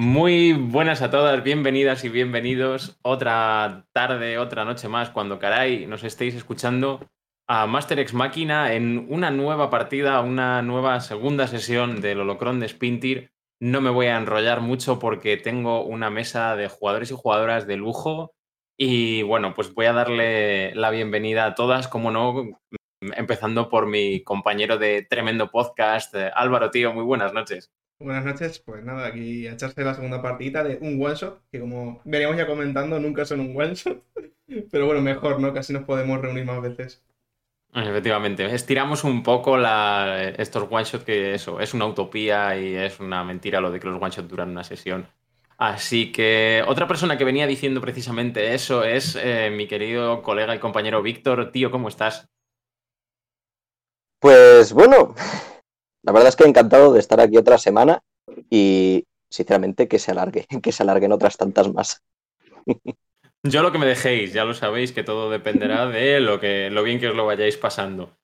Muy buenas a todas, bienvenidas y bienvenidos. Otra tarde, otra noche más, cuando caray nos estéis escuchando a Master Máquina en una nueva partida, una nueva segunda sesión del Holocron de Spintir. No me voy a enrollar mucho porque tengo una mesa de jugadores y jugadoras de lujo. Y bueno, pues voy a darle la bienvenida a todas, como no, empezando por mi compañero de tremendo podcast, Álvaro Tío. Muy buenas noches. Buenas noches, pues nada, aquí a echarse la segunda partida de un one shot, que como veníamos ya comentando, nunca son un one shot. Pero bueno, mejor, ¿no? Casi nos podemos reunir más veces. Efectivamente, estiramos un poco la, estos one shot que eso, es una utopía y es una mentira lo de que los one shot duran una sesión. Así que otra persona que venía diciendo precisamente eso es eh, mi querido colega y compañero Víctor. Tío, ¿cómo estás? Pues bueno, la verdad es que encantado de estar aquí otra semana y sinceramente que se alargue, que se alarguen otras tantas más. Yo lo que me dejéis, ya lo sabéis que todo dependerá de lo, que, lo bien que os lo vayáis pasando.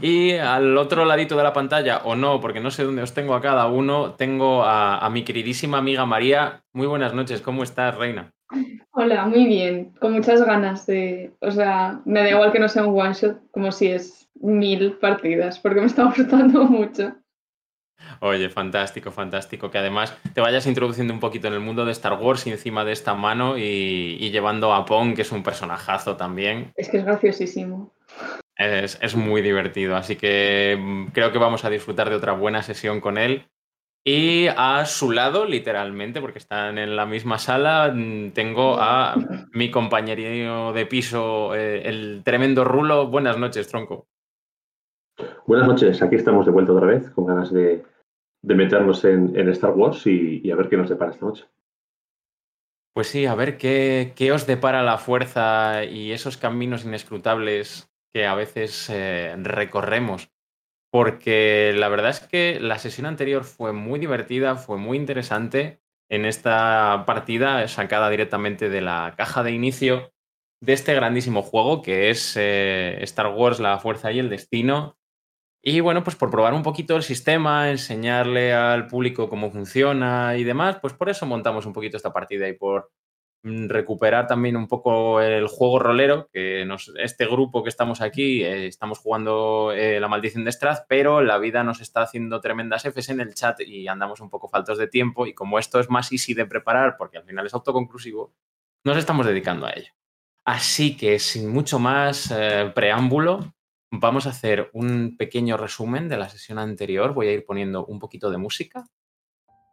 Y al otro ladito de la pantalla, o no, porque no sé dónde os tengo a cada uno, tengo a, a mi queridísima amiga María. Muy buenas noches, ¿cómo estás, Reina? Hola, muy bien, con muchas ganas de, o sea, me da igual que no sea un one shot, como si es mil partidas, porque me está gustando mucho. Oye, fantástico, fantástico. Que además te vayas introduciendo un poquito en el mundo de Star Wars y encima de esta mano y, llevando a Pong, que es un personajazo también. Es que es graciosísimo. Es, es, muy divertido, así que mm, creo que vamos a disfrutar de otra buena sesión con él. Y a su lado, literalmente, porque están en la misma sala, mm, tengo a mi compañero de piso, eh, el tremendo Rulo. Buenas noches, Tronco. Buenas noches, aquí estamos de vuelta otra vez, con ganas de, meternos en, Star Wars y, a ver qué nos depara esta noche. Pues sí, a ver qué, os depara la fuerza y esos caminos inescrutables que a veces eh, recorremos porque la verdad es que la sesión anterior fue muy divertida, fue muy interesante. En esta partida sacada directamente de la caja de inicio de este grandísimo juego que es eh, Star Wars, la fuerza y el destino. Y bueno, pues por probar un poquito el sistema, enseñarle al público cómo funciona y demás, pues por eso montamos un poquito esta partida y por Mm, recuperar también un poco el juego rolero, que este grupo que estamos aquí, eh, estamos jugando eh, la maldición de Strath, pero la vida nos está haciendo tremendas Fs en el chat y andamos un poco faltos de tiempo y como esto es más easy de preparar, porque al final es autoconclusivo, nos estamos dedicando a ello. Así que sin mucho más eh, preámbulo, vamos a hacer un pequeño resumen de la sesión anterior. Voy a ir poniendo un poquito de música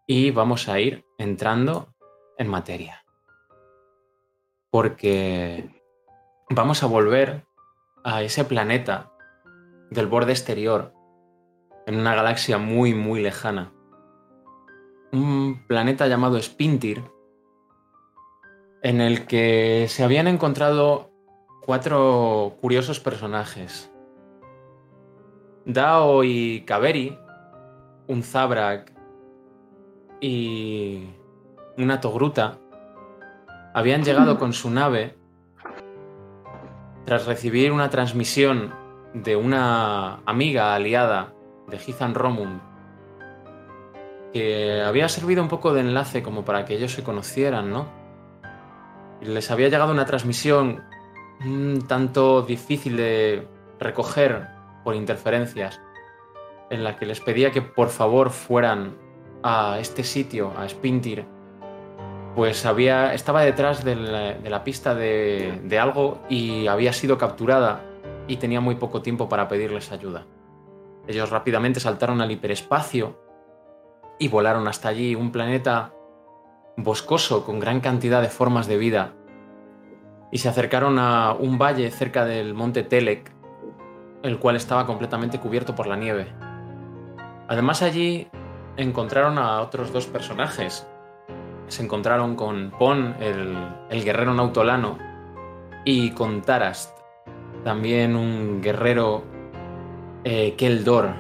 y vamos a ir entrando en materia porque vamos a volver a ese planeta del borde exterior, en una galaxia muy, muy lejana. Un planeta llamado Spintir, en el que se habían encontrado cuatro curiosos personajes. Dao y Kaveri, un Zabrak y una Togruta, habían llegado con su nave tras recibir una transmisión de una amiga aliada de Hithan Romund que había servido un poco de enlace como para que ellos se conocieran, ¿no? Les había llegado una transmisión un tanto difícil de recoger por interferencias, en la que les pedía que por favor fueran a este sitio, a Spintir, pues había, estaba detrás de la, pista de, de, algo y había sido capturada y tenía muy poco tiempo para pedirles ayuda. Ellos rápidamente saltaron al hiperespacio y volaron hasta allí, un planeta boscoso con gran cantidad de formas de vida, y se acercaron a un valle cerca del monte Telek, el cual estaba completamente cubierto por la nieve. Además allí encontraron a otros dos personajes, se encontraron con Pon, el, guerrero nautolano, y con Tarast, también un guerrero eh, Keldor,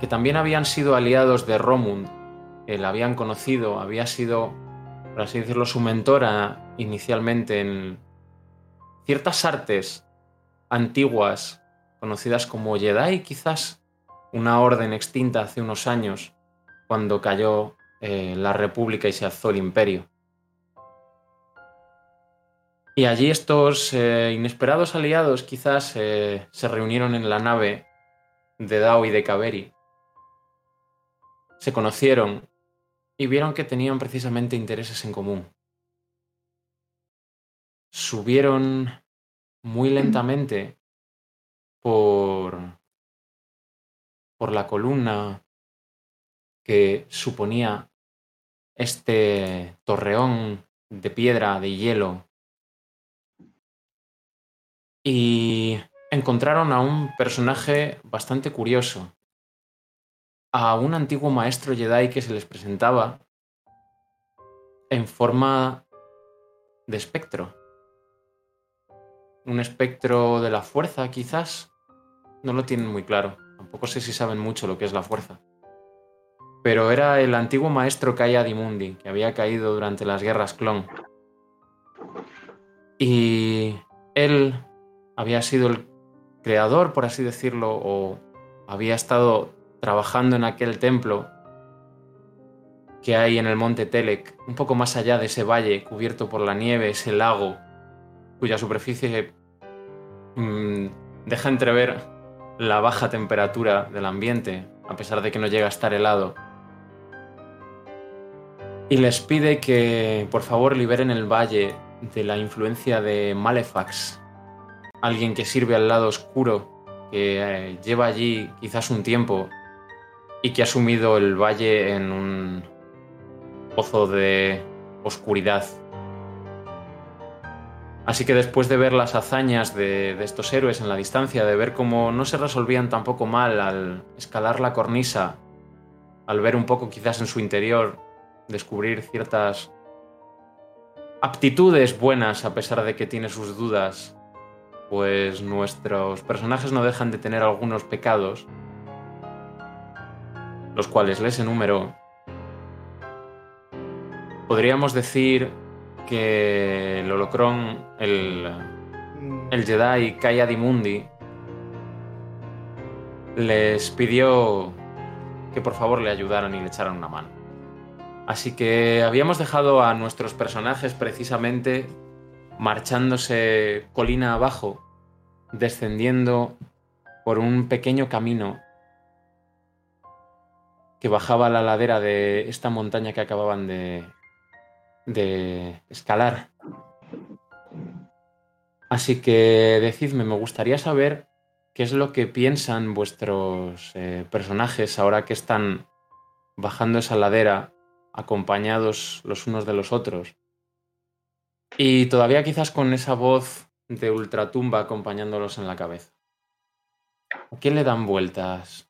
que también habían sido aliados de Romund, que la habían conocido, había sido, por así decirlo, su mentora inicialmente en ciertas artes antiguas, conocidas como Jedi, quizás, una orden extinta hace unos años, cuando cayó eh, la República y se alzó el imperio. Y allí estos eh, inesperados aliados quizás eh, se reunieron en la nave de Dao y de Kaveri. Se conocieron y vieron que tenían precisamente intereses en común. Subieron muy lentamente por, por la columna que suponía este torreón de piedra, de hielo, y encontraron a un personaje bastante curioso, a un antiguo maestro Jedi que se les presentaba en forma de espectro. Un espectro de la fuerza, quizás. No lo tienen muy claro. Tampoco sé si saben mucho lo que es la fuerza. Pero era el antiguo maestro Kaya Dimundi, que había caído durante las guerras clon. Y él había sido el creador, por así decirlo, o había estado trabajando en aquel templo que hay en el monte Telek, un poco más allá de ese valle cubierto por la nieve, ese lago, cuya superficie mmm, deja entrever la baja temperatura del ambiente, a pesar de que no llega a estar helado. Y les pide que por favor liberen el valle de la influencia de Malefax, alguien que sirve al lado oscuro, que eh, lleva allí quizás un tiempo y que ha sumido el valle en un pozo de oscuridad. Así que después de ver las hazañas de, estos héroes en la distancia, de ver cómo no se resolvían tampoco mal al escalar la cornisa, al ver un poco quizás en su interior, descubrir ciertas aptitudes buenas a pesar de que tiene sus dudas, pues nuestros personajes no dejan de tener algunos pecados los cuales les enumeró, podríamos decir que el holocrón, el, el Jedi Kaya Dimundi, les pidió que por favor le ayudaran y le echaran una mano. Así que habíamos dejado a nuestros personajes precisamente marchándose colina abajo, descendiendo por un pequeño camino que bajaba la ladera de esta montaña que acababan de, de escalar. Así que decidme, me gustaría saber qué es lo que piensan vuestros eh, personajes ahora que están bajando esa ladera acompañados los unos de los otros. Y todavía quizás con esa voz de ultratumba acompañándolos en la cabeza. ¿A quién le dan vueltas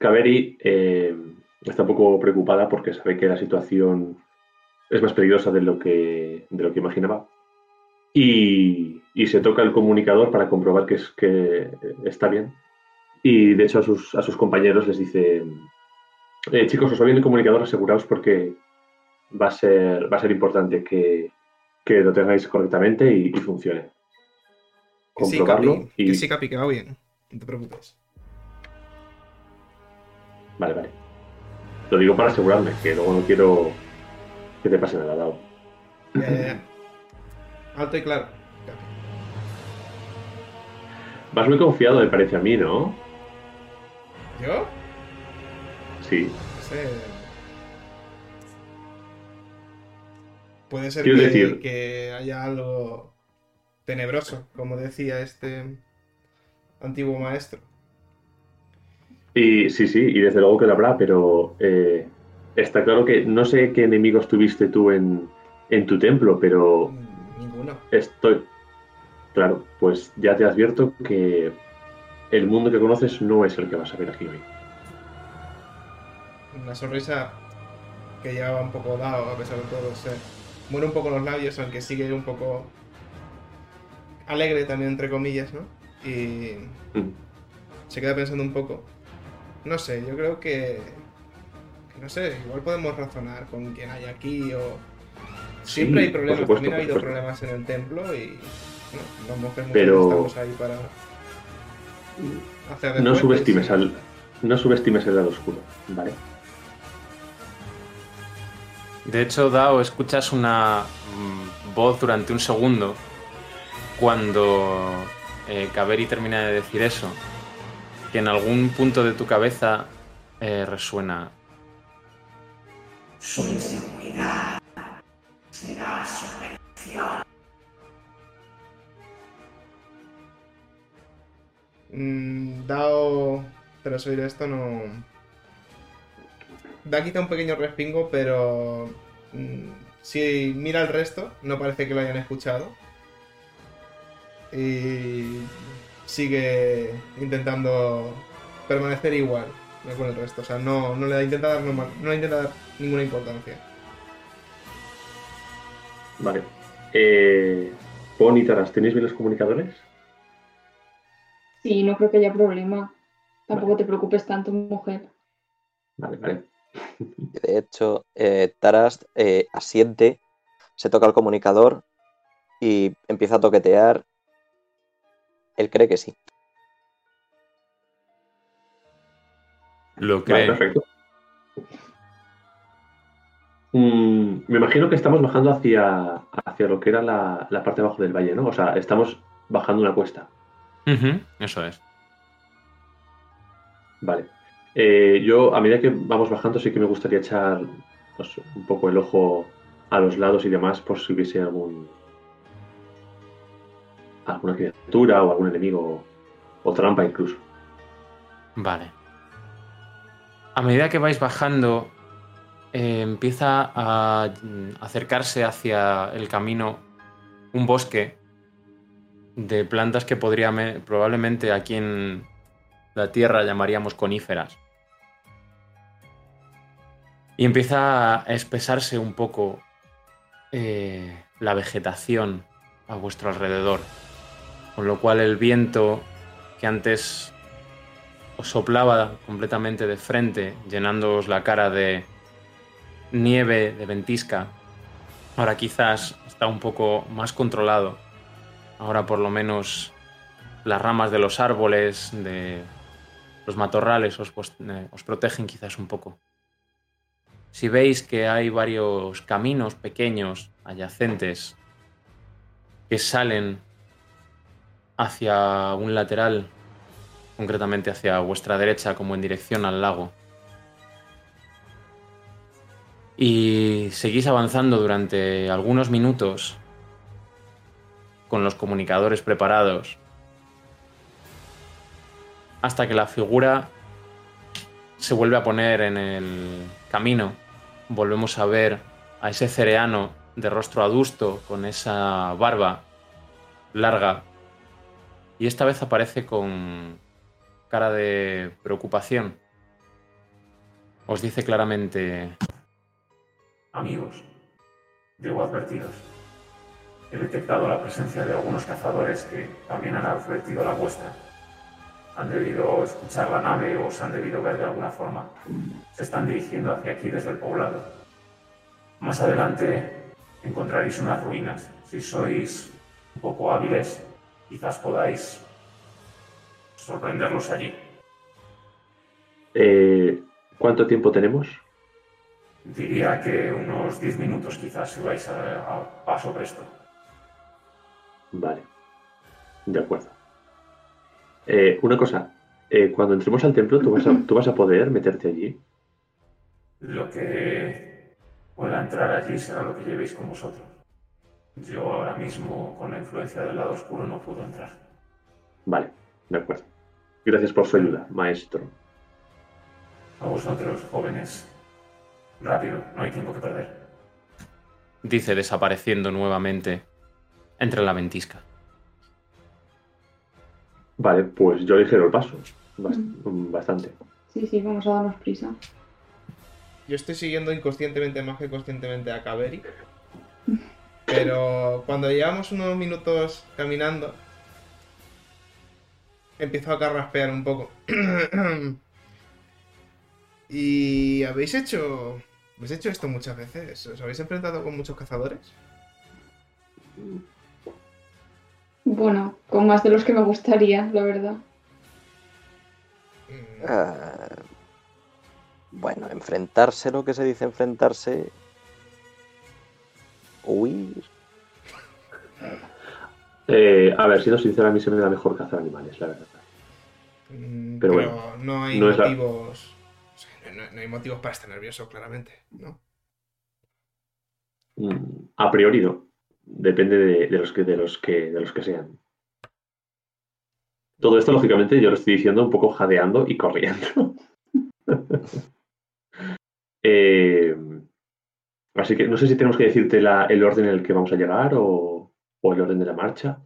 Kaveri eh, está un poco preocupada porque sabe que la situación es más peligrosa de lo que, de lo que imaginaba. Y, y, se toca el comunicador para comprobar que, es, que está bien. Y de hecho a sus, a sus compañeros les dice, eh, chicos, os va bien el comunicador, aseguraos porque va a ser, va a ser importante que, que lo tengáis correctamente y, y funcione. Comprobarlo. Sí, Capi, y... Que sí, Capi, que va bien. No te preocupes. Vale, vale. Lo digo para asegurarme, que luego no quiero que te pase nada, Dao. Eh, alto y claro. Vas muy confiado, me parece a mí, ¿no? ¿Yo? Sí. No sé. Puede ser Quiero que, decir- que haya algo tenebroso, como decía este antiguo maestro. Y sí, sí, y desde luego que lo habrá, pero eh, está claro que no sé qué enemigos tuviste tú en, en tu templo, pero Ninguno. estoy. Claro, pues ya te advierto que el mundo que conoces no es el que vas a ver aquí hoy. Una sonrisa que llevaba un poco dado a pesar de todo. Se muere un poco los labios, aunque sigue un poco alegre también, entre comillas, ¿no? Y Mm. se queda pensando un poco. No sé, yo creo que, que no sé, igual podemos razonar con quién hay aquí o... Siempre Sí, hay problemas, supuesto, también ha habido problemas en el templo y bueno, muchas Pero- estamos ahí para hacer de No subestimes y- al, no subestimes el lado oscuro, ¿vale? De hecho, Dao, escuchas una mm, voz durante un segundo cuando eh, Kaveri termina de decir eso, que en algún punto de tu cabeza eh, resuena. Su inseguridad será su bendición. Mm, Dao, tras oír esto, no. Da quizá un pequeño respingo, pero. mm, si mira el resto, no parece que lo hayan escuchado. Y. Sigue intentando permanecer igual ¿no? con el resto. O sea, no, no le intenta dar, normal- no le intenta dar ninguna importancia. Vale. Eh, Pon y Taras, ¿tenéis bien los comunicadores? Sí, no creo que haya problema. Tampoco te preocupes tanto, mujer. Vale, vale. De hecho, eh, Taras eh, asiente, se toca el comunicador y empieza a toquetear. Él cree que sí. Lo Vale, cree. perfecto. Mm, me imagino que estamos bajando hacia, hacia lo que era la, la parte de abajo del valle, ¿no? O sea, estamos bajando una cuesta. Eso es. Vale. Eh, yo, a medida que vamos bajando, sí que me gustaría echar pues, un poco el ojo a los lados y demás por si hubiese algún alguna criatura o algún enemigo o trampa incluso. Vale. A medida que vais bajando, eh, empieza a mm, acercarse hacia el camino un bosque de plantas que podría me- probablemente aquí en la tierra llamaríamos coníferas. Y empieza a espesarse un poco eh, la vegetación a vuestro alrededor. Con lo cual el viento que antes os soplaba completamente de frente, llenándoos la cara de nieve, de ventisca. Ahora quizás está un poco más controlado. Ahora por lo menos las ramas de los árboles, de los matorrales os, eh, protegen quizás un poco. Si veis que hay varios caminos pequeños adyacentes que salen hacia un lateral concretamente hacia vuestra derecha, como en dirección al lago. Y seguís avanzando durante algunos minutos con los comunicadores preparados hasta que la figura se vuelve a poner en el camino. Volvemos a ver a ese cereano de rostro adusto con esa barba larga y esta vez aparece con cara de preocupación. Os dice claramente, Amigos, debo advertiros. He detectado la presencia de algunos cazadores que también han advertido la vuestra. Han debido escuchar la nave o os han debido ver de alguna forma. Se están dirigiendo hacia aquí desde el poblado. Más adelante encontraréis unas ruinas. Si sois un poco hábiles, quizás podáis sorprenderlos allí. Eh, ¿Cuánto tiempo tenemos? Diría que unos 10 minutos quizás si vais a, a paso presto. Vale. De acuerdo. Eh, una cosa. eh, cuando entremos al templo, ¿tú vas, a, ¿tú vas a poder meterte allí? Lo que pueda entrar allí será lo que llevéis con vosotros. Yo ahora mismo, con la influencia del lado oscuro, no puedo entrar. Vale, de acuerdo. Gracias por su ayuda, maestro. A vosotros, jóvenes, rápido, no hay tiempo que perder. dice desapareciendo nuevamente entre la ventisca. Vale, pues yo ligero el paso. Bast- Bastante. Sí, sí, vamos a darnos prisa. Yo estoy siguiendo inconscientemente más que conscientemente a Kaveri. Pero cuando llevamos unos minutos caminando, empiezo a carraspear un poco. ¿Y habéis hecho... ¿Habéis hecho esto muchas veces? ¿Os habéis enfrentado con muchos cazadores? Bueno, con más de los que me gustaría, la verdad. Ah, bueno, enfrentarse, lo que se dice enfrentarse. Huir. Eh, a ver, siendo sincero, a mí se me da mejor cazar animales, la verdad. Mm, Pero Pero, bueno, no hay no es la- motivos. o sea, no, no hay motivos para estar nervioso, claramente, ¿no? Mm, A priori no. Depende de, de los que, de, los que, de los que sean. Todo esto, lógicamente, yo lo estoy diciendo un poco jadeando y corriendo. Eh, así que no sé si tenemos que decirte la- el orden en el que vamos a llegar o, o el orden de la marcha.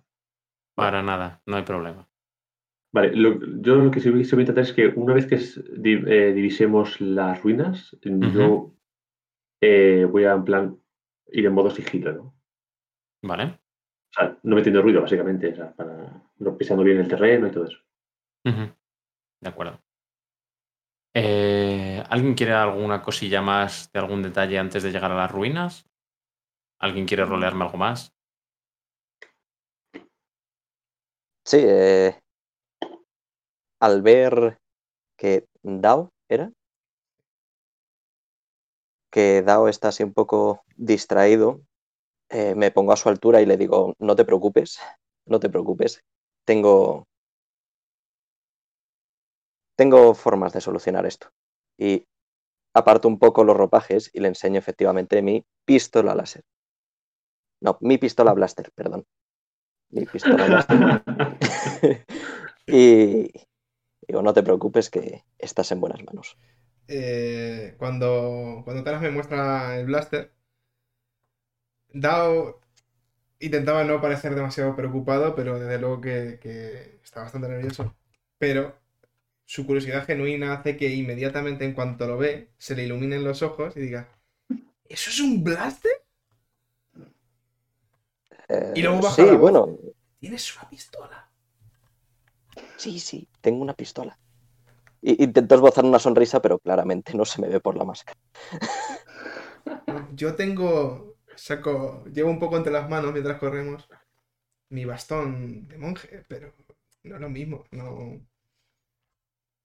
Para nada, no hay problema. Vale, lo- yo lo que sí voy a intentar es que una vez que eh, divisemos las ruinas, yo eh, voy a, en plan, ir en modo sigilo, ¿no? ¿Vale? O sea, no metiendo ruido, básicamente, o sea, para no pisando bien el terreno y todo eso. De acuerdo. Eh, ¿Alguien quiere alguna cosilla más de algún detalle antes de llegar a las ruinas? ¿Alguien quiere rolearme algo más? Sí, eh, al ver que Dao era, que Dao está así un poco distraído, eh, me pongo a su altura y le digo, no te preocupes, no te preocupes, tengo, tengo formas de solucionar esto. Y aparto un poco los ropajes y le enseño efectivamente mi pistola láser. No, mi pistola blaster, perdón. Mi pistola blaster. y digo, no te preocupes que estás en buenas manos. Eh, cuando, cuando Taras me muestra el blaster, Dao intentaba no parecer demasiado preocupado, pero desde luego que, que está bastante nervioso. Pero su curiosidad genuina hace que inmediatamente, en cuanto lo ve, se le iluminen los ojos y diga: ¿Eso es un blaster? Eh, Y luego baja sí, la voz. bueno, Tienes una pistola. sí, sí, tengo una pistola. Y, intento esbozar una sonrisa, pero claramente no se me ve por la máscara. Yo tengo. Saco. Llevo un poco entre las manos mientras corremos. Mi bastón de monje, pero no es lo mismo. No.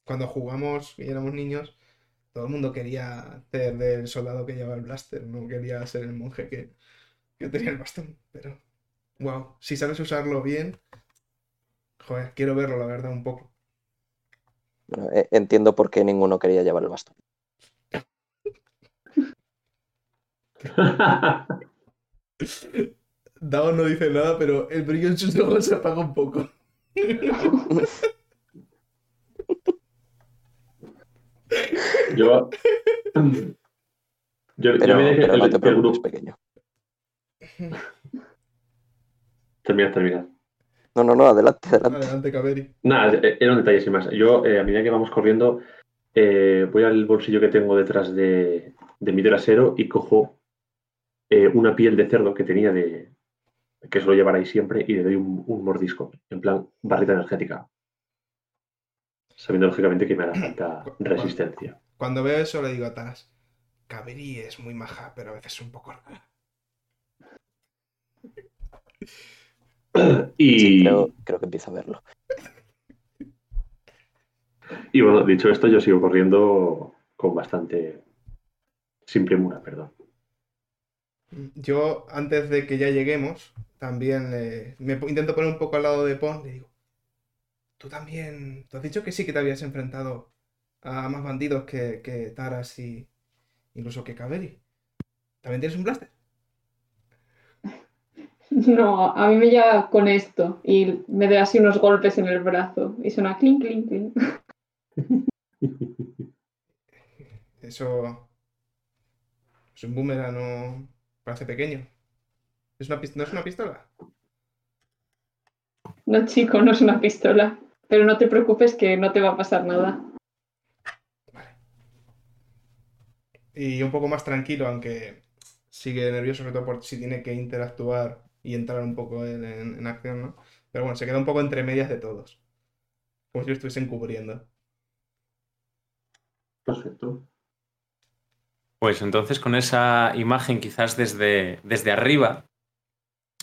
Cuando jugamos y éramos niños, todo el mundo quería hacer del soldado que llevaba el blaster. No quería ser el monje que, que tenía el bastón. Pero. Wow. Si sabes usarlo bien. Joder, quiero verlo, la verdad, un poco. Bueno, eh, entiendo por qué ninguno quería llevar el bastón. Dao no dice nada, pero el brillo en sus ojos se apaga un poco. yo. Yo, yo Pero, me dejé pero el, no te el grupo. pequeño. Termina, termina. No, no, no, adelante, adelante. Adelante, Kaveri. Nada, era un detalle sin más. Yo, eh, a medida que vamos corriendo, eh, voy al bolsillo que tengo detrás de, de mi trasero y cojo eh, una piel de cerdo que tenía de que suelo llevar ahí siempre y le doy un, un mordisco, en plan barrita energética. Sabiendo lógicamente que me hará falta resistencia. Cuando veo eso le digo a Taras, Kaveri es muy maja, pero a veces es un poco rara. Y, Sí, creo, creo que empiezo a verlo. y bueno, dicho esto, yo sigo corriendo con bastante. sin premura, perdón. Yo, antes de que ya lleguemos, también eh, me intento poner un poco al lado de Pon. Le digo, tú también, tú has dicho que sí que te habías enfrentado a más bandidos que, que Taras y incluso que Kaveri. ¿También tienes un blaster? No, a mí me llega con esto y me da así unos golpes en el brazo y suena clink, clink, clink. Eso es un boomerang, no parece pequeño. ¿Es una, pis- ¿No es una pistola? No, chico, no es una pistola. Pero no te preocupes que no te va a pasar nada. Vale. Y un poco más tranquilo, aunque sigue nervioso, sobre todo por si tiene que interactuar y entrar un poco en, en- en acción, ¿no? Pero bueno, se queda un poco entre medias de todos. Como si lo estuviesen cubriendo. Perfecto. Pues entonces con esa imagen quizás desde, desde arriba,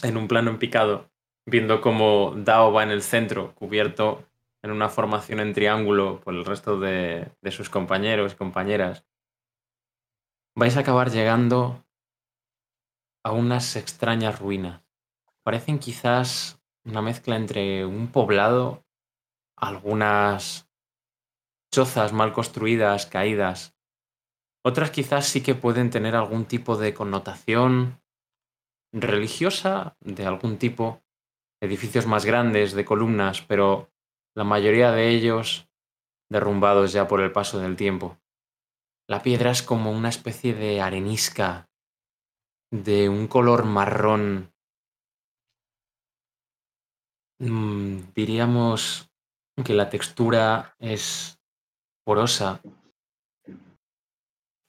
en un plano en picado, viendo cómo Dao va en el centro, cubierto en una formación en triángulo por el resto de, de sus compañeros y compañeras, vais a acabar llegando a unas extrañas ruinas. Parecen quizás una mezcla entre un poblado, algunas chozas mal construidas, caídas. Otras quizás sí que pueden tener algún tipo de connotación religiosa de algún tipo, edificios más grandes, de columnas, pero la mayoría de ellos derrumbados ya por el paso del tiempo. La piedra es como una especie de arenisca, de un color marrón. Mm, diríamos que la textura es porosa.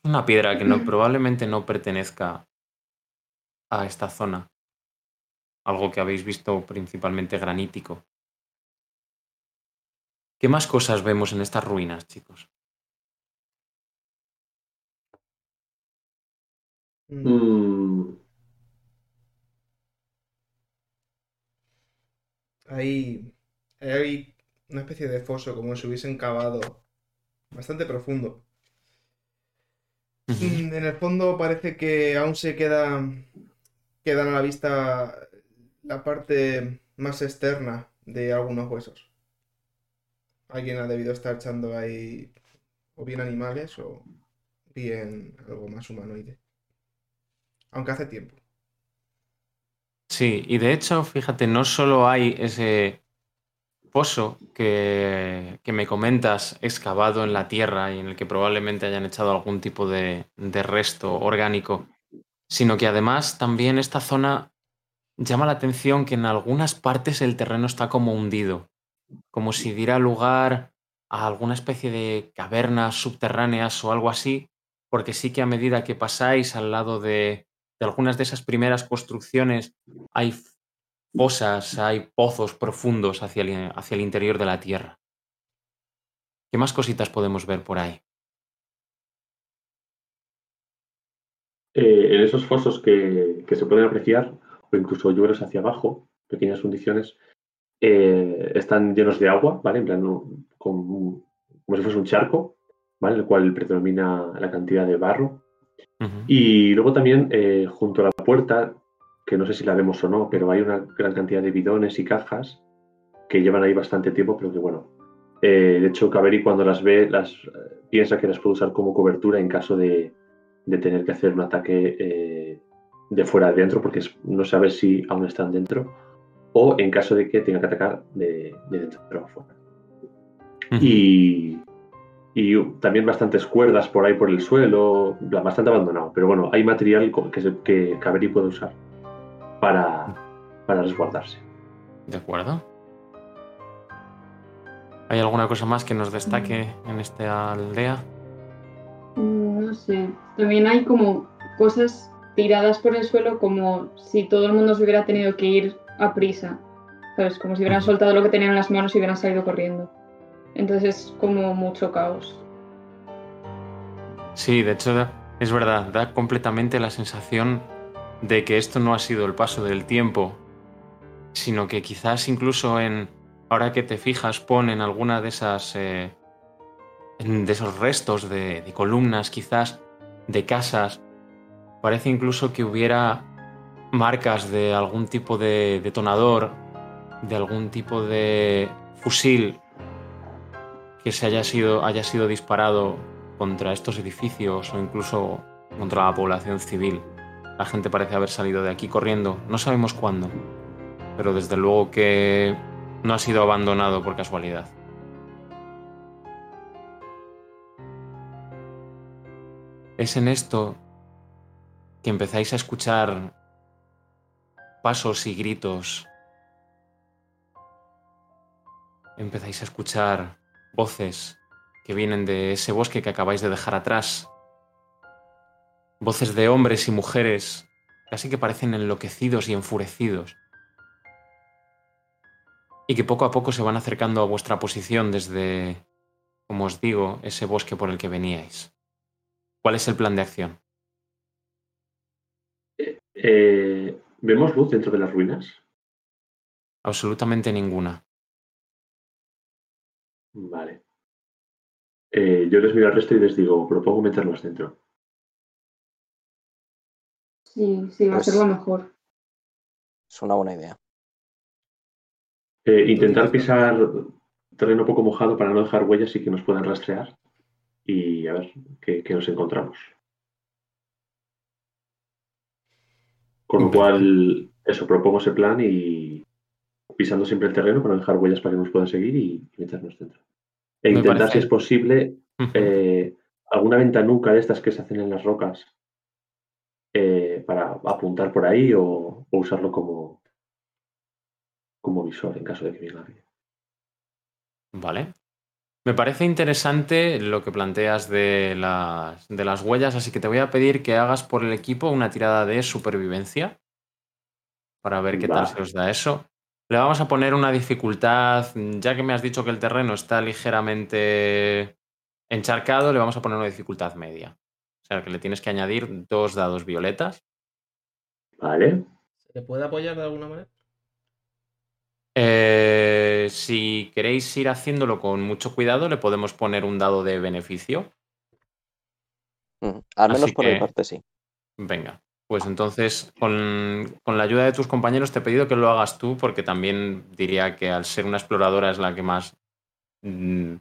Una piedra que no, probablemente no pertenezca a esta zona. Algo que habéis visto principalmente granítico. ¿Qué más cosas vemos en estas ruinas, chicos? Mm, Hay, hay una especie de foso, como si hubiesen cavado bastante profundo. Mm, En el fondo parece que aún se queda, quedan a la vista la parte más externa de algunos huesos. Alguien ha debido estar echando ahí o bien animales o bien algo más humanoide. Aunque hace tiempo. Sí, y de hecho, fíjate, no solo hay ese pozo que, que me comentas excavado en la tierra y en el que probablemente hayan echado algún tipo de, de resto orgánico, sino que además también esta zona llama la atención que en algunas partes el terreno está como hundido, como si diera lugar a alguna especie de cavernas subterráneas o algo así, porque sí que a medida que pasáis al lado de, algunas de esas primeras construcciones hay fosas, hay pozos profundos hacia el, interior de la tierra. ¿Qué más cositas podemos ver por ahí? eh, en esos fosos que, se pueden apreciar, o incluso lluveros hacia abajo, pequeñas hundiciones, eh, están llenos de agua, ¿vale? En plan, con- como si fuese un charco, ¿vale? En el cual predomina la cantidad de barro. Y luego también, eh, junto a la puerta, que no sé si la vemos o no, pero hay una gran cantidad de bidones y cajas que llevan ahí bastante tiempo, pero que bueno. eh, de hecho, Kaveri cuando las ve, las eh, piensa que las puede usar como cobertura en caso de, de tener que hacer un ataque de fuera adentro, porque no sabe si aún están dentro, o en caso de que tenga que atacar de, de dentro a fuera. Ujú. Y, y también bastantes cuerdas por ahí por el suelo, bastante abandonado. Pero bueno, hay material que, se- que Kaveri puede usar para, para resguardarse. ¿De acuerdo? ¿Hay alguna cosa más que nos destaque en esta aldea? Mm, No sé. También hay como cosas tiradas por el suelo como si todo el mundo se hubiera tenido que ir a prisa. ¿Sabes? Como si hubieran soltado lo que tenían en las manos y hubieran salido corriendo. Entonces es como mucho caos. Sí, de hecho es verdad, da completamente la sensación de que esto no ha sido el paso del tiempo, sino que quizás incluso en, ahora que te fijas, ponen alguna de esas, eh, de esos restos de, de columnas, quizás de casas, parece incluso que hubiera marcas de algún tipo de detonador, de algún tipo de fusil que se haya sido, haya sido disparado contra estos edificios o incluso contra la población civil. La gente parece haber salido de aquí corriendo. No sabemos cuándo, pero desde luego que no ha sido abandonado por casualidad. Es en esto que empezáis a escuchar pasos y gritos. Empezáis a escuchar voces que vienen de ese bosque que acabáis de dejar atrás. Voces de hombres y mujeres, casi que parecen enloquecidos y enfurecidos. Y que poco a poco se van acercando a vuestra posición desde, como os digo, ese bosque por el que veníais. ¿Cuál es el plan de acción? Eh, ¿Vemos luz dentro de las ruinas? Absolutamente ninguna. Vale. Eh, yo les miro al resto y les digo, propongo meterlos dentro. Sí, sí, va a ser Pues- lo mejor. Es una buena idea. Eh, intentar pisar terreno poco mojado para no dejar huellas y que nos puedan rastrear. Y a ver qué, qué nos encontramos. Con lo cual, eso, propongo ese plan y pisando siempre el terreno para dejar huellas para que nos puedan seguir y, y meternos dentro. E Me intentar, parece- si es posible, eh, alguna ventanuca de estas que se hacen en las rocas eh, para apuntar por ahí o, o usarlo como, como visor en caso de que venga alguien. Vale. Me parece interesante lo que planteas de las, de las huellas, así que te voy a pedir que hagas por el equipo una tirada de supervivencia para ver qué tal se os da eso. Le vamos a poner una dificultad, ya que me has dicho que el terreno está ligeramente encharcado, le vamos a poner una dificultad media. O sea, que le tienes que añadir dos dados violetas. Vale. ¿Se puede apoyar de alguna manera? Eh, si queréis ir haciéndolo con mucho cuidado, le podemos poner un dado de beneficio. Mm, Al menos Así por mi que- parte, sí. Venga, pues entonces con, con la ayuda de tus compañeros te he pedido que lo hagas tú porque también diría que al ser una exploradora es la que más mm,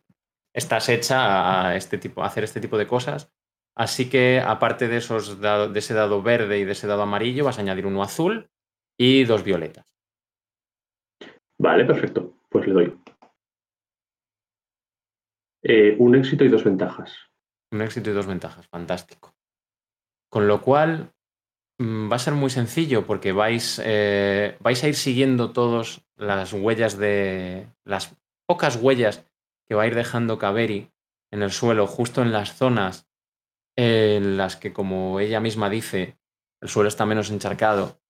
estás hecha a, este tipo, a hacer este tipo de cosas. Así que aparte de, esos dado- de ese dado verde y de ese dado amarillo vas a añadir uno azul y dos violetas. Vale, perfecto. Pues le doy. Eh, un éxito y dos ventajas. Un éxito y dos ventajas, fantástico. Con lo cual mm, va a ser muy sencillo porque vais, eh, vais a ir siguiendo todas las huellas de. las pocas huellas que va a ir dejando Kaveri en el suelo, justo en las zonas en las que, como ella misma dice, el suelo está menos encharcado.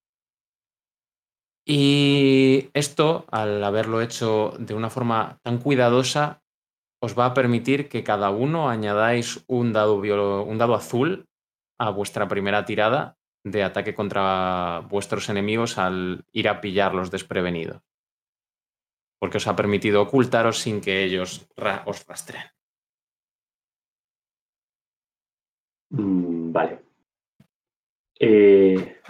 Y esto, al haberlo hecho de una forma tan cuidadosa, os va a permitir que cada uno añadáis un dado, azul a vuestra primera tirada de ataque contra vuestros enemigos al ir a pillarlos desprevenidos. Porque os ha permitido ocultaros sin que ellos os rastreen. Mm, vale. Eh,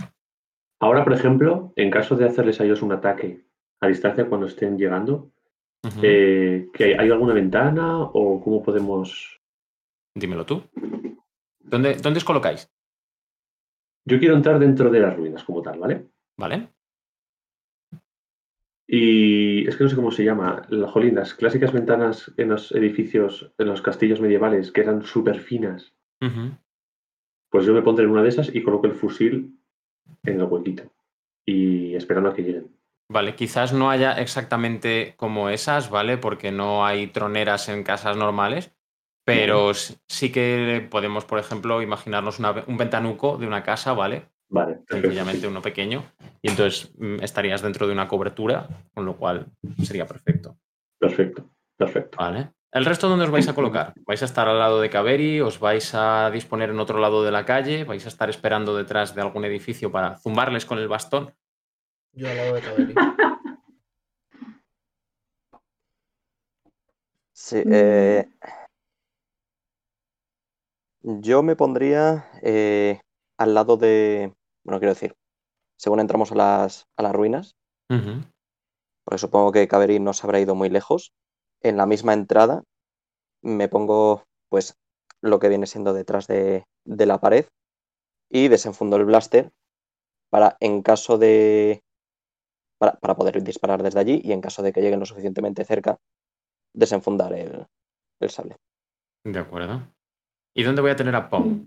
ahora, por ejemplo, en caso de hacerles a ellos un ataque a distancia cuando estén llegando, eh, ¿que ¿hay alguna ventana o cómo podemos...? Dímelo tú. ¿Dónde, ¿Dónde os colocáis? Yo quiero entrar dentro de las ruinas como tal, ¿vale? ¿Vale? Y es que no sé cómo se llama, la jolín, las clásicas ventanas en los edificios, en los castillos medievales, que eran súper finas. Pues yo me pondré en una de esas y coloco el fusil en el huequito. Y esperando a que lleguen. Vale, quizás no haya exactamente como esas, ¿vale? Porque no hay troneras en casas normales, pero sí que podemos, por ejemplo, imaginarnos una un ventanuco de una casa, ¿vale? Vale. Sencillamente uno pequeño, y entonces mm, estarías dentro de una cobertura, con lo cual sería perfecto, Perfecto, perfecto. ¿vale? ¿El resto dónde os vais a colocar? ¿Vais a estar al lado de Kaveri? ¿Os vais a disponer en otro lado de la calle? ¿Vais a estar esperando detrás de algún edificio para zumbarles con el bastón? Yo al lado de Kaveri. Sí, eh, yo me pondría eh, al lado de, bueno, quiero decir, según entramos a las, a las ruinas, Ujú. porque supongo que Kaveri no se habrá ido muy lejos, en la misma entrada me pongo pues lo que viene siendo detrás de, de la pared y desenfundo el blaster para en caso de para, para poder disparar desde allí y en caso de que lleguen lo suficientemente cerca desenfundar el, el sable. De acuerdo. ¿Y dónde voy a tener a Pong?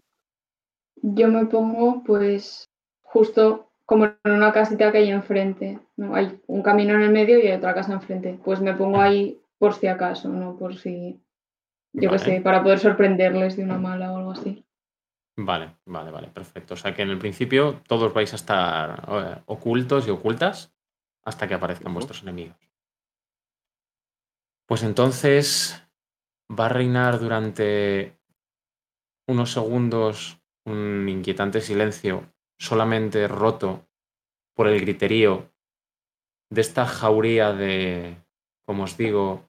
Yo me pongo, pues, justo como en una casita que hay enfrente. ¿no? Hay un camino en el medio y hay otra casa enfrente. Pues me pongo ahí por si acaso, ¿no? Por si, yo qué Vale. sé, para poder sorprenderles de una mala o algo así. Vale, vale, vale, perfecto. O sea que en el principio todos vais a estar eh, ocultos y ocultas hasta que aparezcan vuestros enemigos. Pues entonces va a reinar durante unos segundos un inquietante silencio, solamente roto por el griterío de esta jauría de, como os digo,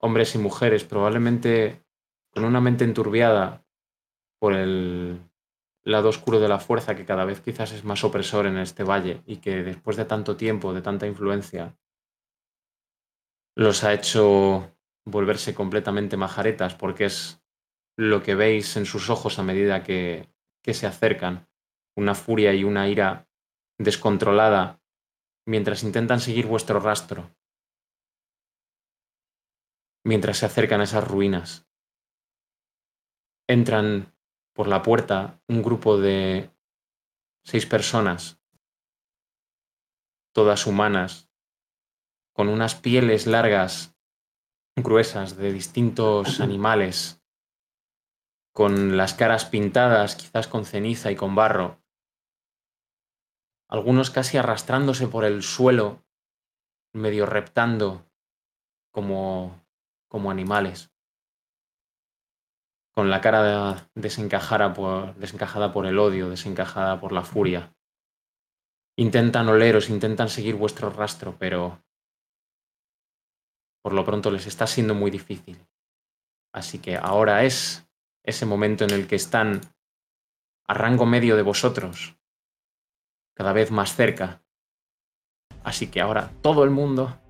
hombres y mujeres, probablemente con una mente enturbiada por el lado oscuro de la fuerza que cada vez quizás es más opresor en este valle y que después de tanto tiempo, de tanta influencia, los ha hecho volverse completamente majaretas porque es lo que veis en sus ojos a medida que, que se acercan, una furia y una ira descontrolada mientras intentan seguir vuestro rastro, mientras se acercan a esas ruinas. Entran por la puerta un grupo de seis personas, todas humanas, con unas pieles largas, gruesas, de distintos animales, con las caras pintadas, quizás con ceniza y con barro, algunos casi arrastrándose por el suelo, medio reptando como, como animales, con la cara desencajada por, desencajada por el odio, desencajada por la furia. Intentan oleros, intentan seguir vuestro rastro, pero por lo pronto les está siendo muy difícil. Así que ahora es ese momento en el que están a rango medio de vosotros, cada vez más cerca. Así que ahora todo el mundo,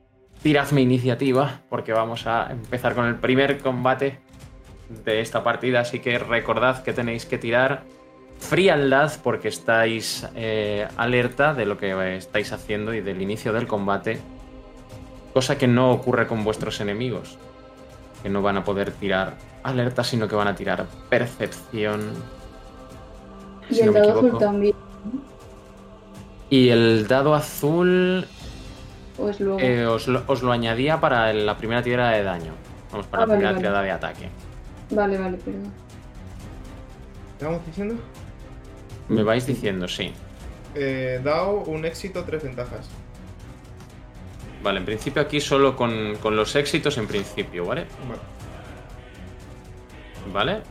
tiradme iniciativa, porque vamos a empezar con el primer combate de esta partida, así que recordad que tenéis que tirar frialdad porque estáis eh, alerta de lo que estáis haciendo y del inicio del combate, cosa que no ocurre con vuestros enemigos, que no van a poder tirar alerta, sino que van a tirar percepción. Y si el no dado azul también. Y el dado azul Pues luego. eh, os, lo, os lo añadía para la primera tirada de daño. Vamos, para Ah, la vale, primera vale. tirada de ataque. Vale, vale, perdón. ¿Estamos diciendo? Me vais diciendo, sí. Eh, dado un éxito, tres ventajas. Vale, en principio aquí solo con, con los éxitos en principio, ¿vale? Vale. ¿Vale?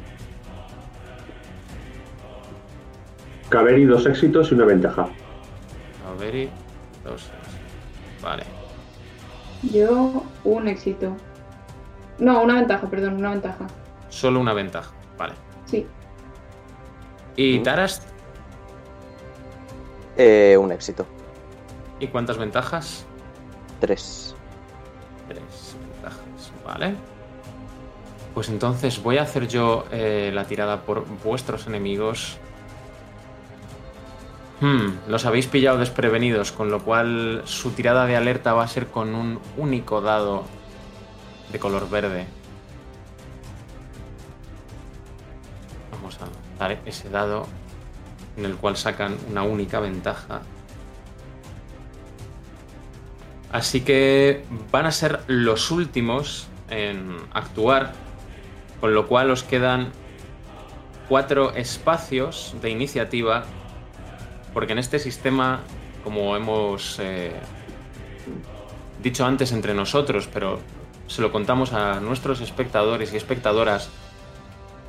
Caveri, dos éxitos y una ventaja. A ver, y dos. Vale. Yo, un éxito. No, una ventaja, perdón, una ventaja. Solo una ventaja. Vale. Sí. ¿Y. Taras? Eh, un éxito. ¿Y cuántas ventajas? Tres. Tres ventajas. Vale. Pues entonces voy a hacer yo eh, la tirada por vuestros enemigos. Hmm, los habéis pillado desprevenidos, con lo cual su tirada de alerta va a ser con un único dado de color verde. Vamos a dar ese dado en el cual sacan una única ventaja. Así que van a ser los últimos en actuar, con lo cual os quedan cuatro espacios de iniciativa, porque en este sistema, como hemos eh, dicho antes entre nosotros, pero se lo contamos a nuestros espectadores y espectadoras,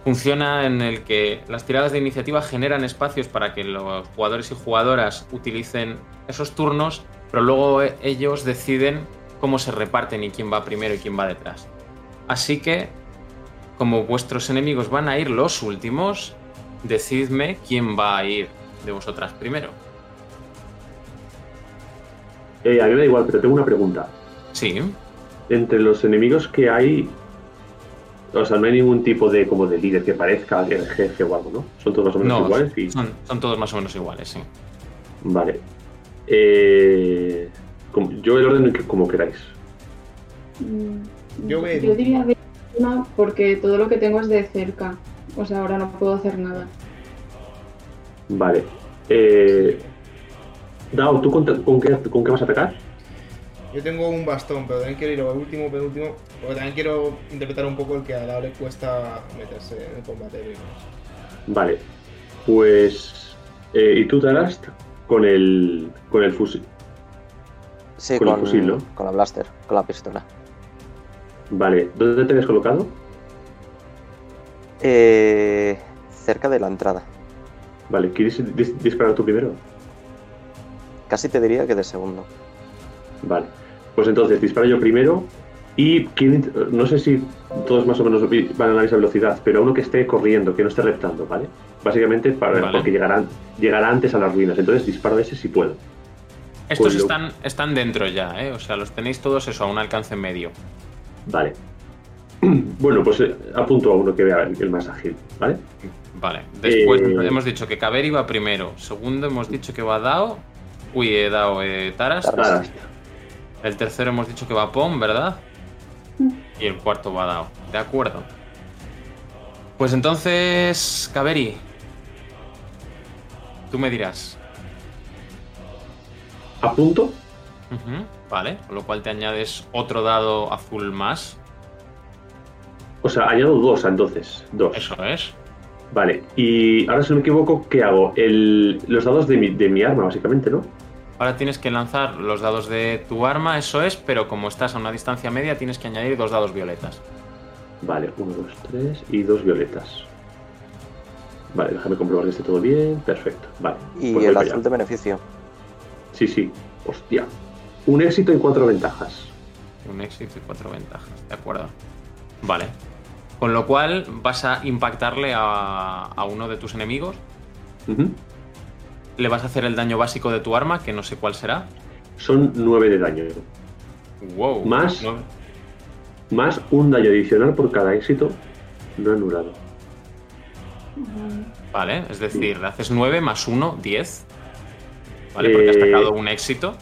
funciona en el que las tiradas de iniciativa generan espacios para que los jugadores y jugadoras utilicen esos turnos, pero luego ellos deciden cómo se reparten y quién va primero y quién va detrás. Así que, como vuestros enemigos van a ir los últimos, decidme quién va a ir de vosotras primero. Eh, a mí me da igual, pero tengo una pregunta. Sí, Entre los enemigos que hay, o sea, no hay ningún tipo de como de líder que parezca el jefe o algo, ¿no? Son todos más o menos no, iguales y son, son todos más o menos iguales, sí. vale. Eh, como- yo el orden que como queráis. Mm, Yo veo- yo diría de una porque todo lo que tengo es de cerca. O sea, ahora no puedo hacer nada. Vale. Eh, Dao, ¿tú con, con qué, con qué vas a atacar? Yo tengo un bastón, pero también quiero ir al último, penúltimo. Porque también quiero interpretar un poco el que a la le cuesta meterse en el combate. Vale. Pues. eh, ¿Y tú, Tarast? Con el. con el fusil. Sí, Con el con, fusil, ¿no? con la blaster, con la pistola. Vale. ¿Dónde te habías colocado? Eh, cerca de la entrada. Vale, ¿quieres dis- disparar tú primero? Casi te diría que de segundo. Vale. Pues entonces disparo yo primero Y no sé si todos más o menos van a la misma velocidad, pero uno que esté corriendo, que no esté reptando, ¿vale? Básicamente para, Vale. porque llegará, llegará antes a las ruinas. Entonces disparo de ese si puedo. Estos Pues lo- están, están dentro ya, ¿eh? O sea, los tenéis todos eso a un alcance medio. Vale. Bueno, pues eh, apunto a uno que vea el, el más ágil, ¿vale? Vale. Después Eh, hemos dicho que Kaveri va primero. Segundo hemos dicho que va Dao. Uy, he dado eh, Taras. Taras. Nada, El tercero hemos dicho que va Pom, ¿verdad? Y el cuarto va Dao. De acuerdo. Pues entonces, Kaveri. Tú me dirás. apunto. Ujú, Vale, con lo cual te añades otro dado azul más. O sea, añado dos entonces. Dos. Eso es. Vale. Y ahora si no me equivoco, ¿qué hago? El, los dados de mi, de mi arma, básicamente, ¿no? Ahora tienes que lanzar los dados de tu arma, eso es, pero como estás a una distancia media, tienes que añadir dos dados violetas. Vale, uno, dos, tres y dos violetas. Vale, déjame comprobar que esté todo bien. Perfecto. Vale. Y pues voy el azul de beneficio. Sí, sí. Hostia. Un éxito en cuatro ventajas. Un éxito y cuatro ventajas, de acuerdo. Vale. Con lo cual vas a impactarle a, a uno de tus enemigos. Le vas a hacer el daño básico de tu arma, que no sé cuál será. Son nueve de daño. Wow. Más. No- Más un daño adicional por cada éxito no anulado. Vale, es decir, le haces 9 más 1, 10. Vale, porque has Eh, sacado un éxito.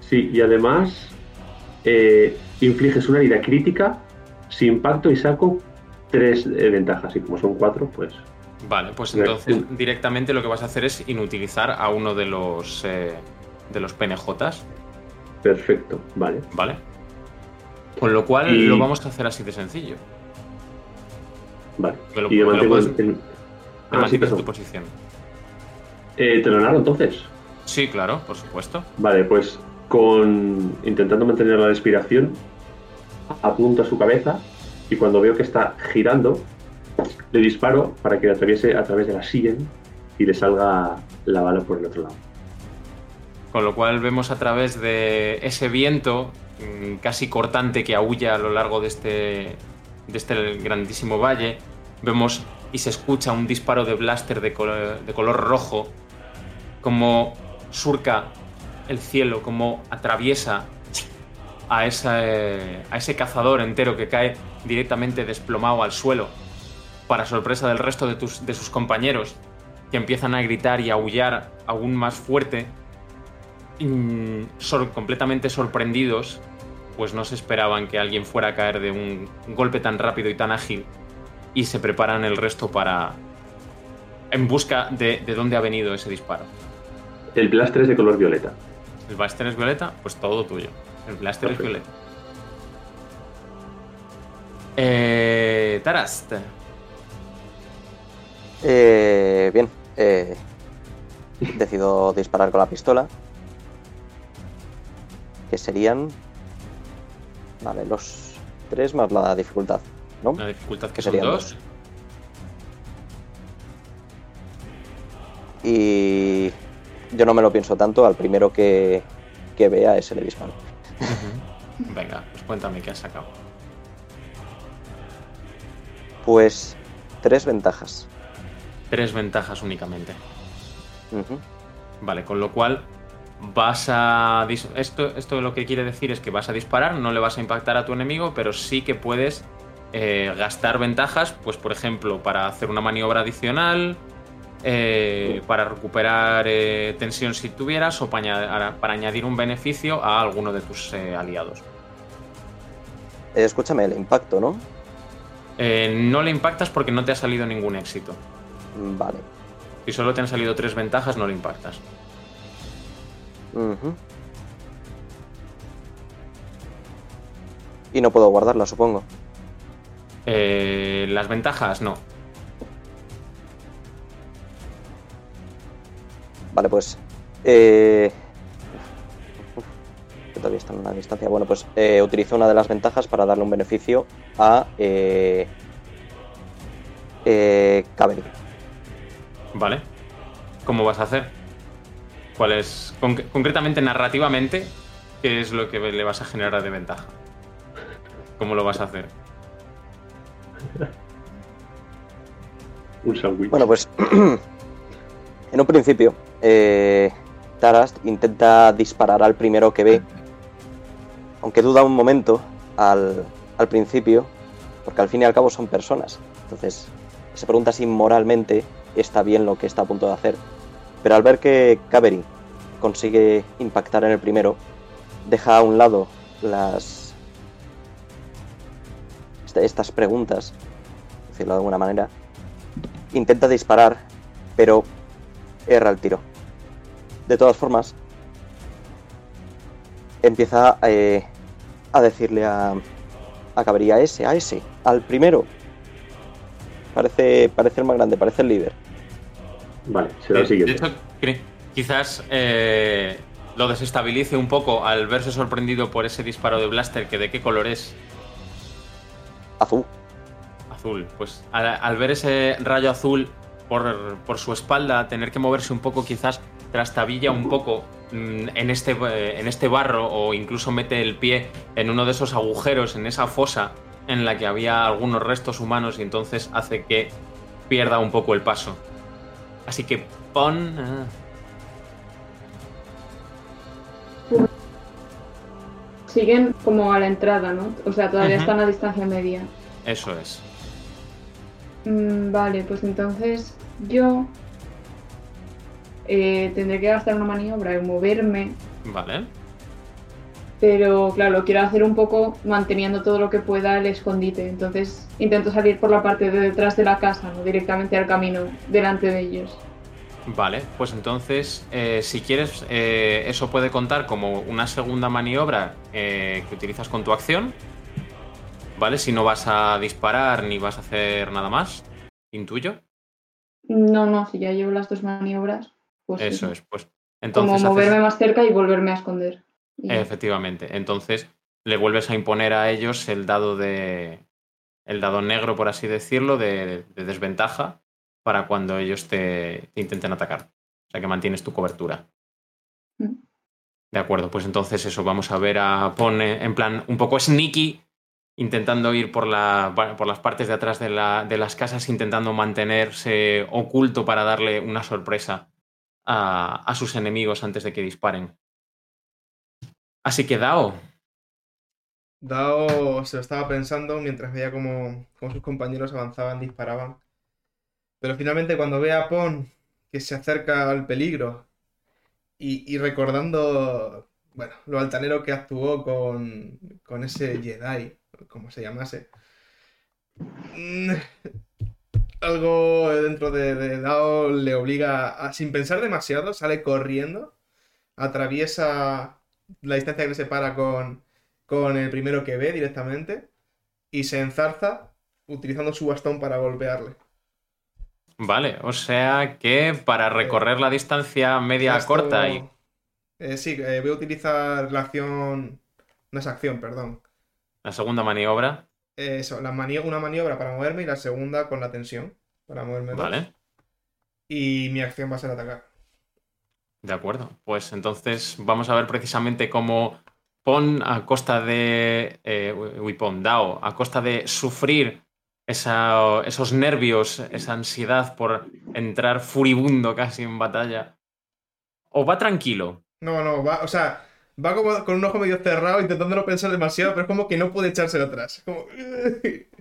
Sí, y además eh, infliges una herida crítica, sin impacto y saco tres eh, ventajas. Y como son cuatro, pues. Vale, pues entonces directamente lo que vas a hacer es inutilizar a uno de los eh, de los PNJs, Perfecto, vale. ¿vale? Con lo cual Y- lo vamos a hacer así de sencillo. Vale. Me lo- y me lo mantengo puedes- en. Te Ah, sí, en tu posición. Eh, ¿Te lo narro entonces? Sí, claro, por supuesto. Vale, pues con intentando mantener la respiración, apunto a su cabeza y cuando veo que está girando, le disparo para que le atraviese a través de la sien y le salga la bala por el otro lado. Con lo cual vemos a través de ese viento mm, casi cortante que aúlla a lo largo de este, de este grandísimo valle, vemos y se escucha un disparo de blaster de color, de color rojo, como surca el cielo, como atraviesa a, ese- a ese cazador entero que cae directamente desplomado al suelo, para sorpresa del resto de, tus- de sus compañeros, que empiezan a gritar y a aullar aún más fuerte mm, sor- completamente sorprendidos, pues no se esperaban que alguien fuera a caer de un golpe tan rápido y tan ágil y se preparan el resto para... en busca de, de dónde ha venido ese disparo. El blaster es de color violeta. El blaster es violeta, pues todo tuyo. El blaster es Perfecto. violeta. Eh, Tarast, Eh, bien. eh, decido disparar con la pistola. Que serían. Vale, los tres más la dificultad, ¿no? la dificultad que son serían dos. dos. Y yo no me lo pienso tanto, al primero que, que vea ese le disparo. Venga, pues cuéntame qué has sacado. Pues tres ventajas. Tres ventajas únicamente. Vale, con lo cual vas a... Esto, esto lo que quiere decir es que vas a disparar, no le vas a impactar a tu enemigo, pero sí que puedes eh, gastar ventajas, pues por ejemplo, para hacer una maniobra adicional, eh, para recuperar eh, tensión si tuvieras o para, aña- para añadir un beneficio a alguno de tus eh, aliados. Escúchame, el impacto, ¿no? No le impactas porque no te ha salido ningún éxito. Mm, Vale. Si solo te han salido tres ventajas, no le impactas. Y no puedo guardarla, supongo. Las ventajas, no. Vale, pues. Eh... uf, que todavía están a una distancia. Bueno, pues eh, utilizo una de las ventajas para darle un beneficio a. Eh... Eh... ¿Vale? ¿Cómo vas a hacer? ¿Cuál es, conc- concretamente, narrativamente, qué es lo que le vas a generar de ventaja? ¿Cómo lo vas a hacer? Un sándwich. Bueno, pues en un principio, eh, Tarast intenta disparar al primero que ve, aunque duda un momento al, al principio, porque al fin y al cabo son personas. Entonces se pregunta si moralmente está bien lo que está a punto de hacer. Pero al ver que Cavery consigue impactar en el primero, deja a un lado las este- estas preguntas, decirlo de alguna manera, intenta disparar, pero erra el tiro. De todas formas, empieza eh, a decirle a, a Cavery, a ese, a ese, al primero. Parece, parece el más grande, parece el líder. Vale, será el De- siguiente. De hecho, quizás eh, lo desestabilice un poco al verse sorprendido por ese disparo de Blaster, que de qué color es Azul. azul. Pues al, al ver ese rayo azul por, por su espalda, tener que moverse un poco, quizás trastabilla un poco mm, en este, en este barro o incluso mete el pie en uno de esos agujeros, en esa fosa en la que había algunos restos humanos y entonces hace que pierda un poco el paso. Así que pon... ah, Siguen como a la entrada, ¿no? O sea, todavía están a distancia media. Eso es. Mm, vale, pues entonces yo eh, tendré que gastar una maniobra y moverme, Vale. pero claro, lo quiero hacer un poco manteniendo todo lo que pueda el escondite. Entonces intento salir por la parte de detrás de la casa, no directamente al camino delante de ellos. Vale, pues entonces, eh, si quieres, eh, eso puede contar como una segunda maniobra eh, que utilizas con tu acción. ¿Vale? Si no vas a disparar ni vas a hacer nada más, intuyo. No, no, si ya llevo las dos maniobras, pues Eso es, pues. como Entonces, haces- moverme más cerca y volverme a esconder. Y efectivamente. Entonces, le vuelves a imponer a ellos el dado de. El dado negro, por así decirlo, de, de desventaja para cuando ellos te, te intenten atacar. O sea que mantienes tu cobertura. Mm. De acuerdo, pues entonces eso, vamos a ver a Pone en plan un poco sneaky, intentando ir por, la, por las partes de atrás de, la- de las casas, intentando mantenerse oculto para darle una sorpresa a, sus enemigos antes de que disparen. Así que Dao, Dao se lo estaba pensando mientras veía cómo, cómo sus compañeros avanzaban, disparaban. Pero finalmente cuando ve a Pon que se acerca al peligro y, y recordando, bueno, lo altanero que actuó con, con ese Jedi, como se llamase, mm, algo dentro de, de Dao le obliga a, sin pensar demasiado, sale corriendo, atraviesa la distancia que le separa con con el primero que ve directamente y se enzarza utilizando su bastón para golpearle. vale, o sea que para recorrer la distancia media Gasto- corta y... Eh, sí, eh, voy a utilizar la acción... No es acción, perdón. La segunda maniobra, Eh, Eso, la mani- una maniobra para moverme y la segunda con la tensión para moverme. dos. ¿vale? Y mi acción va a ser atacar. De acuerdo. Pues entonces vamos a ver precisamente cómo Pon a costa de. Eh, uy, Pon, Dao, a costa de sufrir esa- esos nervios, esa ansiedad por entrar furibundo casi en batalla. O va tranquilo. No, no, va, o sea, va como con un ojo medio cerrado intentando no pensar demasiado, pero es como que no puede echárselo atrás. Como...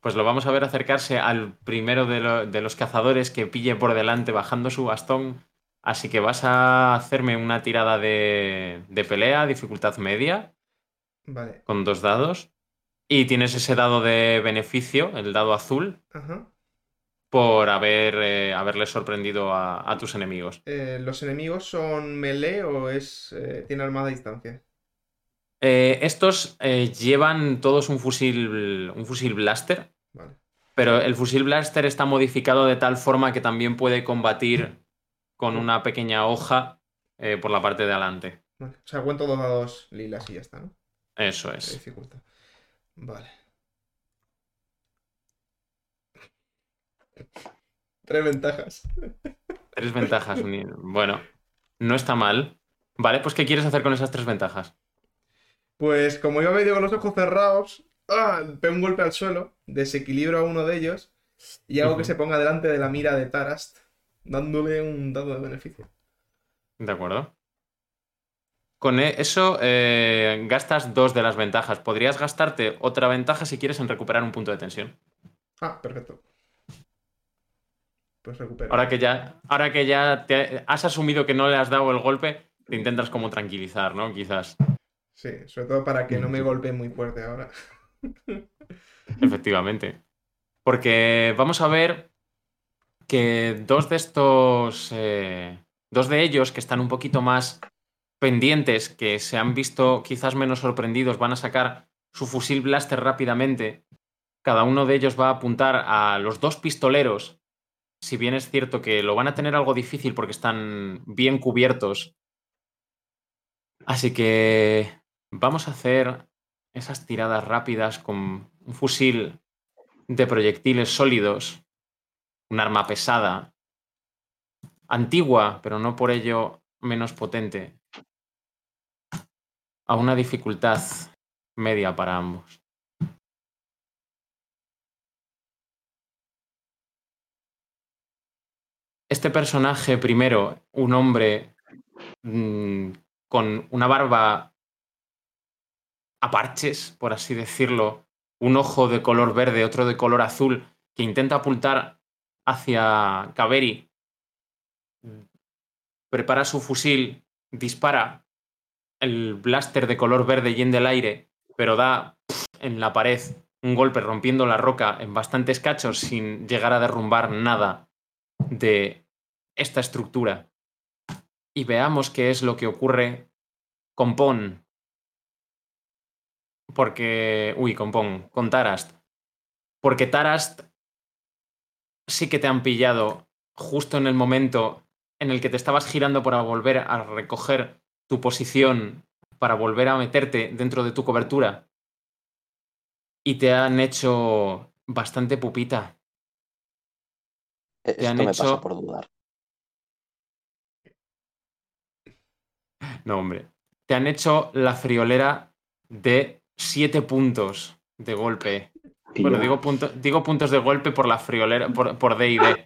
Pues lo vamos a ver acercarse al primero de, lo- de los cazadores que pille por delante bajando su bastón. Así que vas a hacerme una tirada de, de pelea, dificultad media. Vale, con dos dados. Y tienes ese dado de beneficio, el dado azul, ajá. Por haber, eh, haberle sorprendido a, a tus enemigos. Eh, ¿Los enemigos son melee o es eh, tiene armada a distancia? Estos llevan todos un fusil, un fusil blaster, Vale. pero el fusil blaster está modificado de tal forma que también puede combatir con una pequeña hoja por la parte de adelante. Vale. O sea, cuento dos dados lilas y ya está, ¿no? Eso es. dificulta. Vale. Tres ventajas. Tres ventajas. Bueno, no está mal. Vale, pues ¿qué quieres hacer con esas tres ventajas? Pues como iba medio con los ojos cerrados, ¡ah! pego un golpe al suelo, desequilibro a uno de ellos y hago que se ponga delante de la mira de Tarast, dándole un dado de beneficio. De acuerdo. Con e- eso eh, gastas dos de las ventajas. Podrías gastarte otra ventaja si quieres en recuperar un punto de tensión. Ah, perfecto. Pues. Ahora que ya, ahora que ya te has asumido que no le has dado el golpe, te intentas como tranquilizar, ¿no? Quizás. Sí, sobre todo para que no me golpee muy fuerte ahora. Efectivamente. Porque vamos a ver que dos de estos. eh, dos de ellos que están un poquito más pendientes, que se han visto quizás menos sorprendidos, van a sacar su fusil blaster rápidamente. Cada uno de ellos va a apuntar a los dos pistoleros. Si bien es cierto que lo van a tener algo difícil porque están bien cubiertos. Así que vamos a hacer esas tiradas rápidas con un fusil de proyectiles sólidos, un arma pesada, antigua, pero no por ello menos potente, a una dificultad media para ambos. Este personaje, primero, un hombre mm, con una barba a parches, por así decirlo, un ojo de color verde, otro de color azul, que intenta apuntar hacia Kaveri, prepara su fusil, dispara el blaster de color verde yendo el aire, pero da en la pared un golpe rompiendo la roca en bastantes cachos sin llegar a derrumbar nada de esta estructura. Y veamos qué es lo que ocurre con Pon. Porque. Uy, con Pon, con Tarast. Porque Tarast sí que te han pillado justo en el momento en el que te estabas girando para volver a recoger tu posición, para volver a meterte dentro de tu cobertura. Y te han hecho bastante pupita. Esto han me hecho- pasa por dudar. No, hombre. Te han hecho la friolera de 7 puntos de golpe. Tío, Bueno, digo, punto- digo puntos de golpe por la friolera, por, por D y D.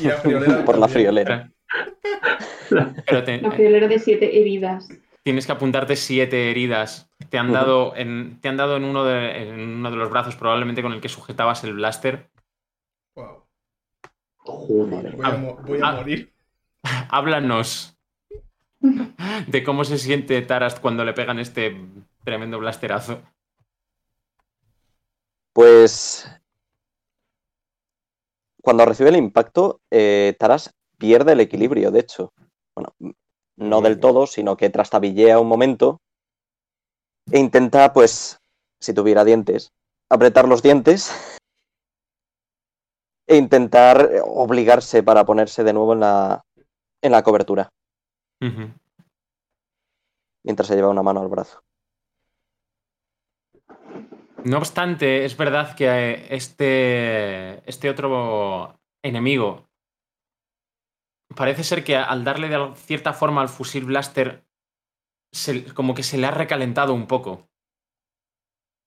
Y la friolera por la friolera. Pero te- La friolera de siete heridas. tienes que apuntarte siete heridas. Te han dado en, te han dado en uno, de, en uno de los brazos, probablemente con el que sujetabas el blaster. Wow. Joder. Voy a, mo- voy a Ah. morir. Háblanos de cómo se siente Tarast cuando le pegan este tremendo blasterazo. Pues cuando recibe el impacto, eh, Taras pierde el equilibrio, de hecho. Bueno, no del todo, sino que trastabillea un momento e intenta, pues, si tuviera dientes, apretar los dientes e intentar obligarse para ponerse de nuevo en la, en la cobertura, Mientras se lleva una mano al brazo. No obstante, es verdad que eh, este, este otro enemigo parece ser que al darle de cierta forma al fusil blaster, se- como que se le ha recalentado un poco.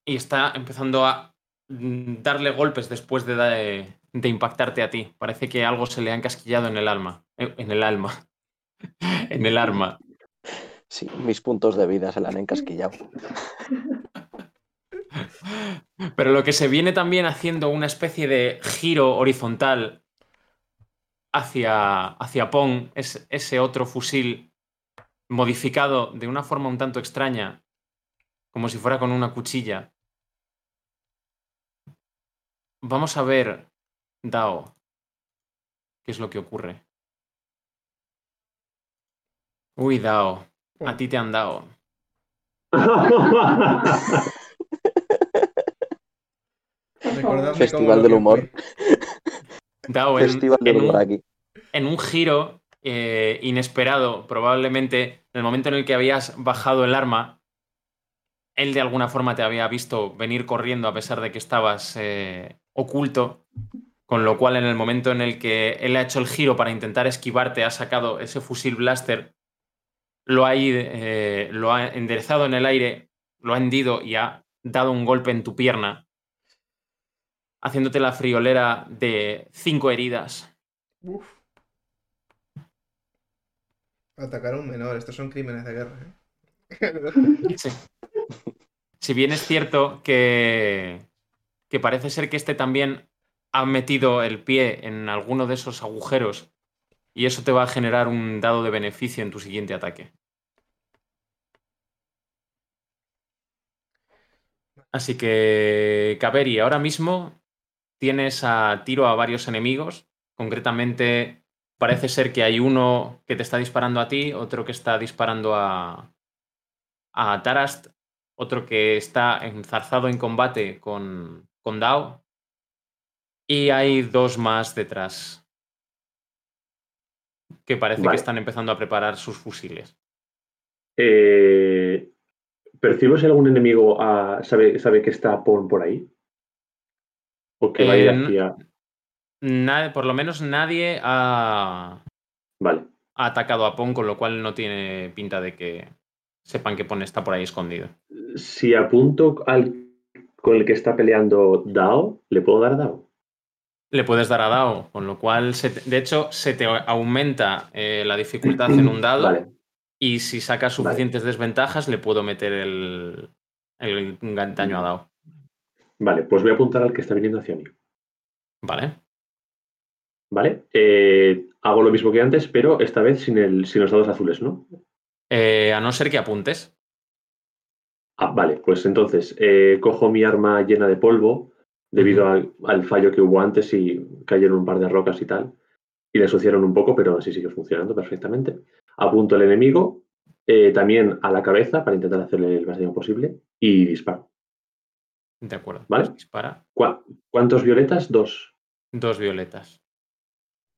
Y está empezando a mm, darle golpes después de, de impactarte a ti. Parece que algo se le ha encasquillado en el alma. eh, En el alma. en el arma. Sí, mis puntos de vida se la han encasquillado. Pero lo que se viene también haciendo una especie de giro horizontal hacia, hacia Pong es ese otro fusil modificado de una forma un tanto extraña, como si fuera con una cuchilla. Vamos a ver, Dao, qué es lo que ocurre. Uy, Dao, a ti te han dado. Festival del humor. Dao, en- Festival en del un- humor aquí. en un giro eh, inesperado, probablemente en el momento en el que habías bajado el arma, él de alguna forma te había visto venir corriendo a pesar de que estabas eh, oculto, con lo cual en el momento en el que él ha hecho el giro para intentar esquivarte, ha sacado ese fusil blaster, lo ha, eh, lo ha enderezado en el aire, lo ha hendido y ha dado un golpe en tu pierna, haciéndote la friolera de cinco heridas. Uf. Atacar a un menor, estos son crímenes de guerra. ¿eh? Sí. Si bien es cierto que, que parece ser que este también ha metido el pie en alguno de esos agujeros y eso te va a generar un dado de beneficio en tu siguiente ataque. Así que, Kaveri, ahora mismo tienes a tiro a varios enemigos. Concretamente, parece ser que hay uno que te está disparando a ti, otro que está disparando a, a Tarast, otro que está enzarzado en combate con, con Dao. Y hay dos más detrás que parece Vale. que están empezando a preparar sus fusiles. Eh, ¿Percibo si algún enemigo ah, sabe, sabe que está Pon por ahí? ¿O que va a ir Eh, hacia...? Por lo menos nadie ha, Vale, ha atacado a Pon, con lo cual no tiene pinta de que sepan que Pon está por ahí escondido. si apunto al con el que está peleando Dao, ¿le puedo dar Dao? Le puedes dar a Dao, con lo cual, se te- de hecho, se te aumenta eh, la dificultad en un dado Vale, y si sacas suficientes desventajas le puedo meter el, el daño a Dao. vale, pues voy a apuntar al que está viniendo hacia mí. ¿Vale? ¿Vale? Eh, hago lo mismo que antes, pero esta vez sin, el, sin los dados azules, ¿no? Eh, a no ser que apuntes. Ah, vale, pues entonces cojo mi arma llena de polvo debido al, al fallo que hubo antes y cayeron un par de rocas y tal. Y le ensuciaron un poco, pero así sigue funcionando perfectamente. Apunto al enemigo, eh, también a la cabeza para intentar hacerle el más daño posible y disparo. De acuerdo. Vale. Pues dispara. ¿Cuá- ¿Cuántos violetas? Dos. Dos violetas.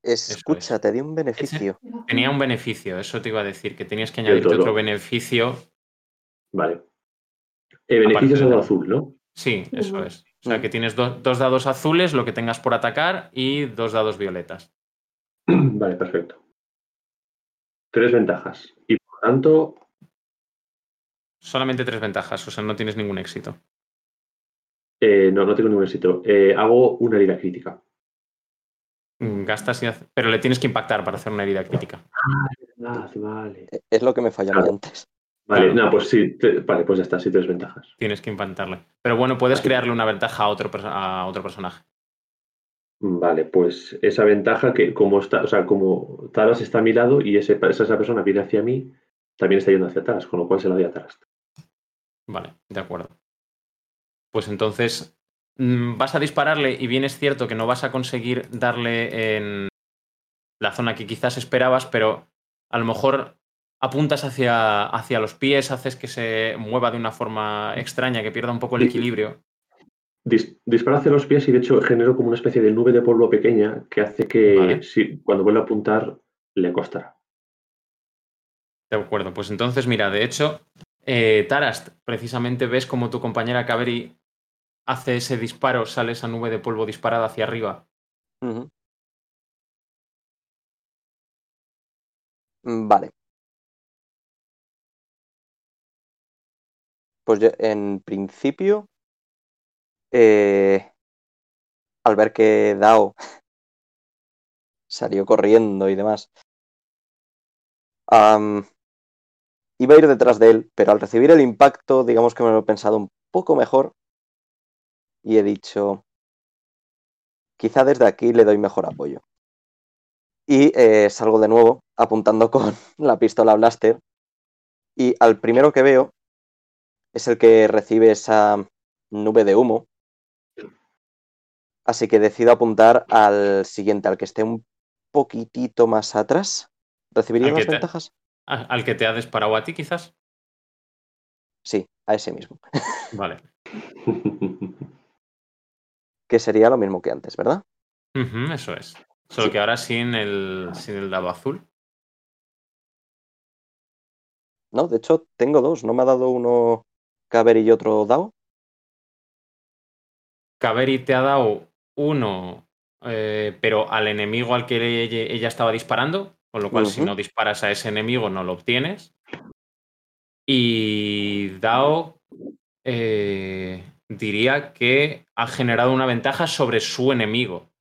Escucha, es. te di un beneficio. Tenía un beneficio, eso te iba a decir, que tenías que añadirte otro beneficio. Vale. Eh, beneficios de al la- azul, ¿no? Sí, eso es. O sea, Mm. que tienes do- dos dados azules, lo que tengas por atacar, y dos dados violetas. Vale, perfecto. Tres ventajas. Y por tanto, Solamente tres ventajas, o sea, no tienes ningún éxito. eh, no, no tengo ningún éxito. Eh, hago una herida crítica. Mm, Gastas y hace- Pero le tienes que impactar para hacer una herida crítica. Ah, vale. Es lo que me falló a mí Claro. antes. Vale, Claro. no, pues sí, te- vale, pues ya está, sí, tres ventajas. Tienes que impactarle. Pero bueno, puedes crearle una ventaja a otro, a otro personaje. Vale, pues esa ventaja que como está, o sea, como Taras está a mi lado y ese, esa, esa persona viene hacia mí, también está yendo hacia Taras, con lo cual se la doy a Taras. Vale, de acuerdo. Pues entonces mm, vas a dispararle y bien es cierto que no vas a conseguir darle en la zona que quizás esperabas, pero a lo mejor apuntas hacia, hacia los pies, haces que se mueva de una forma extraña, que pierda un poco el equilibrio. Dis- disparo hacia los pies y de hecho genero como una especie de nube de polvo pequeña que hace que Vale. si, cuando vuelva a apuntar le costará. De acuerdo, pues entonces mira, de hecho, eh, Tarast, precisamente ves como tu compañera Kaveri hace ese disparo, sale esa nube de polvo disparada hacia arriba. Vale. Pues en principio, eh, al ver que Dao salió corriendo y demás, iba a ir detrás de él, pero al recibir el impacto, digamos que me lo he pensado un poco mejor y he dicho, quizá desde aquí le doy mejor apoyo. Y eh, salgo de nuevo apuntando con la pistola blaster y al primero que veo es el que recibe esa nube de humo. Así que decido apuntar al siguiente, al que esté un poquitito más atrás. ¿Recibiría más te- ventajas? A- Al que te ha disparado a ti, quizás. Sí, a ese mismo. Vale. Que sería lo mismo que antes, ¿verdad? Eso es. Solo Sí. que ahora sin el, sin el dado azul. No, de hecho tengo dos. ¿No me ha dado uno Caber y otro Dao? Kaveri te ha dado uno, eh, pero al enemigo al que ella, ella estaba disparando, con lo cual si no disparas a ese enemigo no lo obtienes. Y Dao eh, diría que ha generado una ventaja sobre su enemigo.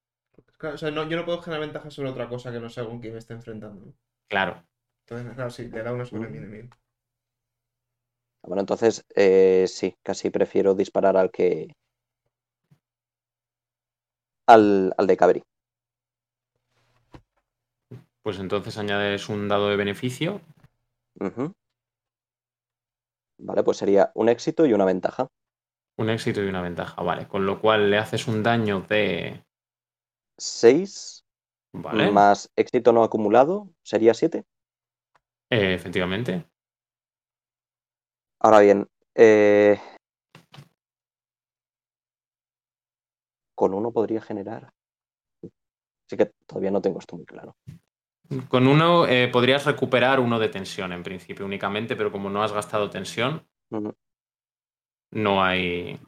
Claro, o sea, no- yo no puedo generar ventaja sobre otra cosa que no sea con quien me esté enfrentando. Claro. Entonces, claro, sí, le da una sobre mi enemigo. Bueno, entonces eh, sí, casi prefiero disparar al que. al, al de Cabri. Pues entonces añades un dado de beneficio. Vale, pues sería un éxito y una ventaja. Un éxito y una ventaja, vale. Con lo cual le haces un daño de. 6 Vale. más éxito no acumulado sería 7. Eh, efectivamente. Ahora bien, eh, con uno podría generar. Así que todavía no tengo esto muy claro. Con uno eh, podrías recuperar uno de tensión en principio únicamente, pero como no has gastado tensión, no hay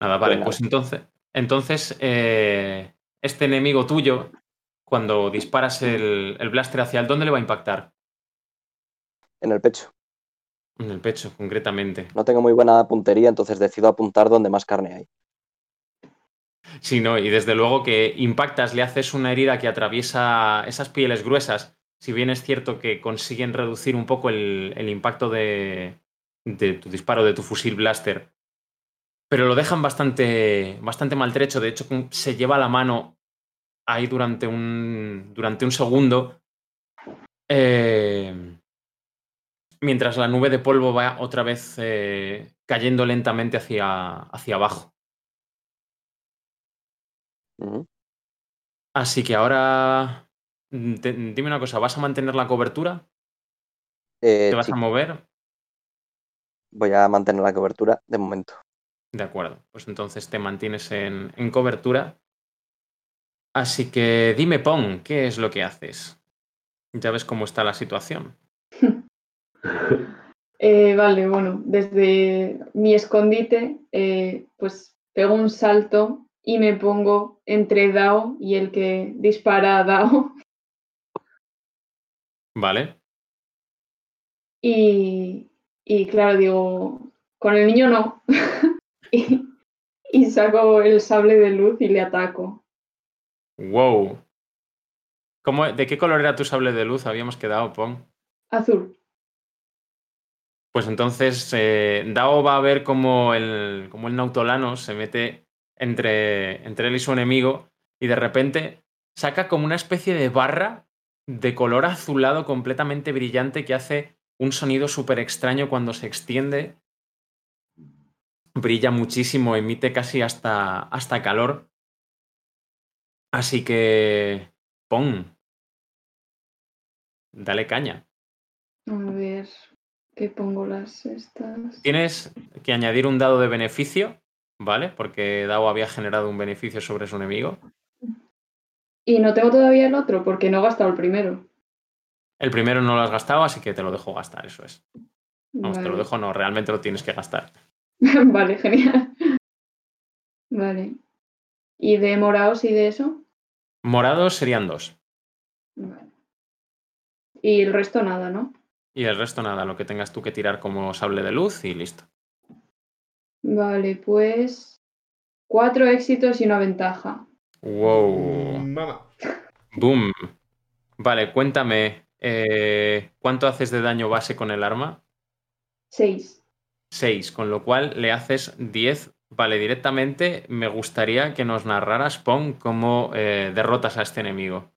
nada. Vale, pues entonces, entonces eh, este enemigo tuyo, cuando disparas el, el blaster hacia él, ¿dónde le va a impactar? En el pecho. En el pecho, concretamente. No tengo muy buena puntería, entonces decido apuntar donde más carne hay. Sí, no, y desde luego que impactas, le haces una herida que atraviesa esas pieles gruesas. Si bien es cierto que consiguen reducir un poco el, el impacto de, de tu disparo, de tu fusil blaster, pero lo dejan bastante, bastante maltrecho. De hecho, se lleva la mano ahí durante un, durante un segundo. eh, mientras la nube de polvo va otra vez eh, cayendo lentamente hacia, hacia abajo. Así que ahora. mm, te- dime una cosa, ¿vas a mantener la cobertura? Eh, ¿Te vas sí, a mover? voy a mantener la cobertura de momento. De acuerdo, pues entonces te mantienes en, en cobertura. Así que dime, Pong, ¿qué es lo que haces? Ya ves cómo está la situación. Eh, vale, bueno, desde mi escondite, eh, pues pego un salto y me pongo entre Dao y el que dispara a Dao. ¿Vale? Y, y claro, digo, con el niño no. y, y saco el sable de luz y le ataco. ¡Wow! ¿Cómo, ¿De qué color era tu sable de luz? Habíamos quedado, Pong. Azul. Pues entonces eh, Dao va a ver cómo el, cómo el nautolano se mete entre, entre él y su enemigo y de repente saca como una especie de barra de color azulado completamente brillante que hace un sonido súper extraño cuando se extiende. Brilla muchísimo, emite casi hasta, hasta calor. Así que... ¡Pon! Dale caña. A ver, ¿qué pongo las estas? Tienes que añadir un dado de beneficio, ¿vale? Porque Dao había generado un beneficio sobre su enemigo. Y no tengo todavía el otro porque no he gastado el primero. El primero no lo has gastado, así que te lo dejo gastar, eso es. Vamos, te lo dejo, no, realmente lo tienes que gastar. Vale, genial. Vale. ¿Y de morados y de eso? Morados serían dos. Vale. Y el resto nada, ¿no? Y el resto nada, lo que tengas tú que tirar como sable de luz y listo. Vale, pues cuatro éxitos y una ventaja. Wow. Mm, Mamá. Boom. Vale, cuéntame, eh, ¿cuánto haces de daño base con el arma? Seis. 6, con lo cual le haces 10. Vale, directamente me gustaría que nos narraras, Pong, cómo eh, derrotas a este enemigo.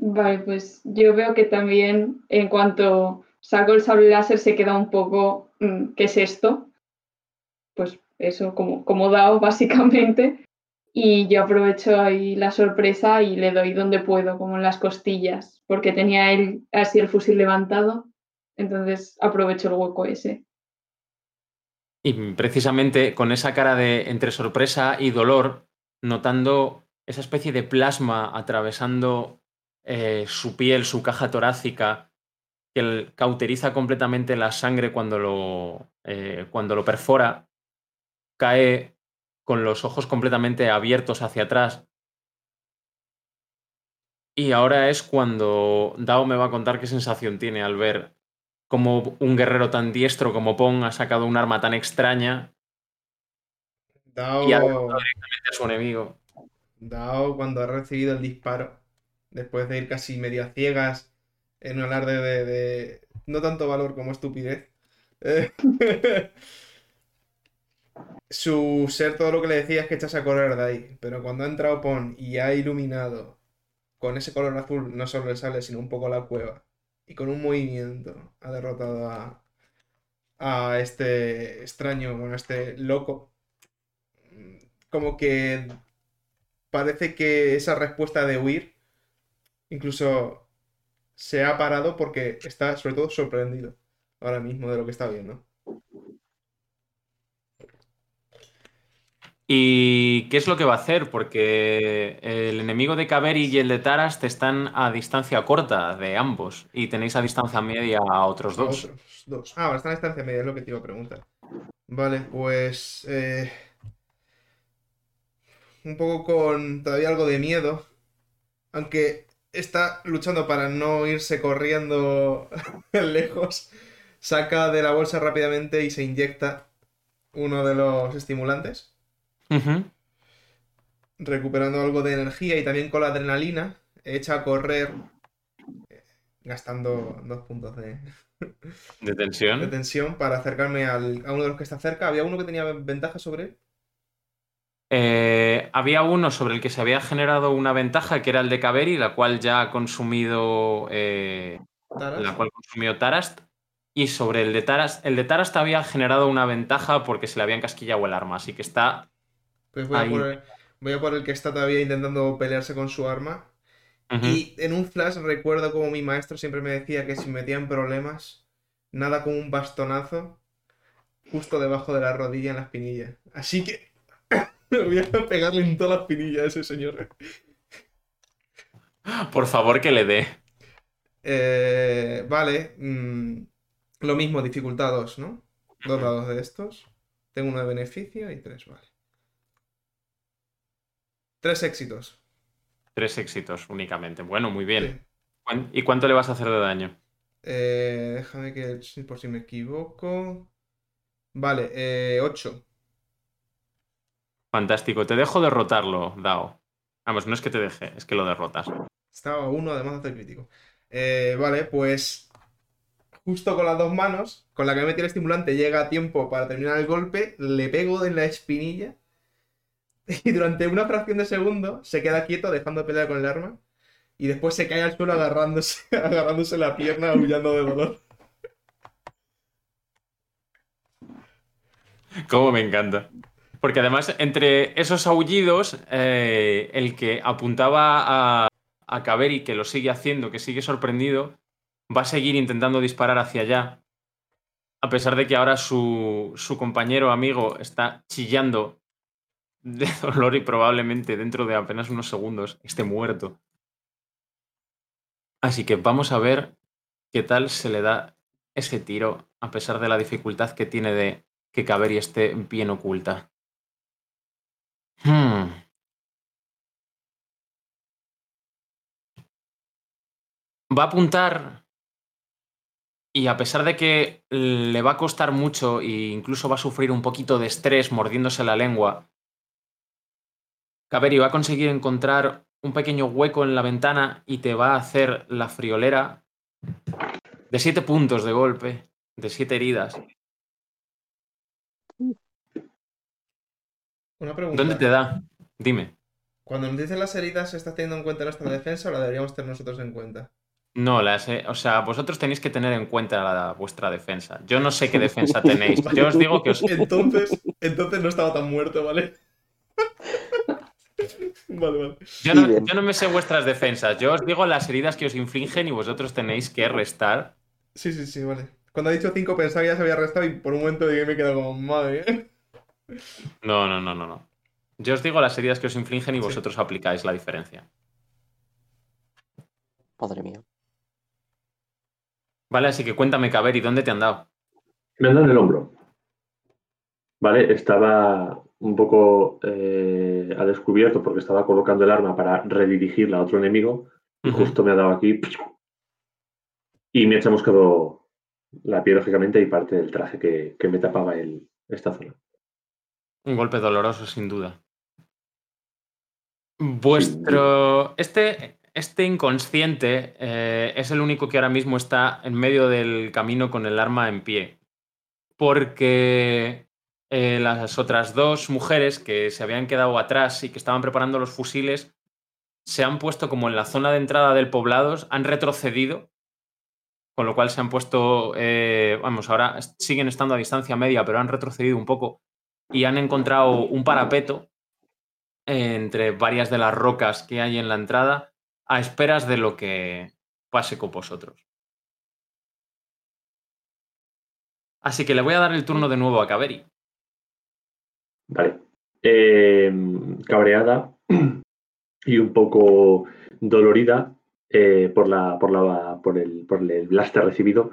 Vale, pues yo veo que también en cuanto saco el sable láser se queda un poco, mm, ¿qué es esto? Pues eso, como, como dado básicamente. Y yo aprovecho ahí la sorpresa y le doy donde puedo, como en las costillas, porque tenía él así el fusil levantado. Entonces aprovecho el hueco ese. Y precisamente con esa cara de entre sorpresa y dolor, notando esa especie de plasma atravesando eh, su piel, su caja torácica, que el- cauteriza completamente la sangre cuando lo, eh, cuando lo perfora, cae con los ojos completamente abiertos hacia atrás. Y ahora es cuando Dao me va a contar qué sensación tiene al ver como un guerrero tan diestro como Pong ha sacado un arma tan extraña Dao, y ha directamente a su enemigo. Dao, cuando ha recibido el disparo, después de ir casi medio a ciegas en un alarde de, no tanto valor como estupidez, eh, su ser todo lo que le decía es que echase a correr de ahí. Pero cuando ha entrado Pon y ha iluminado con ese color azul, no solo le sale, sino un poco la cueva, y con un movimiento ha derrotado a, a este extraño, bueno, a este loco. Como que parece que esa respuesta de huir incluso se ha parado porque está sobre todo sorprendido ahora mismo de lo que está viendo. ¿Y qué es lo que va a hacer? Porque el enemigo de Kaveri y el de Taras te están a distancia corta de ambos y tenéis a distancia media a otros dos. Otros dos. Ah, está en distancia media, es lo que te iba a preguntar. Vale, pues. eh, un poco con todavía algo de miedo. Aunque está luchando para no irse corriendo lejos. Saca de la bolsa rápidamente y se inyecta uno de los estimulantes. Recuperando algo de energía y también con la adrenalina, echa a correr, gastando dos puntos de, De de tensión. tensión para acercarme al- a uno de los que está cerca. Había uno que tenía ventaja sobre él. Eh, había uno sobre el que se había generado una ventaja, que era el de Kaveri, la cual ya ha consumido. eh, la cual consumió Tarast. Y sobre el de Tarast, el de Tarast había generado una ventaja porque se le había encasquillado el arma, así que está. Pues voy a, ahí. por el, voy a por el que está todavía intentando pelearse con su arma. Y en un flash recuerdo como mi maestro siempre me decía que si me metía en problemas, nada como un bastonazo justo debajo de la rodilla en la espinilla. Así que voy a pegarle en toda la espinilla a ese señor. Por favor, que le dé. Eh, vale. mm, lo mismo, dificultad 2, ¿no? Dos dados de estos. Tengo uno de beneficio y tres, vale. Tres éxitos. Tres éxitos únicamente. Bueno, muy bien. Sí. ¿Cuán- ¿Y cuánto le vas a hacer de daño? Eh, déjame que, por si me equivoco. Vale, eh, 8. Fantástico. Te dejo derrotarlo, Dao. Vamos, no es que te deje, es que lo derrotas. Estaba uno, además de hacer crítico. Eh, vale, pues justo con las dos manos, con la que me metí el estimulante, llega a tiempo para terminar el golpe, le pego en la espinilla y durante una fracción de segundo se queda quieto dejando de pelear con el arma y después se cae al suelo agarrándose, agarrándose la pierna, aullando de dolor. Cómo me encanta. Porque además, entre esos aullidos, eh, el que apuntaba a, a Kaveri, que lo sigue haciendo, que sigue sorprendido, va a seguir intentando disparar hacia allá. A pesar de que ahora su, su compañero amigo está chillando de dolor y probablemente dentro de apenas unos segundos esté muerto. Así que vamos a ver qué tal se le da ese tiro, a pesar de la dificultad que tiene de que Kaveri esté bien oculta. Hmm. Va a apuntar y a pesar de que le va a costar mucho e incluso va a sufrir un poquito de estrés mordiéndose la lengua, Kaveri va a conseguir encontrar un pequeño hueco en la ventana y te va a hacer la friolera de siete puntos de golpe, de siete heridas. Una pregunta. ¿Dónde te da? Dime. Cuando nos dicen las heridas, ¿se está teniendo en cuenta nuestra defensa o la deberíamos tener nosotros en cuenta? No, las, he- o sea, vosotros tenéis que tener en cuenta la- vuestra defensa. Yo no sé qué defensa tenéis. Yo os digo que os... Entonces, entonces no estaba tan muerto, ¿vale? Vale, vale. Yo no, yo me sé vuestras defensas. Yo os digo las heridas que os infligen y vosotros tenéis que restar. Sí, sí, sí, vale. Cuando ha dicho 5 pensaba que ya se había restado y por un momento dije me he quedado como madre. No, no, no, no, no. Yo os digo las heridas que os infligen y Sí. vosotros aplicáis la diferencia. Madre mía. Vale, así que cuéntame, Kaveri, ¿dónde te han dado? Me han dado en el hombro. Vale, estaba un poco eh, a descubierto porque estaba colocando el arma para redirigirla a otro enemigo y Ujú. justo me ha dado aquí y me ha chamuscado la piel, lógicamente, y parte del traje que, que me tapaba el, esta zona. Un golpe doloroso, sin duda. Vuestro. Este, este inconsciente eh, es el único que ahora mismo está en medio del camino con el arma en pie. Porque eh, las otras dos mujeres que se habían quedado atrás y que estaban preparando los fusiles se han puesto como en la zona de entrada del poblado, han retrocedido, con lo cual se han puesto, eh, vamos, ahora siguen estando a distancia media, pero han retrocedido un poco y han encontrado un parapeto entre varias de las rocas que hay en la entrada a esperas de lo que pase con vosotros. Así que le voy a dar el turno de nuevo a Kaveri. Vale. Eh, cabreada y un poco dolorida eh, por, la, por, la, por, el, por el blaster recibido,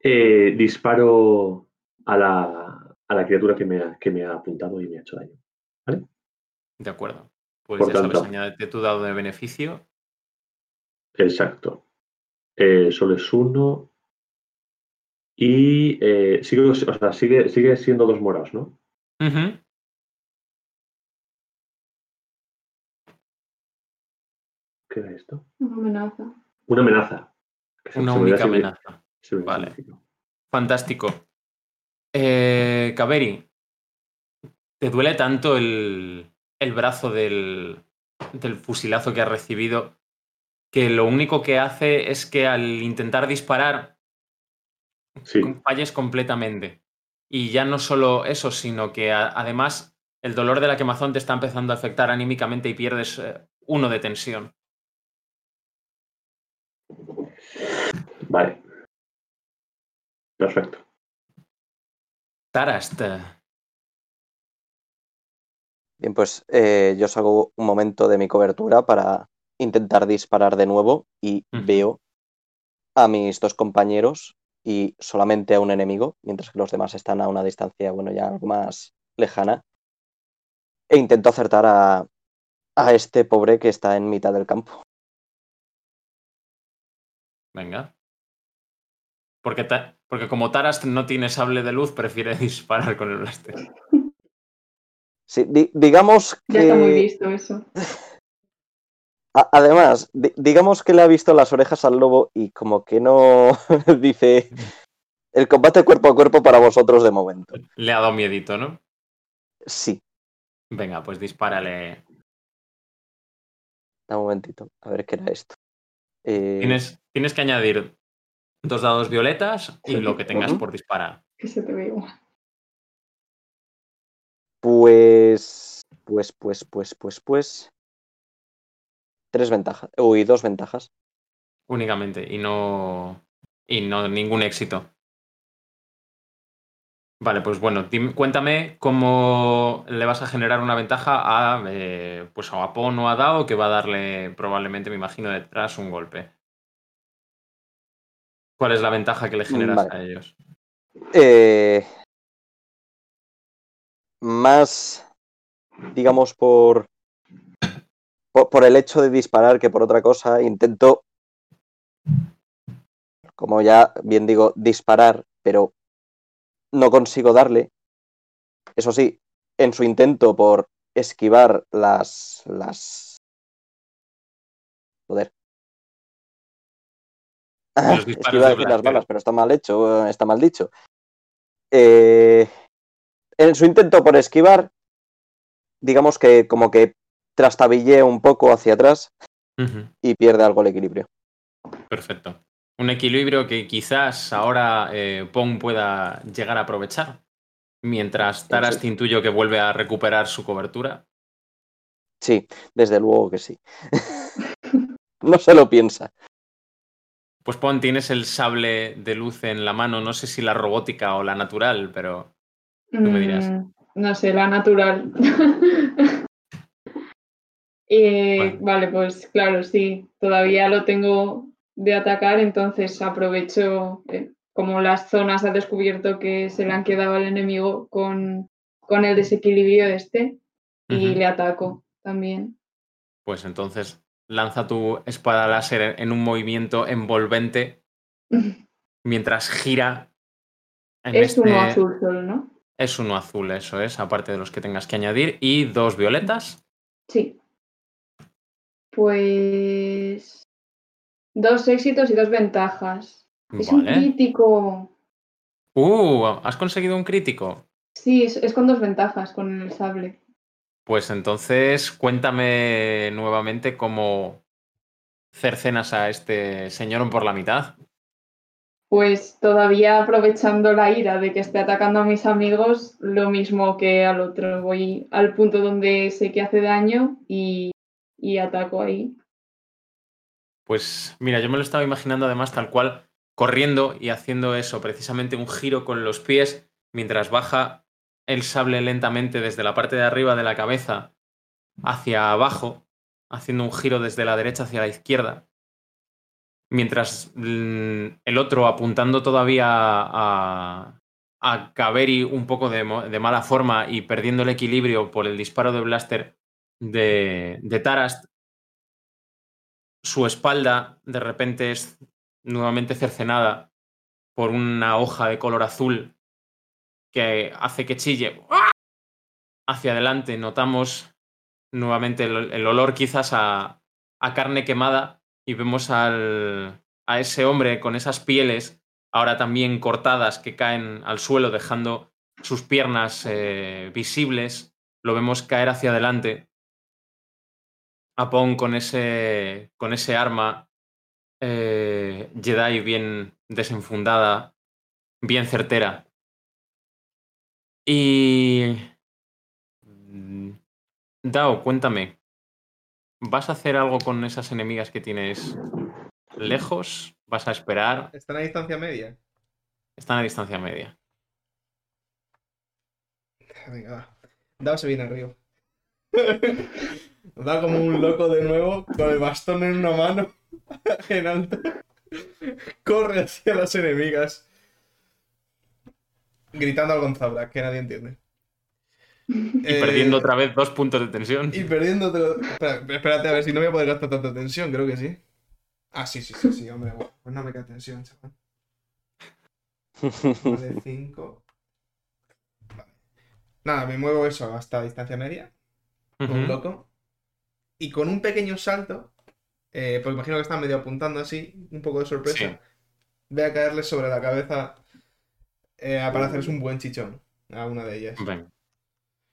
eh, disparo a la, a la criatura que me, ha, que me ha apuntado y me ha hecho daño. ¿Vale? De acuerdo. Pues Por ya sabes, tanto. añádete tu dado de beneficio. Exacto. Eh, solo es uno. Y eh, sigue, o sea, sigue, sigue siendo dos morados, ¿no? ¿Qué era esto? Una amenaza. Una amenaza. Una única amenaza. Vale. Fantástico. Eh, Kaveri, ¿te duele tanto el, el brazo del, del fusilazo que has recibido que lo único que hace es que al intentar disparar Sí, falles completamente? Y ya no solo eso, sino que a- además el dolor de la quemazón te está empezando a afectar anímicamente y pierdes eh, uno de tensión. vale. Perfecto. Tarast, Bien, pues eh, yo salgo un momento de mi cobertura para intentar disparar de nuevo y veo a mis dos compañeros y solamente a un enemigo, mientras que los demás están a una distancia, bueno, ya algo más lejana. E intento acertar a, a este pobre que está en mitad del campo. venga. Porque, ta- porque como Tarast no tiene sable de luz, prefiere disparar con el blaster. Sí, di- digamos Ya está muy que visto eso. además, di- digamos que le ha visto las orejas al lobo y como que no dice el combate cuerpo a cuerpo para vosotros de momento. Le ha dado miedito, ¿no? Sí, Venga, pues dispárale. da un momentito, a ver qué era esto. Eh, Tienes, tienes que añadir dos dados violetas y lo que tengas por disparar. Que se te ve igual. Pues, pues, pues, pues, pues, pues. Tres ventajas. Uy, dos ventajas. Únicamente. Y no. Y no ningún éxito. Vale, pues bueno, cuéntame cómo le vas a generar una ventaja a, eh, pues a Apon o a Dao, que va a darle probablemente, me imagino, detrás un golpe. ¿Cuál es la ventaja que le generas Vale. a ellos? Eh, más, digamos, por, por, por el hecho de disparar que por otra cosa, intento, como ya bien digo, disparar, pero no consigo darle. Eso sí, en su intento por esquivar las, las... Joder. Los disparos Esquivar de decir las balas, pero está mal hecho, está mal dicho. Eh, en su intento por esquivar, digamos que como que trastabillea un poco hacia atrás y pierde algo el equilibrio. Perfecto. Un equilibrio que quizás ahora eh, Pong pueda llegar a aprovechar. Mientras Taras Sí. intuyo que vuelve a recuperar su cobertura. Sí, desde luego que sí. no se lo piensa. Pues Pong, tienes el sable de luz en la mano. No sé si la robótica o la natural, pero me dirás. Mm, no sé, la natural. Eh, Bueno. Vale, pues claro, sí, todavía lo tengo de atacar, entonces aprovecho eh, como las zonas al descubierto que se le han quedado al enemigo con, con el desequilibrio este y le ataco también. pues entonces lanza tu espada láser en un movimiento envolvente mientras gira En Es uno este- azul solo, ¿no? Es uno azul, eso es, aparte de los que tengas que añadir. Y dos violetas. Sí. Pues. Dos éxitos y dos ventajas. Es un crítico. Uh, has conseguido un crítico. Sí, es, es con dos ventajas con el sable. Pues entonces cuéntame nuevamente cómo cercenas a este señor por la mitad. Pues todavía aprovechando la ira de que esté atacando a mis amigos, lo mismo que al otro. Voy al punto donde sé que hace daño y, y ataco ahí. Pues mira, yo me lo estaba imaginando además tal cual, corriendo y haciendo eso, precisamente un giro con los pies mientras baja el sable lentamente desde la parte de arriba de la cabeza hacia abajo, haciendo un giro desde la derecha hacia la izquierda, mientras mm, el otro apuntando todavía a, a Kaveri un poco de, mala forma y perdiendo el equilibrio por el disparo de blaster de, de Tarast, su espalda de repente es nuevamente cercenada por una hoja de color azul que hace que chille hacia adelante. Notamos nuevamente el, olor quizás a, a carne quemada y vemos al, a ese hombre con esas pieles ahora también cortadas que caen al suelo dejando sus piernas eh, visibles. Lo vemos caer hacia adelante. A Pong con ese, con ese arma eh, Jedi bien desenfundada, bien certera. Y... mm, Dao, cuéntame. ¿Vas a hacer algo con esas enemigas que tienes lejos? ¿Vas a esperar? Están a distancia media. Están a distancia media. Venga, va. Dao se viene arriba. Da como un loco de nuevo, con el bastón en una mano, en alto. Corre hacia las enemigas. Gritando al Gonzabra, que nadie entiende. Y Eh, perdiendo otra vez dos puntos de tensión. Y perdiendo. Espera, espérate a ver si no voy a poder gastar tanta tensión, creo que sí. Ah, sí, sí, sí, sí, hombre. bueno, Pues no me queda tensión, chaval. Vale, 5. Vale. Nada, me muevo eso hasta distancia media. Un loco. Y con un pequeño salto. eh, porque imagino que están medio apuntando así, un poco de sorpresa. Sí. Voy a caerle sobre la cabeza eh, para hacerles un buen chichón a una de ellas. Venga.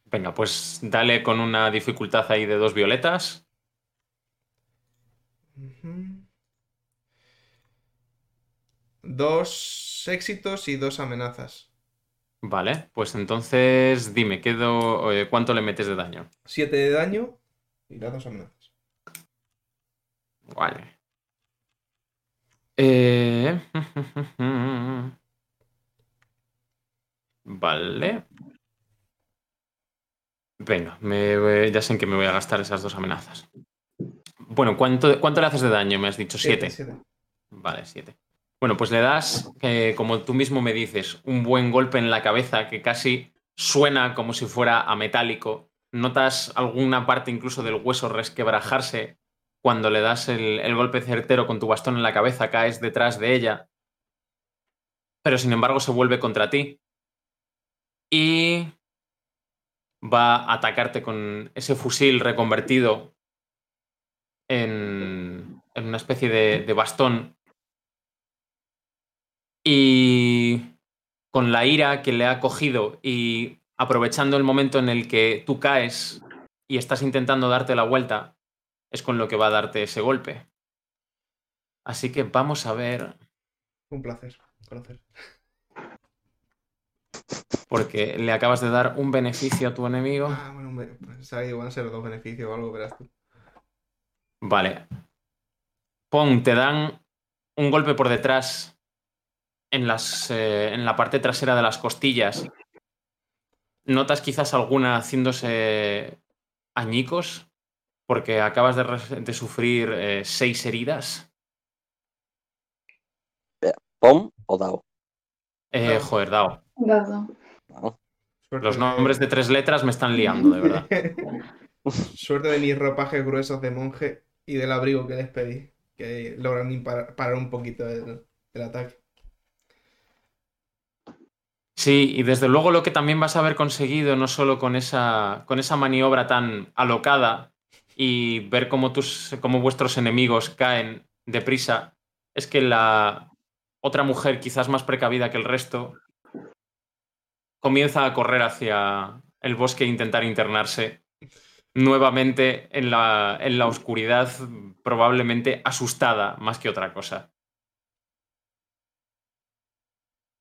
Venga, pues dale con una dificultad ahí de dos violetas. Dos éxitos y dos amenazas. Vale, pues entonces dime, ¿qué do- eh, ¿cuánto le metes de daño? Siete de daño y las dos amenazas. Vale. Eh, Vale. Venga, me- ya sé en qué me voy a gastar esas dos amenazas. Bueno, ¿cuánto, cuánto le haces de daño? Me has dicho siete. siete. Vale, siete. Bueno, pues le das, eh, como tú mismo me dices, un buen golpe en la cabeza que casi suena como si fuera a metálico. Notas alguna parte incluso del hueso resquebrajarse cuando le das el, el golpe certero con tu bastón en la cabeza, caes detrás de ella. Pero sin embargo se vuelve contra ti. Y va a atacarte con ese fusil reconvertido en, en una especie de, bastón. Y con la ira que le ha cogido y aprovechando el momento en el que tú caes y estás intentando darte la vuelta, es con lo que va a darte ese golpe. Así que vamos a ver, Un placer conocer. Porque le acabas de dar un beneficio a tu enemigo. Ah, bueno, un be- pues van a ser dos beneficios o algo, verás tú. Vale. Pong, te dan un golpe por detrás en, las, eh, en la parte trasera de las costillas. Notas quizás alguna haciéndose añicos porque acabas de, sufrir eh, seis heridas. ¿Pom o Dao? Eh, joder, Dao. Dado. Los nombres de tres letras me están liando, de verdad. Suerte de mis ropajes gruesos de monje y del abrigo que les pedí, que logran impar- parar un poquito el, el ataque. Sí, y desde luego lo que también vas a haber conseguido, no solo con esa, con esa maniobra tan alocada y ver cómo, tus, cómo vuestros enemigos caen deprisa, es que la otra mujer, quizás más precavida que el resto, comienza a correr hacia el bosque e intentar internarse nuevamente en la, en la oscuridad, probablemente asustada más que otra cosa.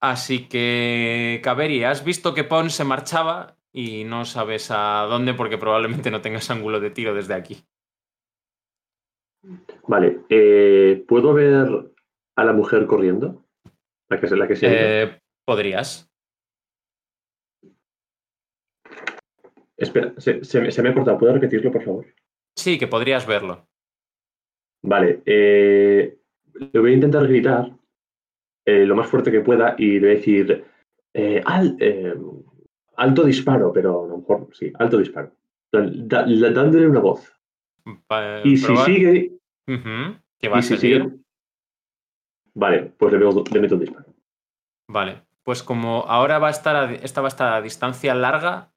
Así que, Kaveri, has visto que Pon se marchaba y no sabes a dónde porque probablemente no tengas ángulo de tiro desde aquí. Vale, eh, ¿puedo ver a la mujer corriendo? La que, la que se? Eh, Podrías. Espera, se, se me- se me ha cortado. ¿Puedo repetirlo, por favor? Sí, que podrías verlo. Vale, eh, le voy a intentar gritar eh, lo más fuerte que pueda y le voy a decir al- alto disparo, pero a lo mejor sí, alto disparo. Da- da- da- dándole una voz. Pa- Y si sigue, Que va a si seguir. sigue, vale, pues le, veo- le meto un disparo. Vale, pues como ahora va a estar a, esta va a estar a distancia larga,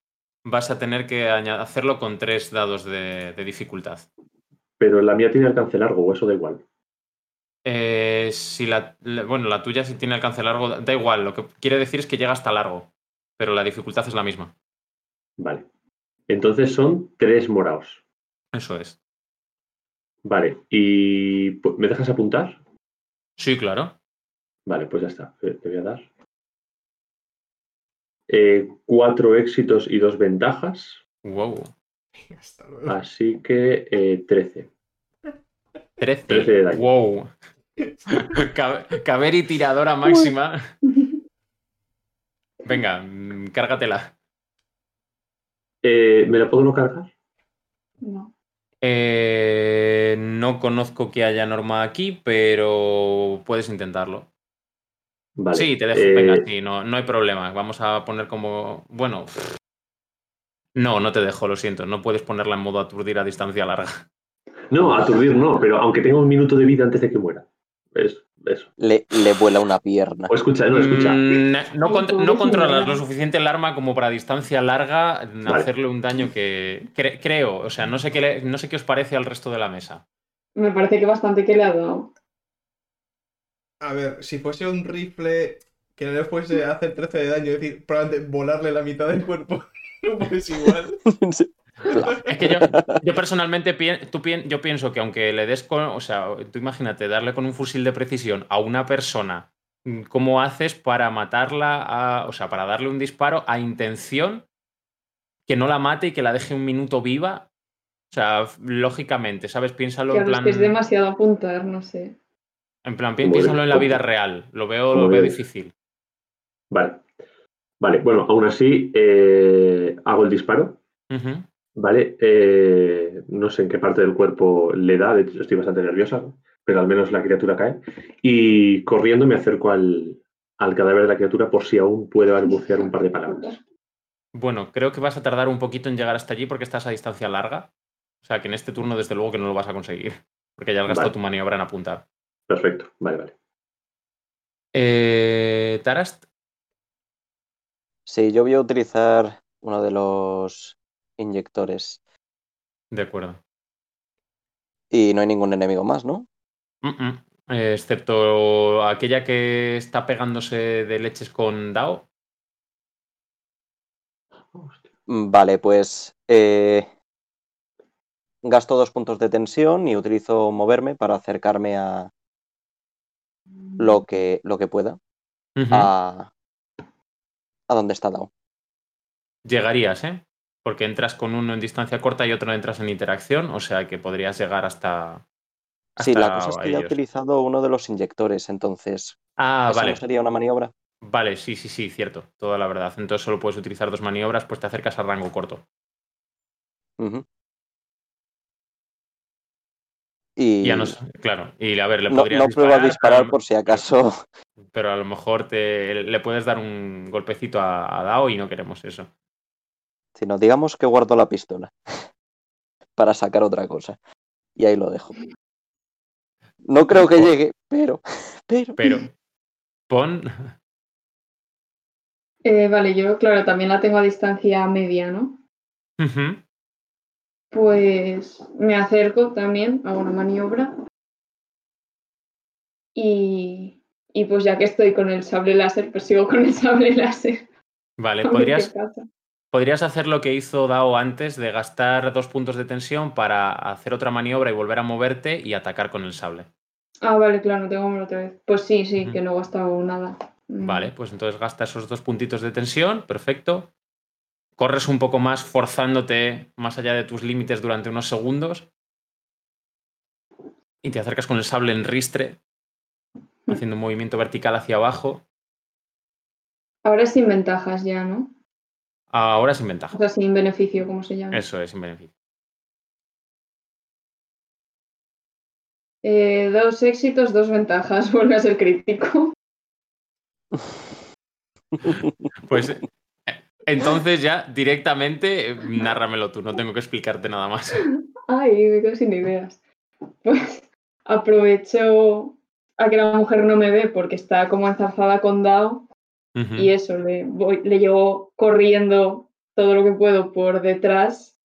vas a tener que hacerlo con tres dados de, de dificultad. Pero la mía tiene alcance largo, o eso da igual. Eh, si la, bueno, la tuya si tiene alcance largo, da igual, lo que quiere decir es que llega hasta largo, pero la dificultad es la misma. Vale. Entonces son tres moraos. Eso es. Vale, ¿y pu- me dejas apuntar? Sí, claro. Vale, pues ya está. eh, Te voy a dar. Eh, cuatro éxitos y dos ventajas. Wow. Hasta luego. Así que eh, 13. 13. 13 de daño. Wow. Ca- Caveri tiradora máxima. Venga, mm, cárgatela. Eh, ¿Me la puedo no cargar? No. Eh, no conozco que haya norma aquí, pero puedes intentarlo. Vale. Sí, te dejo. eh, Venga, sí, no, no hay problema. Vamos a poner como. Bueno. No, no te dejo, lo siento. No puedes ponerla en modo aturdir a distancia larga. No, aturdir no, pero aunque tenga un minuto de vida antes de que muera. Es eso. Le, le vuela una pierna. O escucha, no, escucha. Mm, no, no controlas lo suficiente el arma como para distancia larga Vale. hacerle un daño que cre- creo. O sea, no sé, qué le- no sé qué os parece al resto de la mesa. Me parece que bastante que le ha dado. A ver, si fuese un rifle que no le fuese a hacer 13 de daño, es decir, probablemente volarle la mitad del cuerpo, pues igual. Es que yo, yo personalmente pien- tú pien- yo pienso que aunque le des con, o sea, tú imagínate darle con un fusil de precisión a una persona, mm, ¿cómo haces para matarla, a- o sea, para darle un disparo a intención que no la mate y que la deje un minuto viva? O sea, lógicamente, ¿sabes? Piénsalo en plan, que es demasiado apuntar, no sé. en plan, piénsalo en la vida real. Lo veo, lo veo difícil. Vale. Vale, bueno, aún así eh, hago el disparo. Ujú. Vale, eh, no sé en qué parte del cuerpo le da, de hecho estoy bastante nerviosa, pero al menos la criatura cae. Y corriendo me acerco al, al cadáver de la criatura por si aún puedo balbucear un par de palabras. Bueno, creo que vas a tardar un poquito en llegar hasta allí porque estás a distancia larga. O sea, que en este turno, desde luego, que no lo vas a conseguir. Porque ya has gastado Vale. tu maniobra en apuntar. Perfecto, vale, vale. Eh, Tarast, Sí, yo voy a utilizar uno de los inyectores. de acuerdo. Y no hay ningún enemigo más, ¿no? Mm, mm. Eh, excepto aquella que está pegándose de leches con Dao. Mm, Vale, pues eh, gasto dos puntos de tensión y utilizo moverme para acercarme a lo que, lo que pueda a, a donde está Dao. Llegarías, ¿eh? Porque entras con uno en distancia corta y otro entras en interacción. O sea que podrías llegar hasta. Sí, la cosa es que ya he utilizado uno de los inyectores, entonces Ah, ¿eso vale. no sería una maniobra? Vale, sí, sí, sí, cierto. Toda la verdad. Entonces solo puedes utilizar dos maniobras, pues te acercas a rango corto. Y Y ya no claro. Y a ver, le no, podrías no pruebo a disparar pero- por si acaso. pero a lo mejor te, le puedes dar un golpecito a, a Dao y no queremos eso. Sino digamos que guardo la pistola para sacar otra cosa. Y ahí lo dejo. No creo que llegue, pero, pero. Pero pon. Eh, vale, yo, claro, también la tengo a distancia media, ¿no? Pues me acerco también, hago una maniobra. Y, y pues ya que estoy con el sable láser, pues sigo con el sable láser. Vale, podrías. Podrías hacer lo que hizo Dao antes de gastar dos puntos de tensión para hacer otra maniobra y volver a moverte y atacar con el sable. Ah, vale, claro, no tengo otra vez. Pues sí, sí, que no he gastado nada. Mm. Vale, pues entonces gasta esos dos puntitos de tensión, perfecto. Corres un poco más forzándote más allá de tus límites durante unos segundos. Y te acercas con el sable en ristre, haciendo un movimiento vertical hacia abajo. Ahora es sin ventajas ya, ¿no? Ahora sin O ventaja. sea, sin beneficio, como se llama. Eso es, sin beneficio. Eh, dos éxitos, dos ventajas. Vuelve a ser crítico. Pues eh, entonces ya directamente eh, nárramelo tú, no tengo que explicarte nada más. Ay, me quedo sin ideas. Pues aprovecho a que la mujer no me ve porque está como enzarzada con Dao Y eso, le, voy, le llevo corriendo todo lo que puedo por detrás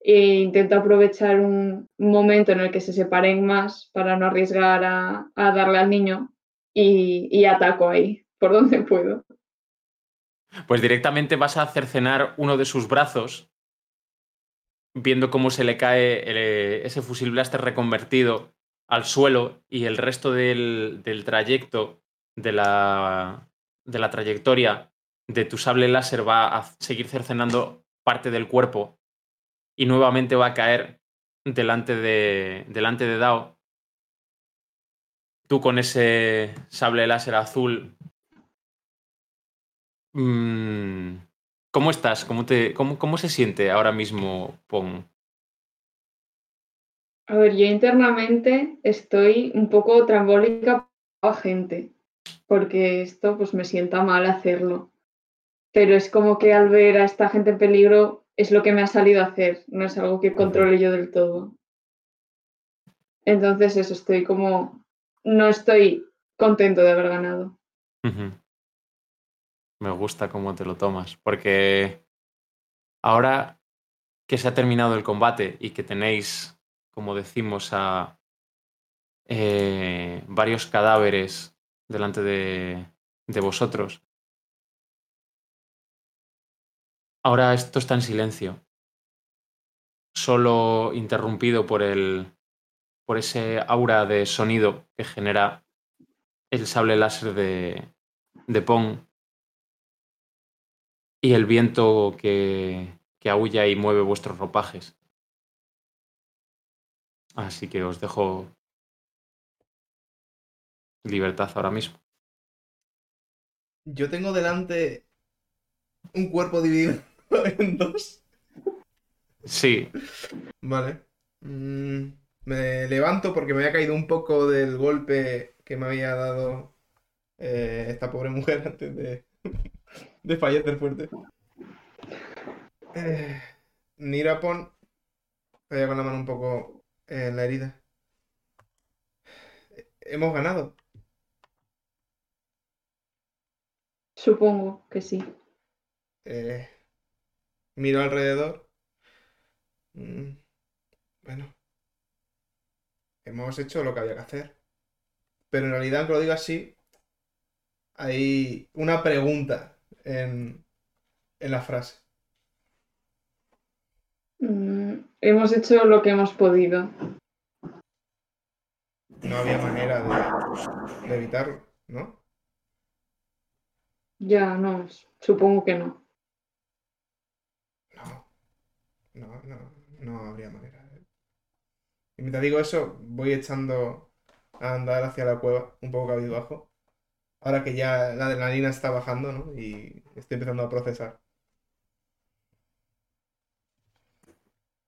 e intento aprovechar un momento en el que se separen más para no arriesgar a, a darle al niño y, y ataco ahí, por donde puedo. Pues directamente vas a cercenar uno de sus brazos, viendo cómo se le cae el- eh, ese fusil blaster reconvertido al suelo y el resto del, del trayecto de la, de la trayectoria de tu sable láser va a seguir cercenando parte del cuerpo y nuevamente va a caer delante de, delante de Dao. Tú con ese sable láser azul Mm, ¿Cómo estás? ¿Cómo, te, cómo, cómo se siente ahora mismo Pong? A ver, yo internamente estoy un poco trambólica gente, porque esto pues me sienta mal hacerlo. Pero es como que al ver a esta gente en peligro es lo que me ha salido a hacer, no es algo que controle yo del todo. Entonces eso, estoy como, no estoy contento de haber ganado. Me gusta cómo te lo tomas, porque ahora que se ha terminado el combate y que tenéis, como decimos, a eh, varios cadáveres delante de, de vosotros, ahora esto está en silencio, solo interrumpido por el por ese aura de sonido que genera el sable láser de, de Pong. Y el viento que, que aúlla y mueve vuestros ropajes. Así que os dejo libertad ahora mismo. Yo tengo delante un cuerpo dividido en dos. Sí, Vale. Mm, me levanto porque me había caído un poco del golpe que me había dado eh, esta pobre mujer antes de, de fallecer fuerte. Eh, Nirapon, vaya con la mano un poco en la herida. Hemos ganado. Supongo que sí. Eh, miro alrededor. Mm, bueno, hemos hecho lo que había que hacer. Pero en realidad, aunque lo diga así, hay una pregunta en, en la frase. Mm, hemos hecho lo que hemos podido. No había manera de, de evitarlo, ¿no? Ya, no, supongo que no. No, no, no, no habría manera. Y mientras digo eso, voy echando a andar hacia la cueva, un poco cabizbajo. Ahora que ya la adrenalina está bajando, ¿no? Y estoy empezando a procesar.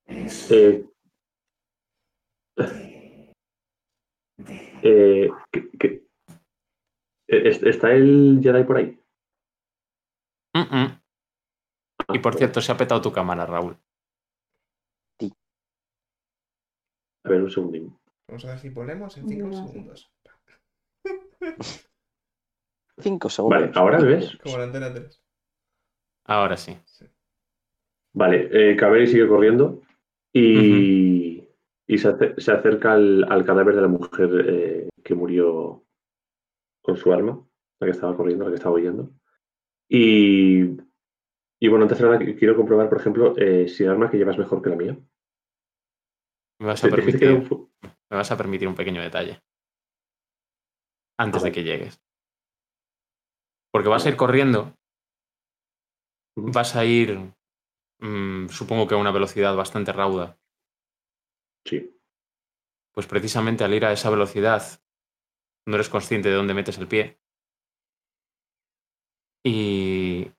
Eh, eh, ¿qué- qué- eh, est- ¿Está el Jedi por ahí? Mm, mm. Y por cierto, se ha petado tu cámara, Raúl. A ver, un segundín. Vamos a ver si volvemos en 5 No segundos. Cinco Vale, segundos. ¿ahora me ves? Como la antena 3. Ahora sí. Vale, eh, sigue corriendo y, y se, se acerca al, al cadáver de la mujer eh, que murió con su arma, la que estaba corriendo, la que estaba huyendo. Y, y bueno, antes de nada qu- quiero comprobar, por ejemplo, eh, si el arma que llevas es mejor que la mía. Me vas a un permitir, fu- me vas a permitir un pequeño detalle. Antes de ver. que llegues. Porque vas a ir corriendo, vas a ir, mm, supongo que a una velocidad bastante rauda. Sí. Pues precisamente al ir a esa velocidad, no eres consciente de dónde metes el pie. Y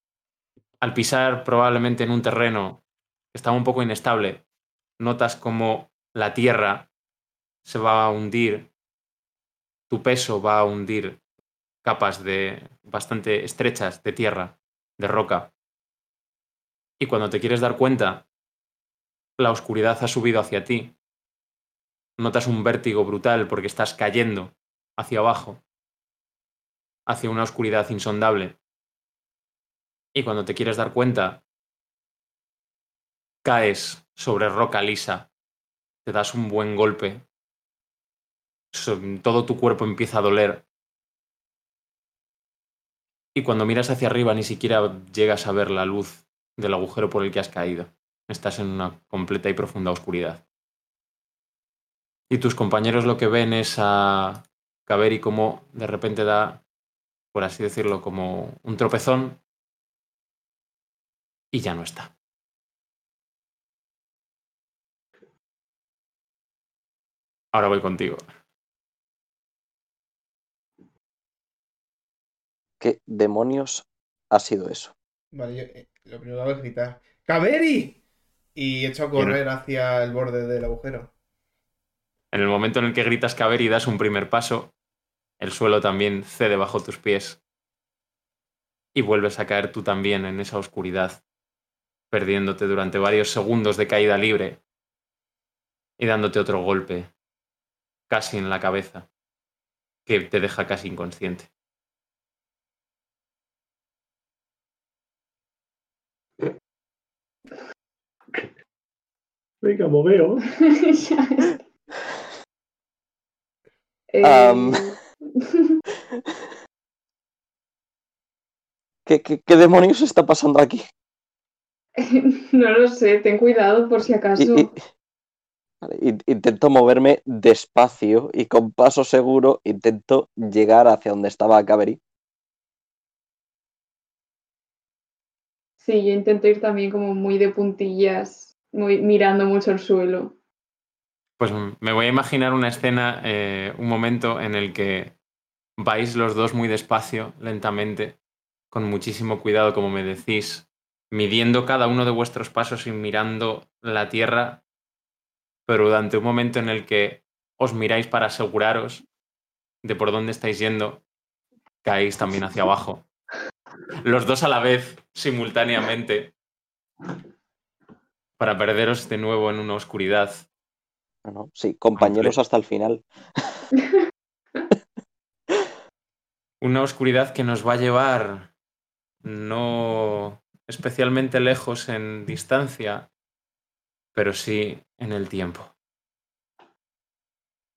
al pisar probablemente en un terreno que estaba un poco inestable, notas como la tierra se va a hundir, tu peso va a hundir capas de bastante estrechas de tierra, de roca. Y cuando te quieres dar cuenta, la oscuridad ha subido hacia ti. Notas un vértigo brutal porque estás cayendo hacia abajo, hacia una oscuridad insondable. Y cuando te quieres dar cuenta, caes sobre roca lisa, te das un buen golpe, todo tu cuerpo empieza a doler. Y cuando miras hacia arriba ni siquiera llegas a ver la luz del agujero por el que has caído. Estás en una completa y profunda oscuridad. Y tus compañeros lo que ven es a Kaveri como de repente da, por así decirlo, como un tropezón y ya no está. Ahora voy contigo. ¿Qué demonios ha sido eso? Vale, yo eh, lo primero que hago es gritar ¡Kaveri! Y echo a correr hacia el borde del agujero. En el momento en el que gritas Kaveri y das un primer paso, el suelo también cede bajo tus pies y vuelves a caer tú también en esa oscuridad, perdiéndote durante varios segundos de caída libre y dándote otro golpe, casi en la cabeza, que te deja casi inconsciente. Venga, moveo. Eh, Am. ¿Qué, qué, qué demonios está pasando aquí? no lo sé, ten cuidado por si acaso. y- intento moverme despacio y con paso seguro intento llegar hacia donde estaba Cavery. Sí, yo intento ir también como muy de puntillas, muy, mirando mucho el suelo. Pues me voy a imaginar una escena, eh, un momento en el que vais los dos muy despacio, lentamente, con muchísimo cuidado, como me decís, midiendo cada uno de vuestros pasos y mirando la tierra, pero durante un momento en el que os miráis para aseguraros de por dónde estáis yendo, caéis también hacia abajo. Los dos a la vez, simultáneamente, para perderos de nuevo en una oscuridad. Bueno, sí, compañeros hasta el final. Una oscuridad que nos va a llevar no especialmente lejos en distancia, pero sí en el tiempo.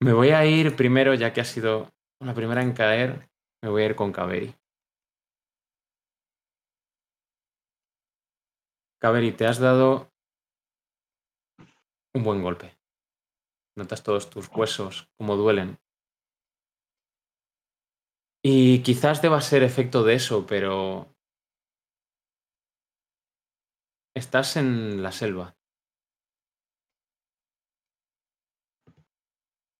Me voy a ir primero, ya que ha sido la primera en caer, me voy a ir con Kaveri. Kaveri, te has dado un buen golpe. Notas todos tus huesos, cómo duelen. Y quizás deba ser efecto de eso, pero estás en la selva.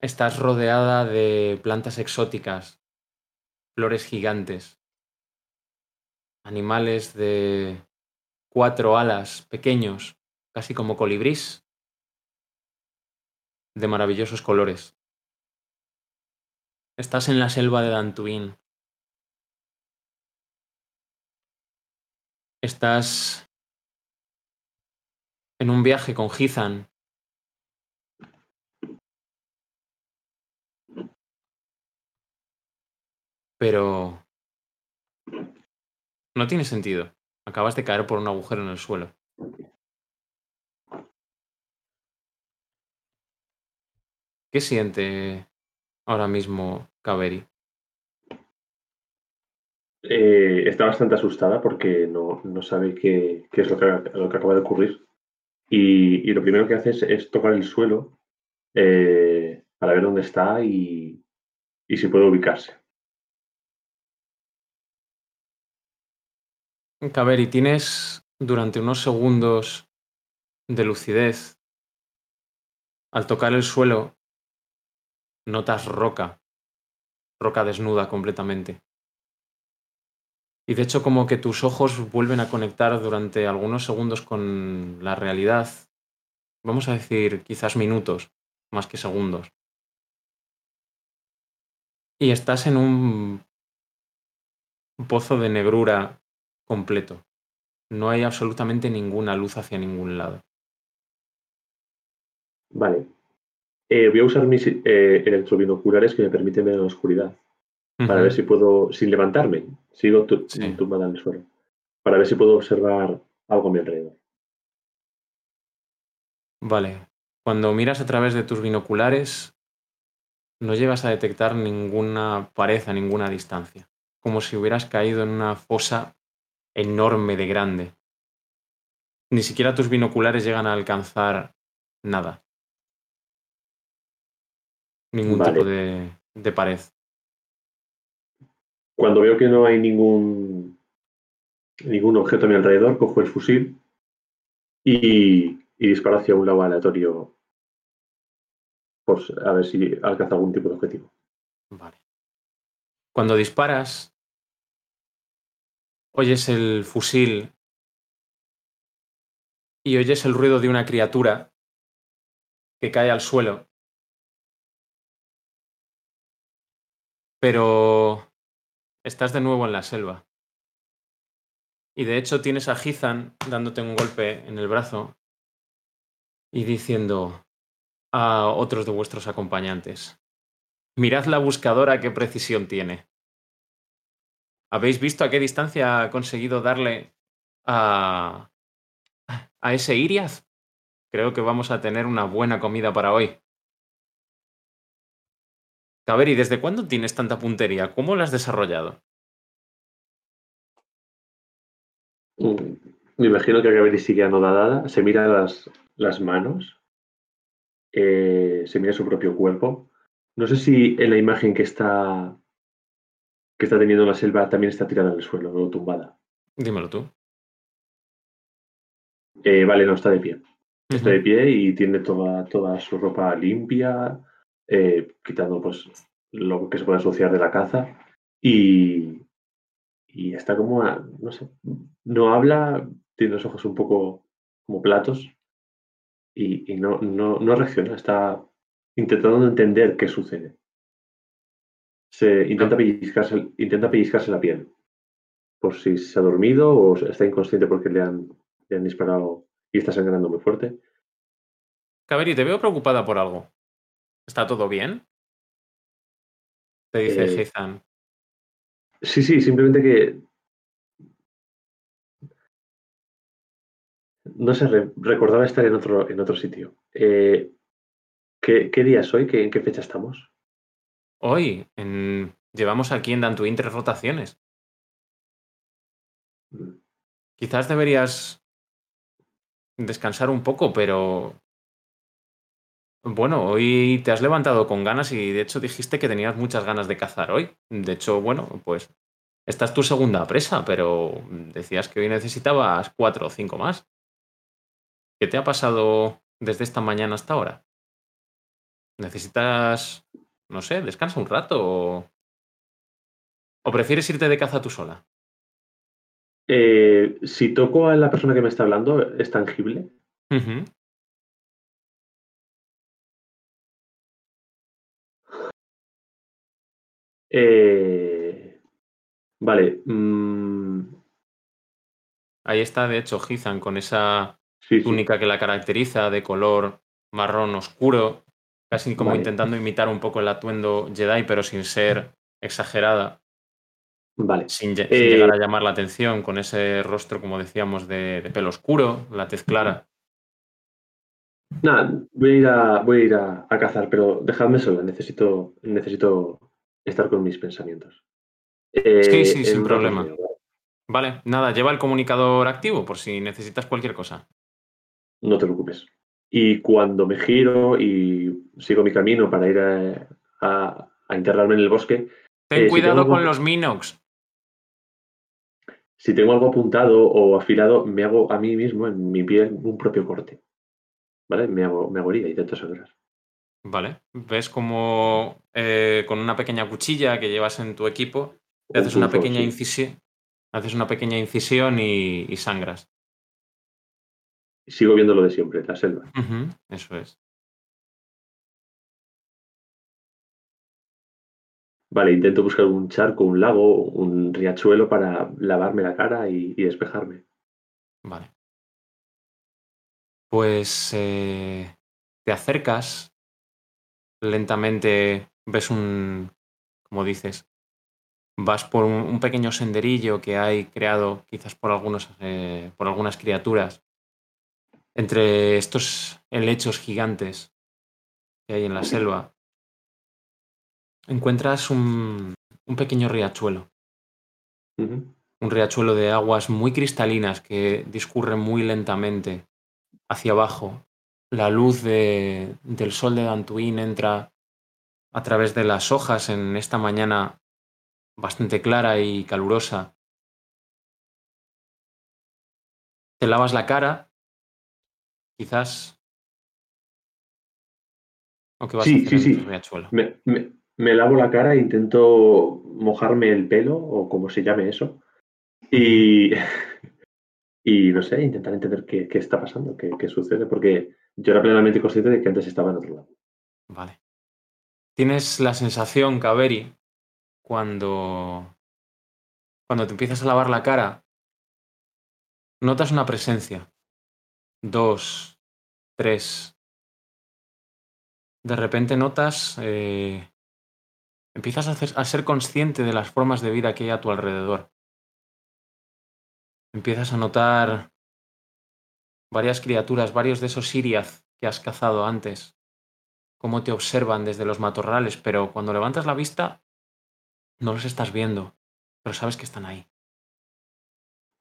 Estás rodeada de plantas exóticas, flores gigantes, animales de cuatro alas pequeños, casi como colibrís, de maravillosos colores. Estás en la selva de Dantuín. Estás en un viaje con Gizan. Pero no tiene sentido. Acabas de caer por un agujero en el suelo. ¿Qué siente ahora mismo Kaveri? Eh, está bastante asustada porque no, sabe qué, qué es lo que, lo que acaba de ocurrir. Y, y lo primero que hace es, tocar el suelo eh, para ver dónde está y, y si puede ubicarse. Kaveri, tienes durante unos segundos de lucidez. Al tocar el suelo, notas roca, roca desnuda completamente. Y de hecho como que tus ojos vuelven a conectar durante algunos segundos con la realidad. Vamos a decir quizás minutos, más que segundos. Y estás en un pozo de negrura completo. No hay absolutamente ninguna luz hacia ningún lado. Vale. Eh, voy a usar mis eh, electrobinoculares que me permiten ver la oscuridad. Para ver si puedo, sin levantarme, sigo tu- Sí. tumbada en el suelo. Para ver si puedo observar algo a mi alrededor. Vale. Cuando miras a través de tus binoculares, no llegas a detectar ninguna pared a ninguna distancia. Como si hubieras caído en una fosa enorme de grande. Ni siquiera tus binoculares llegan a alcanzar nada. Ningún Vale. tipo de, de pared. Cuando veo que no hay ningún, ningún objeto a mi alrededor, cojo el fusil y, y disparo hacia un lado aleatorio por a ver si alcanza algún tipo de objetivo. Vale. Cuando disparas, oyes el fusil y oyes el ruido de una criatura que cae al suelo. Pero estás de nuevo en la selva. Y de hecho tienes a Hizan dándote un golpe en el brazo y diciendo a otros de vuestros acompañantes. Mirad la buscadora qué precisión tiene. ¿Habéis visto a qué distancia ha conseguido darle a, a ese Iriaz? Creo que vamos a tener una buena comida para hoy. Kaveri, ¿desde cuándo tienes tanta puntería? ¿Cómo la has desarrollado? Mm, Me imagino que Gabri sigue anodada, se mira las, las manos, eh, se mira su propio cuerpo. No sé si en la imagen que está, que está teniendo en la selva también está tirada en el suelo, no tumbada. Dímelo tú. Eh, vale, no, está de pie. Está de pie y tiene toda, toda su ropa limpia, eh, quitando pues lo que se puede asociar de la caza. Y, y está como, a- no sé, no habla, tiene los ojos un poco como platos y, y no, no, no reacciona, está intentando entender qué sucede. Se intenta pellizcarse, intenta pellizcarse la piel por si se ha dormido o está inconsciente porque le han, le han disparado y está sangrando muy fuerte. Kaveri, te veo preocupada por algo. ¿Está todo bien? Te dice Eh. Sí, sí, simplemente que. No sé, re- recordaba estar en otro, en otro sitio. Eh, ¿qué, qué día es hoy? ¿Qué- ¿En qué fecha estamos? Hoy, en... llevamos aquí en Dantuín tres rotaciones. Mm, Quizás deberías descansar un poco, pero bueno, hoy te has levantado con ganas y de hecho dijiste que tenías muchas ganas de cazar hoy. De hecho, bueno, pues esta es tu segunda presa, pero decías que hoy necesitabas cuatro o cinco más. ¿Qué te ha pasado desde esta mañana hasta ahora? ¿Necesitas, no sé, descansa un rato o, o prefieres irte de caza tú sola? Eh, si toco a la persona que me está hablando, ¿es tangible? Eh, vale. mm, Ahí está, de hecho, Hizan con esa sí, sí. túnica que la caracteriza de color marrón oscuro, casi como Vale. intentando imitar un poco el atuendo Jedi, pero sin ser exagerada. Vale. sin, lle- sin Eh, llegar a llamar la atención, con ese rostro, como decíamos, de, de pelo oscuro, la tez clara. Nada, voy a ir a, voy a, ir a, a cazar, pero dejadme sola, necesito, necesito estar con mis pensamientos. Eh, Sí, sí, sin problema. ¿vale? Nada, lleva el comunicador activo por si necesitas cualquier cosa. No te preocupes. Y cuando me giro y sigo mi camino para ir a, a- a internarme en el bosque, Ten Eh, si cuidado con los Minox. si tengo algo apuntado o afilado, me hago a mí mismo en mi piel un propio corte. ¿Vale? Me hago, me hago herida, intento sangrar. Vale, ves como eh, con una pequeña cuchilla que llevas en tu equipo, te haces una pequeña incisión, haces una pequeña incisión y, y sangras. Sigo viendo lo de siempre, la selva. Eso es. Vale, intento buscar un charco, un lago, un riachuelo para lavarme la cara y, y despejarme. Vale. Pues eh, te acercas lentamente, ves un, como dices, vas por un, un pequeño senderillo que hay creado quizás por, algunos, eh, por algunas criaturas entre estos helechos gigantes que hay en la selva. Encuentras un, un pequeño riachuelo. Un riachuelo de aguas muy cristalinas que discurre muy lentamente hacia abajo. La luz de- del sol de Dantuín entra a través de las hojas en esta mañana bastante clara y calurosa. Te lavas la cara, quizás. ¿O qué vas Sí, a hacer sí, sí. Me, me- me lavo la cara e intento mojarme el pelo, o como se llame eso, y, y no sé, intentar entender qué, qué está pasando, qué, qué sucede, porque yo era plenamente consciente de que antes estaba en otro lado. Vale. Tienes la sensación, Kaveri, cuando, cuando te empiezas a lavar la cara, notas una presencia. Dos, tres. De repente notas, eh, empiezas a, hacer- a ser consciente de las formas de vida que hay a tu alrededor. Empiezas a notar varias criaturas, varios de esos siriaz que has cazado antes cómo te observan desde los matorrales, pero cuando levantas la vista no los estás viendo, pero sabes que están ahí.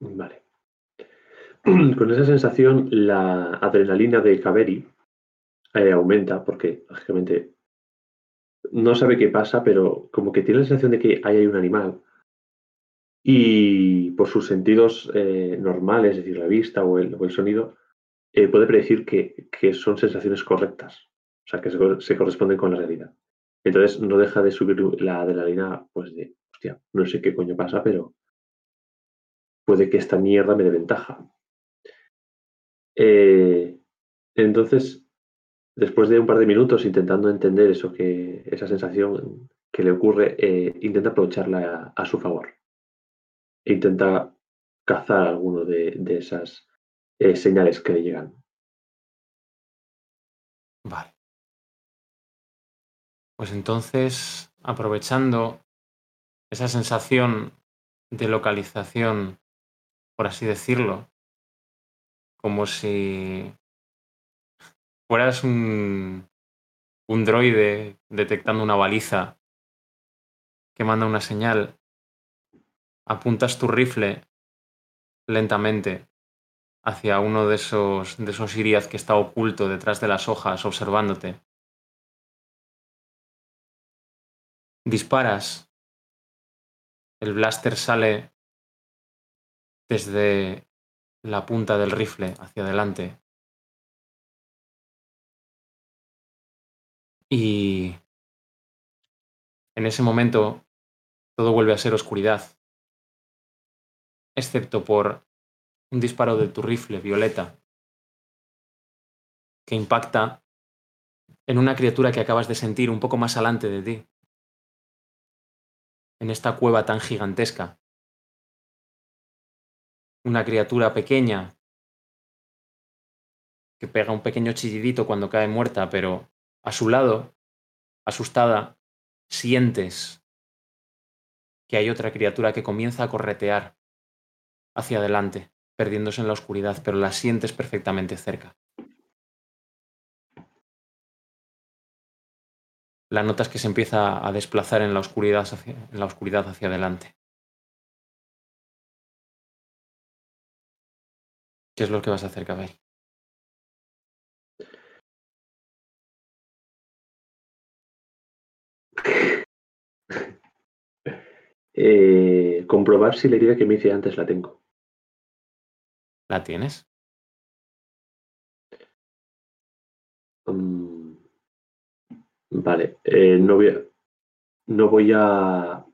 Vale. Con esa sensación, la adrenalina de Kaveri eh, aumenta porque, lógicamente, no sabe qué pasa, pero como que tiene la sensación de que ahí hay un animal. Y por sus sentidos eh, normales, es decir, la vista o el, o el sonido, eh, puede predecir que, que son sensaciones correctas, o sea, que se, cor- se corresponden con la realidad. Entonces no deja de subir la adrenalina, pues de, hostia, no sé qué coño pasa, pero puede que esta mierda me dé ventaja. Eh, entonces, después de un par de minutos intentando entender eso que, esa sensación que le ocurre, eh, intenta aprovecharla a, a su favor. Intenta cazar alguno de, de esas eh, señales que le llegan. Vale. Pues entonces, aprovechando esa sensación de localización, por así decirlo, como si fueras un, un droide detectando una baliza que manda una señal, apuntas tu rifle lentamente hacia uno de esos, de esos iriaz que está oculto detrás de las hojas observándote. Disparas. El blaster sale desde la punta del rifle hacia adelante. Y en ese momento todo vuelve a ser oscuridad, excepto por un disparo de tu rifle violeta que impacta en una criatura que acabas de sentir un poco más adelante de ti, en esta cueva tan gigantesca. Una criatura pequeña que pega un pequeño chillidito cuando cae muerta, pero a su lado, asustada, sientes que hay otra criatura que comienza a corretear hacia adelante, perdiéndose en la oscuridad, pero la sientes perfectamente cerca. La notas que se empieza a desplazar en la oscuridad hacia, en la oscuridad hacia adelante. ¿Qué es lo que vas a hacer, Cabell? Eh, comprobar si la herida que me hice antes la tengo. ¿La tienes? Mm, vale, eh, no voy a, no voy a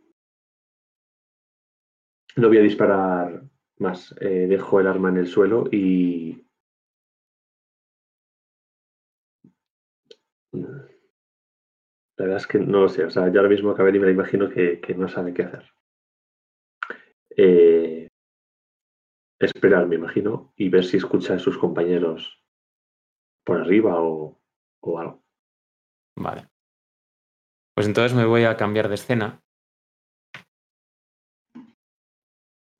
no voy a disparar más. Eh, dejo el arma en el suelo y la verdad es que no lo sé. O sea, yo ahora mismo y me la imagino que, que no sabe qué hacer. Eh, esperar, me imagino, y ver si escucha a sus compañeros por arriba o, o algo. Vale. Pues entonces me voy a cambiar de escena.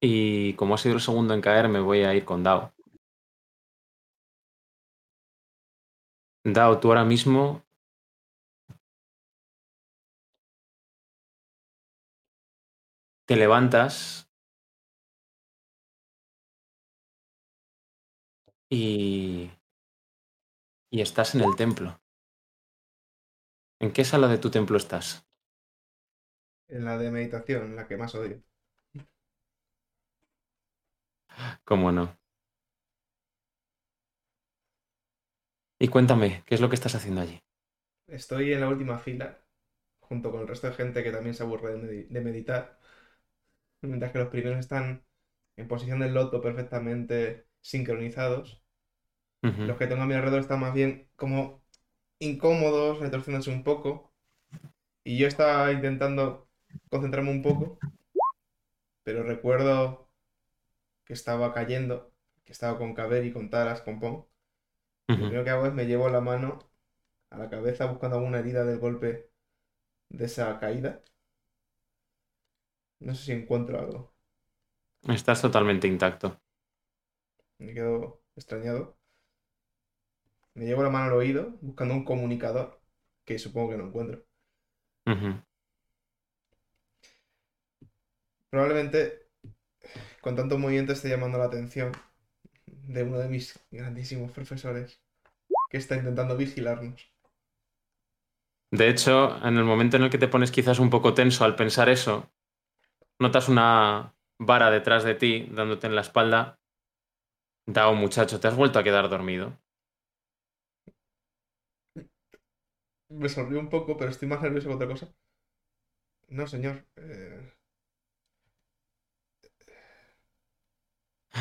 Y como ha sido el segundo en caer, me voy a ir con Dao. Dao, tú ahora mismo te levantas y, y estás en el templo. ¿En qué sala de tu templo estás? En la de meditación, la que más odio. ¿Cómo no? Y cuéntame, ¿qué es lo que estás haciendo allí? Estoy en la última fila, junto con el resto de gente que también se aburre de, medi- de meditar. Mientras que los primeros están en posición del loto perfectamente sincronizados. Los que tengo a mi alrededor están más bien como incómodos, retorciéndose un poco. Y yo estaba intentando concentrarme un poco, pero recuerdo que estaba cayendo, que estaba con Caber y con Taras, con Pong. Lo primero que hago es me llevo la mano a la cabeza buscando alguna herida del golpe de esa caída. No sé si encuentro algo. Estás totalmente intacto. Me quedo extrañado. Me llevo la mano al oído buscando un comunicador que supongo que no encuentro. Probablemente con tanto movimiento esté llamando la atención de uno de mis grandísimos profesores que está intentando vigilarnos. De hecho, en el momento en el que te pones quizás un poco tenso al pensar eso, notas una vara detrás de ti dándote en la espalda. Dao, muchacho, te has vuelto a quedar dormido. Me sonrío un poco, pero estoy más nervioso que otra cosa. No, señor. eh,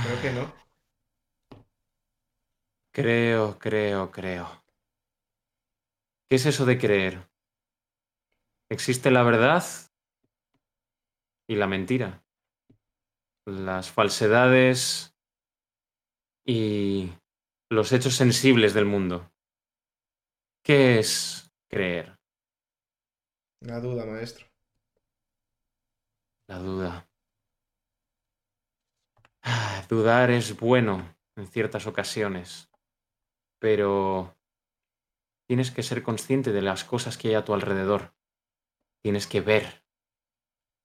Creo que no. Creo, creo, creo. ¿Qué es eso de creer? Existe la verdad y la mentira. Las falsedades y los hechos sensibles del mundo. ¿Qué es creer? La duda, maestro. La duda. Ah, Dudar es bueno en ciertas ocasiones, pero tienes que ser consciente de las cosas que hay a tu alrededor. Tienes que ver,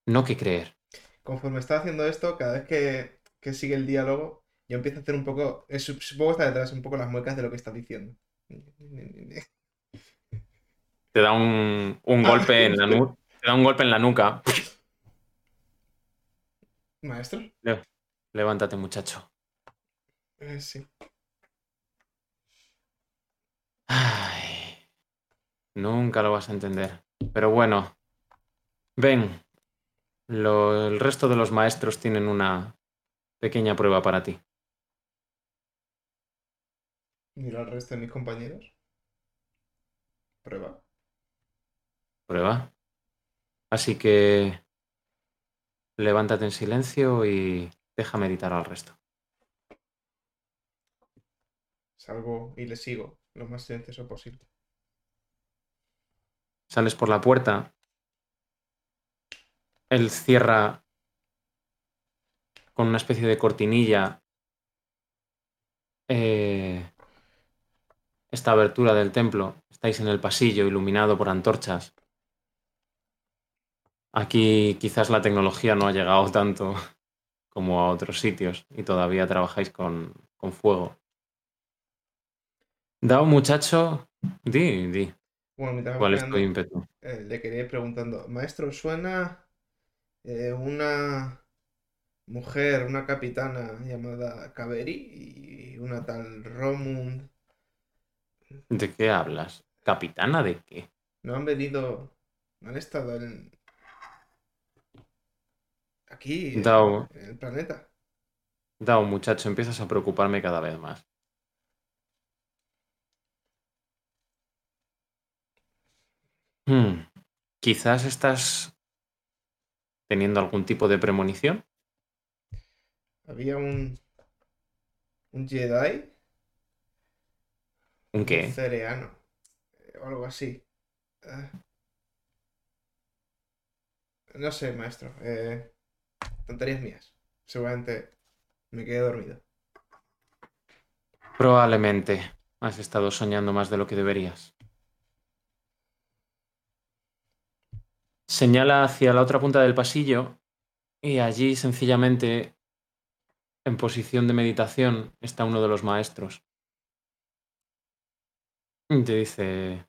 no que creer. Conforme está haciendo esto, cada vez que, que sigue el diálogo, yo empiezo a hacer un poco. sup- Supongo que está detrás un poco las muecas de lo que está diciendo. Te da un, un Ah. golpe en la nuca. Te da un golpe en la nuca. Maestro. Levántate, muchacho. Eh, sí. Ay, nunca lo vas a entender. Pero bueno, ven. Lo- el resto de los maestros tienen una pequeña prueba para ti. Miro al resto de mis compañeros. Prueba. Prueba. Así que levántate en silencio y deja meditar al resto. Salgo y le sigo lo más silencioso posible. Sales por la puerta Él cierra con una especie de cortinilla eh, esta abertura del templo. Estáis en el pasillo iluminado por antorchas. Aquí quizás la tecnología no ha llegado tanto como a otros sitios y todavía trabajáis con, con fuego. Da un muchacho. Di, di. Bueno, ¿Cuál es tu ímpetu? eh, le quería ir preguntando, maestro, ¿suena eh, una mujer, una capitana llamada Kaveri y una tal Romund? ¿De qué hablas? ¿Capitana de qué? ¿No han venido, no han estado en... aquí, en- Dao. en el planeta? Dao, muchacho, empiezas a preocuparme cada vez más. Hmm, Quizás estás teniendo algún tipo de premonición. Había un, un Jedi, ¿Un un qué? cereano, o algo así. Ah. no sé, maestro. eh, tonterías mías. Seguramente me quedé dormido. Probablemente has estado soñando más de lo que deberías. Señala hacia la otra punta del pasillo y allí sencillamente, en posición de meditación, está uno de los maestros. Y te dice,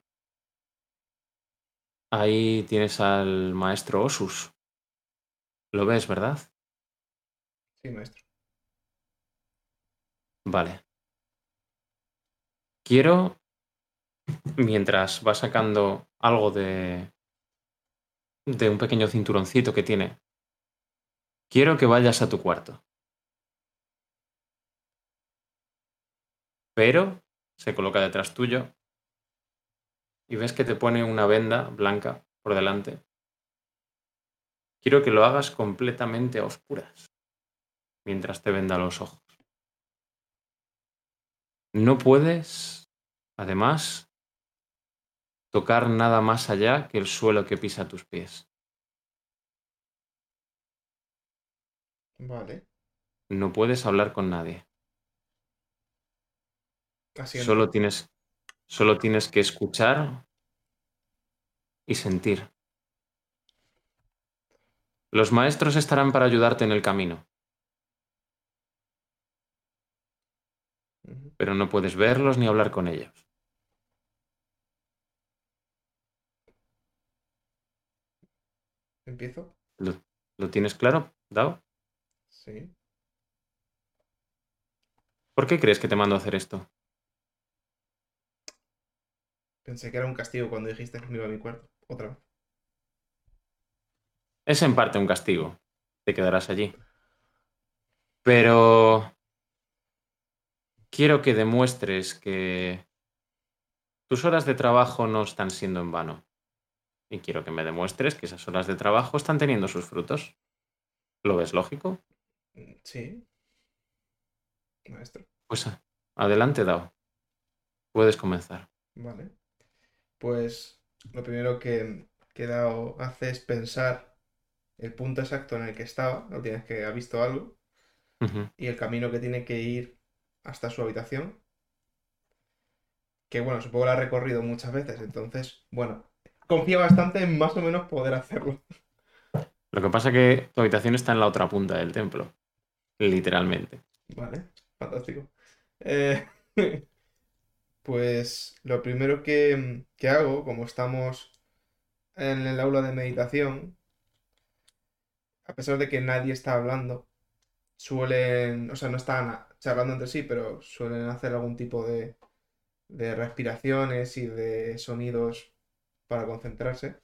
ahí tienes al maestro Osus. ¿Lo ves, verdad? Sí, maestro. Vale. Quiero, mientras va sacando algo de, de un pequeño cinturoncito que tiene, quiero que vayas a tu cuarto. Pero se coloca detrás tuyo y ves que te pone una venda blanca por delante. Quiero que lo hagas completamente a oscuras mientras te venda los ojos. No puedes, además, tocar nada más allá que el suelo que pisa tus pies. Vale. No puedes hablar con nadie. Solo tienes, solo tienes que escuchar y sentir. Los maestros estarán para ayudarte en el camino, pero no puedes verlos ni hablar con ellos. ¿Empiezo? ¿Lo, lo tienes claro, Dao? Sí. ¿Por qué crees que te mando a hacer esto? Pensé que era un castigo cuando dijiste que me iba a mi cuarto. Otra vez. Es en parte un castigo. Te quedarás allí. Pero quiero que demuestres que tus horas de trabajo no están siendo en vano. Y quiero que me demuestres que esas horas de trabajo están teniendo sus frutos. ¿Lo ves lógico? Sí. Maestro. Pues adelante, Dao. Puedes comenzar. Vale. Pues lo primero que, que Dao hace es pensar el punto exacto en el que estaba, la última vez que ha visto algo, y el camino que tiene que ir hasta su habitación. Que bueno, supongo lo ha recorrido muchas veces, entonces, bueno, confía bastante en más o menos poder hacerlo. Lo que pasa es que tu habitación está en la otra punta del templo. Literalmente. Vale, fantástico. Eh, pues lo primero que, que hago, como estamos en el aula de meditación, a pesar de que nadie está hablando, suelen, o sea, no están charlando entre sí, pero suelen hacer algún tipo de, de respiraciones y de sonidos para concentrarse.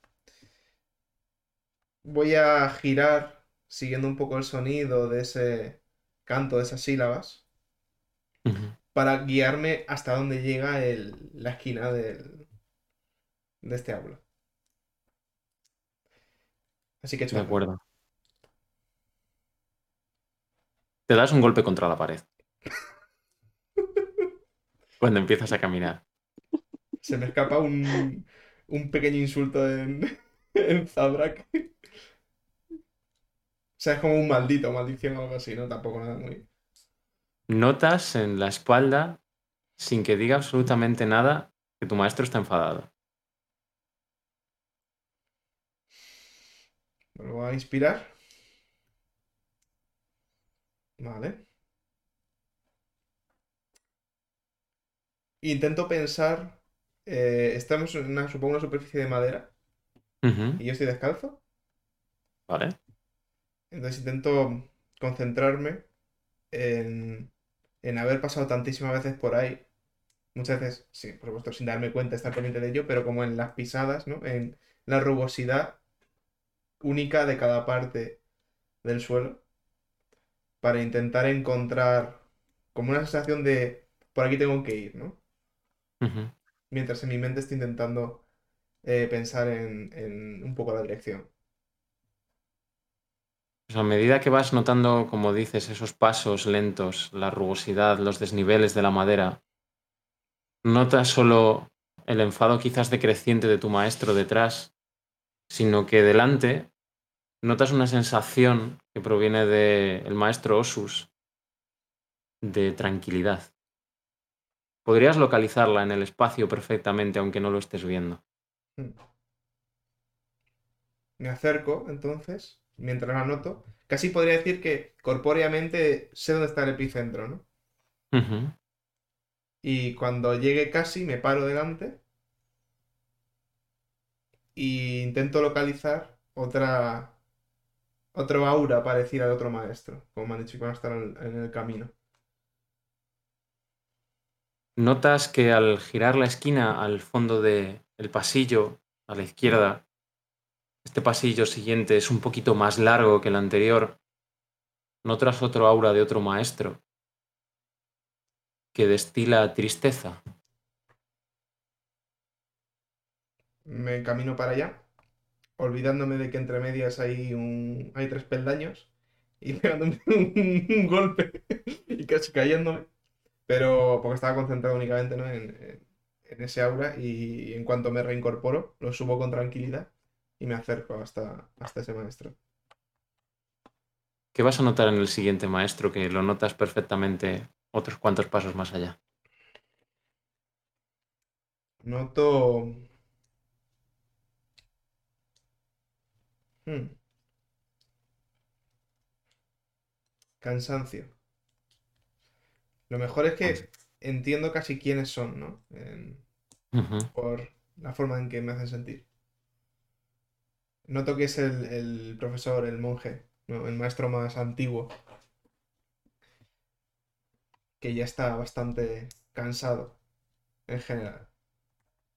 Voy a girar siguiendo un poco el sonido de ese canto, de esas sílabas. Para guiarme hasta donde llega el- la esquina del, de este aula. Así que hecho De acuerdo. Te das un golpe contra la pared. Cuando empiezas a caminar. Se me escapa un, un pequeño insulto en, en Zabrak. sea, es como un maldito, maldición o algo así, ¿no? Tampoco nada muy. Notas en la espalda, sin que diga absolutamente nada, que tu maestro está enfadado. Vuelvo a inspirar. Vale. Intento pensar. eh, estamos en una, supongo, una superficie de madera y yo estoy descalzo. Vale. Entonces intento concentrarme en, en haber pasado tantísimas veces por ahí. Muchas veces, sí, por supuesto, sin darme cuenta, estar pendiente de ello, pero como en las pisadas, ¿no? En la rugosidad única de cada parte del suelo. Para intentar encontrar como una sensación de por aquí tengo que ir, ¿no? Mientras en mi mente estoy intentando eh, pensar en, en un poco la dirección. A medida que vas notando, como dices, esos pasos lentos, la rugosidad, los desniveles de la madera, notas solo el enfado quizás decreciente de tu maestro detrás, sino que delante notas una sensación que proviene del maestro Osus de tranquilidad. Podrías localizarla en el espacio perfectamente, aunque no lo estés viendo. Hmm. Me acerco, entonces, mientras la noto. Casi podría decir que corpóreamente sé dónde está el epicentro, ¿no? Y cuando llegue casi, me paro delante e intento localizar otra otro aura parecida al otro maestro, como me han dicho que van a estar en, en el camino. Notas que al girar la esquina al fondo del pasillo, a la izquierda, este pasillo siguiente es un poquito más largo que el anterior. Notas otro aura de otro maestro que destila tristeza. Me encamino para allá, olvidándome de que entre medias hay un hay tres peldaños y pegándome un, golpe y casi cayéndome. Pero porque estaba concentrado únicamente, ¿no? en, en- en ese aura y en cuanto me reincorporo, lo subo con tranquilidad y me acerco hasta, hasta ese maestro. ¿Qué vas a notar en el siguiente maestro que lo notas perfectamente otros cuantos pasos más allá? Noto... Hmm. Cansancio. Lo mejor es que entiendo casi quiénes son, ¿no? En- por la forma en que me hacen sentir. Noto que es el, el profesor, el monje. El maestro más antiguo, que ya está bastante cansado en general.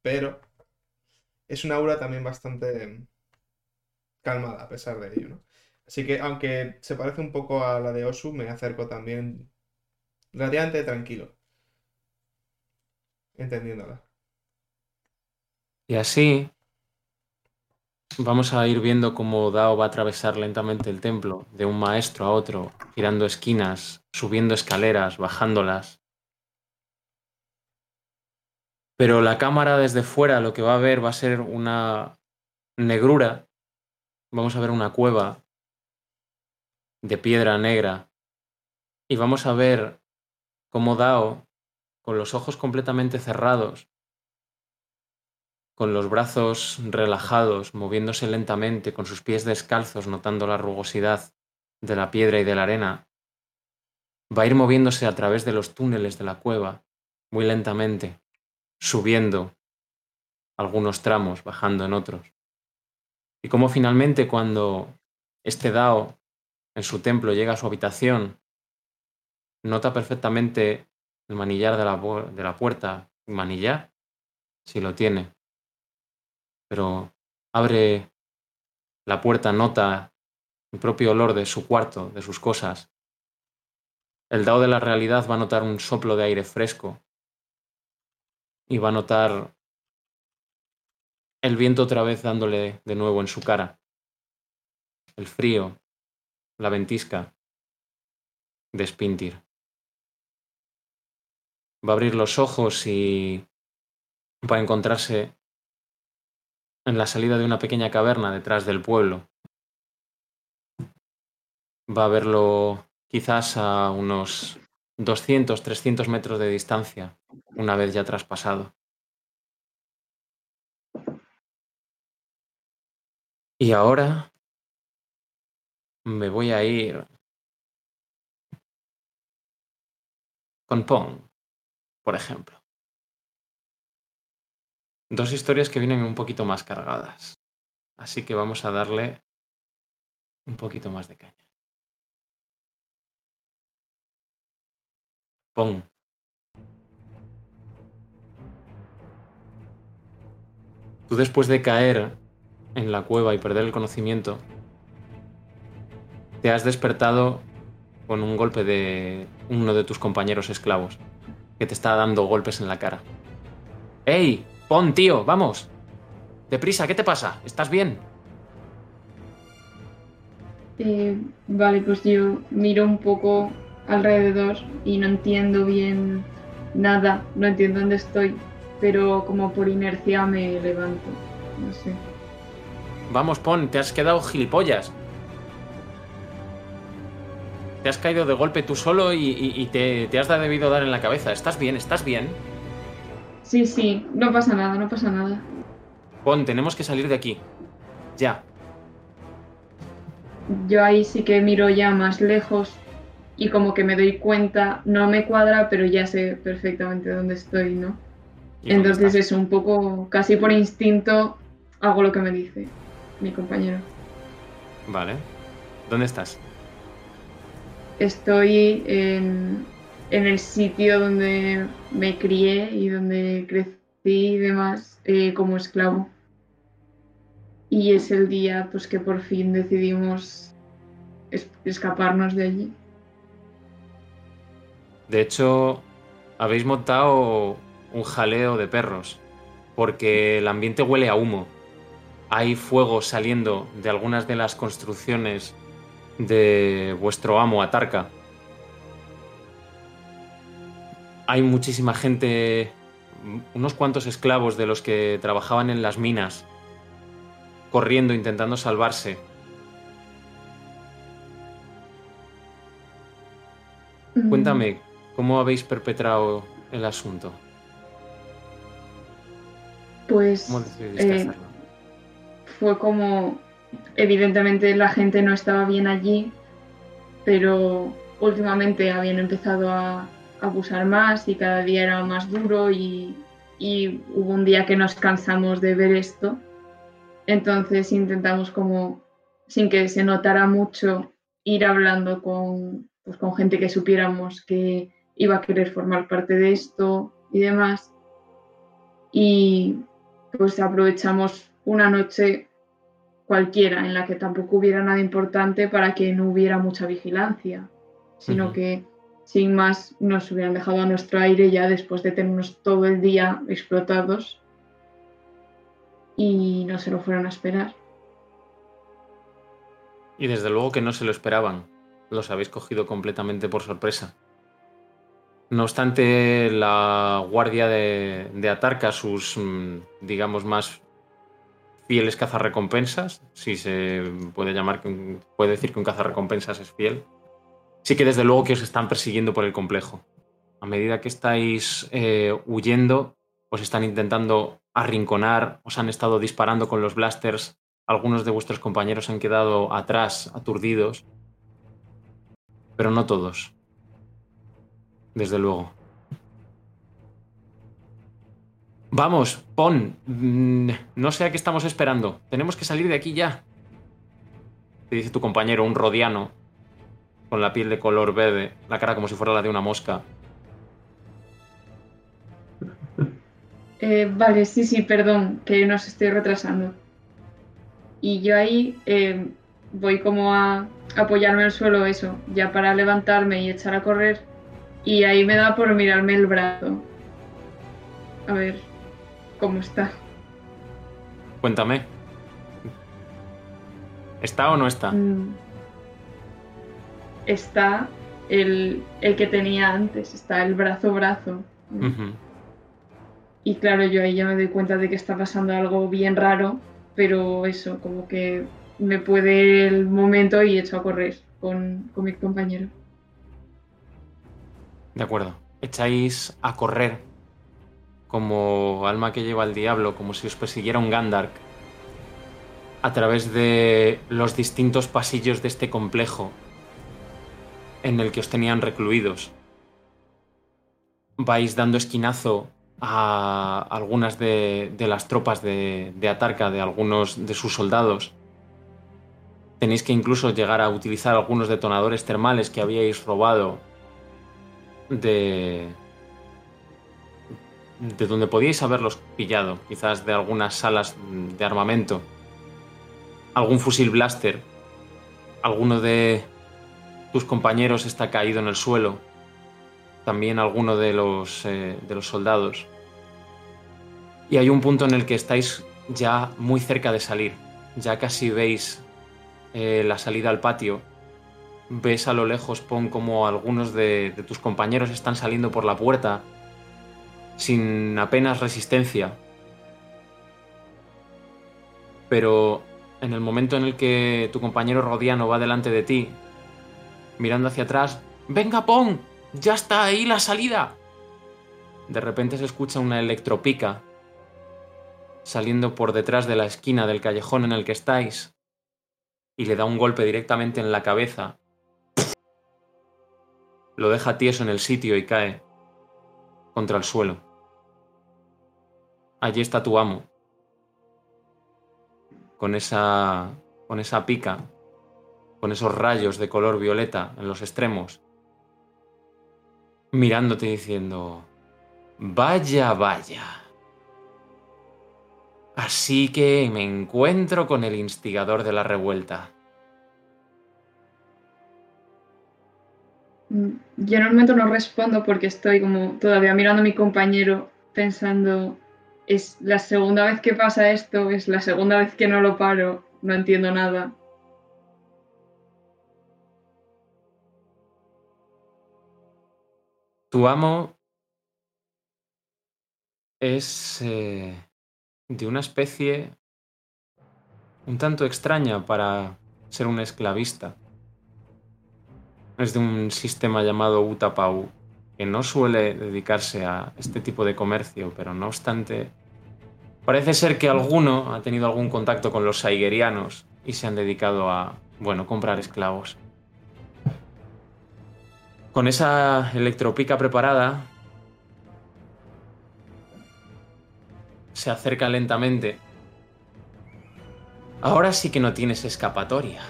Pero es una aura también bastante calmada a pesar de ello, ¿no? Así que aunque se parece un poco a la de Osu, me acerco también relativamente tranquilo, entendiéndola. Y así vamos a ir viendo cómo Dao va a atravesar lentamente el templo de un maestro a otro, girando esquinas, subiendo escaleras, bajándolas. Pero la cámara desde fuera lo que va a ver va a ser una negrura. Vamos a ver una cueva de piedra negra. Y vamos a ver cómo Dao, con los ojos completamente cerrados, con los brazos relajados, moviéndose lentamente, con sus pies descalzos, notando la rugosidad de la piedra y de la arena, va a ir moviéndose a través de los túneles de la cueva, muy lentamente, subiendo algunos tramos, bajando en otros. Y como finalmente cuando este Dao en su templo llega a su habitación, nota perfectamente el manillar de la, de la puerta, manillar, si lo tiene, pero abre la puerta, nota el propio olor de su cuarto, de sus cosas. El Dao de la realidad va a notar un soplo de aire fresco y va a notar el viento otra vez dándole de nuevo en su cara. El frío, la ventisca de Spintir. Va a abrir los ojos y va a encontrarse en la salida de una pequeña caverna detrás del pueblo. va a verlo quizás a unos 200, 300 metros de distancia, una vez ya traspasado. Y ahora me voy a ir con Pong, por ejemplo. Dos historias que vienen un poquito más cargadas. Así que vamos a darle un poquito más de caña. Pong. Tú después de caer en la cueva y perder el conocimiento, te has despertado con un golpe de uno de tus compañeros esclavos, que te está dando golpes en la cara. ¡Ey! ¡Pon, tío! ¡Vamos! ¡Deprisa! ¿Qué te pasa? ¿Estás bien? Eh, vale, pues yo miro un poco alrededor y no entiendo bien nada, no entiendo dónde estoy, pero como por inercia me levanto, no sé. Vamos, Pon, te has quedado gilipollas. Te has caído de golpe tú solo y, te, te, has debido dar en la cabeza. ¿Estás bien? ¿Estás bien? Sí, sí, no pasa nada, no pasa nada. Pon, tenemos que salir de aquí. Ya. Yo ahí sí que miro ya más lejos y como que me doy cuenta, no me cuadra, pero ya sé perfectamente dónde estoy, ¿no? Entonces es un poco, casi por instinto, hago lo que me dice mi compañero. Vale. ¿Dónde estás? Estoy en, el sitio donde me crié y donde crecí y demás eh, como esclavo. Y es el día pues que por fin decidimos escaparnos de allí. De hecho, habéis montado un jaleo de perros, porque el ambiente huele a humo hay fuego saliendo de algunas de las construcciones de vuestro amo Atarca. Hay muchísima gente, unos cuantos esclavos de los que trabajaban en las minas, corriendo, intentando salvarse. Mm. Cuéntame, ¿cómo habéis perpetrado el asunto? Pues fue como, evidentemente la gente no estaba bien allí, pero últimamente habían empezado a abusar más y cada día era más duro y, hubo un día que nos cansamos de ver esto. Entonces intentamos como, sin que se notara mucho, ir hablando con, pues, con gente que supiéramos que iba a querer formar parte de esto y demás. Y pues aprovechamos una noche cualquiera en la que tampoco hubiera nada importante para que no hubiera mucha vigilancia, sino que sin más nos hubieran dejado a nuestro aire ya después de tenernos todo el día explotados y no se lo fueron a esperar. Y desde luego que no se lo esperaban, los habéis cogido completamente por sorpresa. No obstante, la guardia de, de Atarca, sus, mm, digamos, más fieles cazarrecompensas, si se puede llamar, puede decir que un cazarrecompensas es fiel, sí que desde luego que os están persiguiendo por el complejo. A medida que estáis eh, huyendo, os están intentando arrinconar, os han estado disparando con los blasters, algunos de vuestros compañeros han quedado atrás, aturdidos, pero no todos, desde luego. Vamos, pon. Mm, no sé a qué estamos esperando. Tenemos que salir de aquí ya. Te dice tu compañero, un rodiano, con la piel de color verde, la cara como si fuera la de una mosca. Eh, vale, sí, sí, perdón, que nos estoy retrasando. Y yo ahí eh, voy como a apoyarme al suelo, eso, ya para levantarme y echar a correr. Y ahí me da por mirarme el brazo. A ver, cómo está. Cuéntame. ¿Está o no está? Mm. Está el, que tenía antes, está el brazo-brazo. Y claro, yo ahí ya me doy cuenta de que está pasando algo bien raro, pero eso, como que me puede el momento y echo a correr con, con mi compañero. De acuerdo. Echáis a correr como alma que lleva al diablo, como si os persiguiera un Gandark, a través de los distintos pasillos de este complejo en el que os tenían recluidos. Vais dando esquinazo a algunas de, las tropas de, de Atarca, de algunos de sus soldados. Tenéis que incluso llegar a utilizar algunos detonadores termales que habíais robado de, de donde podíais haberlos pillado, quizás de algunas salas de armamento, algún fusil blaster, alguno de tus compañeros está caído en el suelo, también alguno de los, eh, de los soldados. Y hay un punto en el que estáis ya muy cerca de salir, ya casi veis eh, la salida al patio. Ves a lo lejos, Pon, como algunos de, de tus compañeros están saliendo por la puerta sin apenas resistencia. Pero en el momento en el que tu compañero Rodiano va delante de ti, mirando hacia atrás, ¡Venga, Pong! ¡Ya está ahí la salida! De repente se escucha una electropica saliendo por detrás de la esquina del callejón en el que estáis y le da un golpe directamente en la cabeza. Lo deja tieso en el sitio y cae contra el suelo. Allí está tu amo, con esa, con esa pica, con esos rayos de color violeta en los extremos, mirándote y diciendo, vaya, vaya. Así que me encuentro con el instigador de la revuelta. Mm, Yo en el momento no respondo porque estoy como todavía mirando a mi compañero pensando, es la segunda vez que pasa esto, es la segunda vez que no lo paro, no entiendo nada. Tu amo es eh, de una especie un tanto extraña para ser un esclavista. Es de un sistema llamado Utapau, que no suele dedicarse a este tipo de comercio, pero no obstante, parece ser que alguno ha tenido algún contacto con los saigerianos y se han dedicado a, bueno, comprar esclavos. Con esa electropica preparada, se acerca lentamente. Ahora sí que no tienes escapatoria.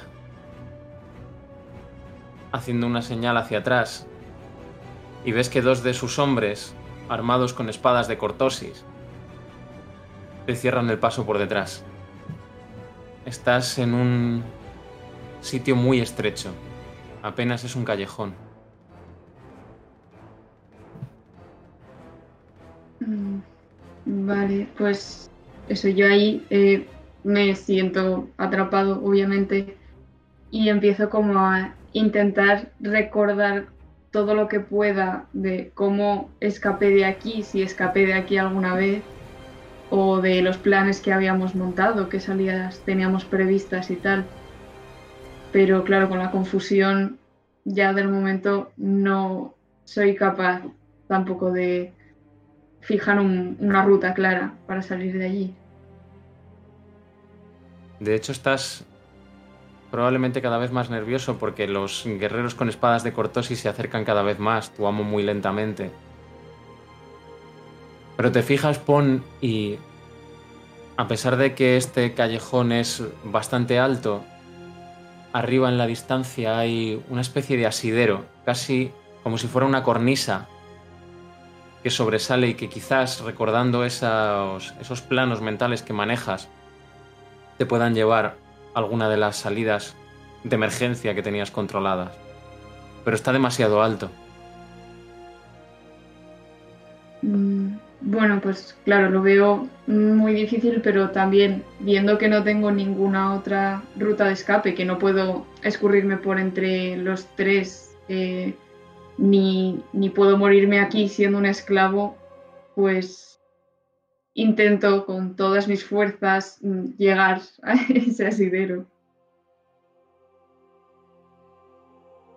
Haciendo una señal hacia atrás, y ves que dos de sus hombres, armados con espadas de cortosis, te cierran el paso por detrás. Estás en un sitio muy estrecho. Apenas es un callejón. Vale, pues eso, yo ahí eh, me siento atrapado, obviamente, y empiezo como a intentar recordar todo lo que pueda de cómo escapé de aquí, si escapé de aquí alguna vez, o de los planes que habíamos montado, qué salidas teníamos previstas y tal. Pero claro, con la confusión ya del momento no soy capaz tampoco de fijar un- una ruta clara para salir de allí. De hecho, estás probablemente cada vez más nervioso porque los guerreros con espadas de cortosis se acercan cada vez más, tu amo muy lentamente. Pero te fijas, Pon, y a pesar de que este callejón es bastante alto, arriba en la distancia hay una especie de asidero, casi como si fuera una cornisa que sobresale y que quizás recordando esos, esos planos mentales que manejas, te puedan llevar a alguna de las salidas de emergencia que tenías controladas. Pero está demasiado alto. Mm, Bueno, pues claro, lo veo muy difícil, pero también viendo que no tengo ninguna otra ruta de escape, que no puedo escurrirme por entre los tres, eh, ni, ni puedo morirme aquí siendo un esclavo, pues intento con todas mis fuerzas mm, llegar a ese asidero.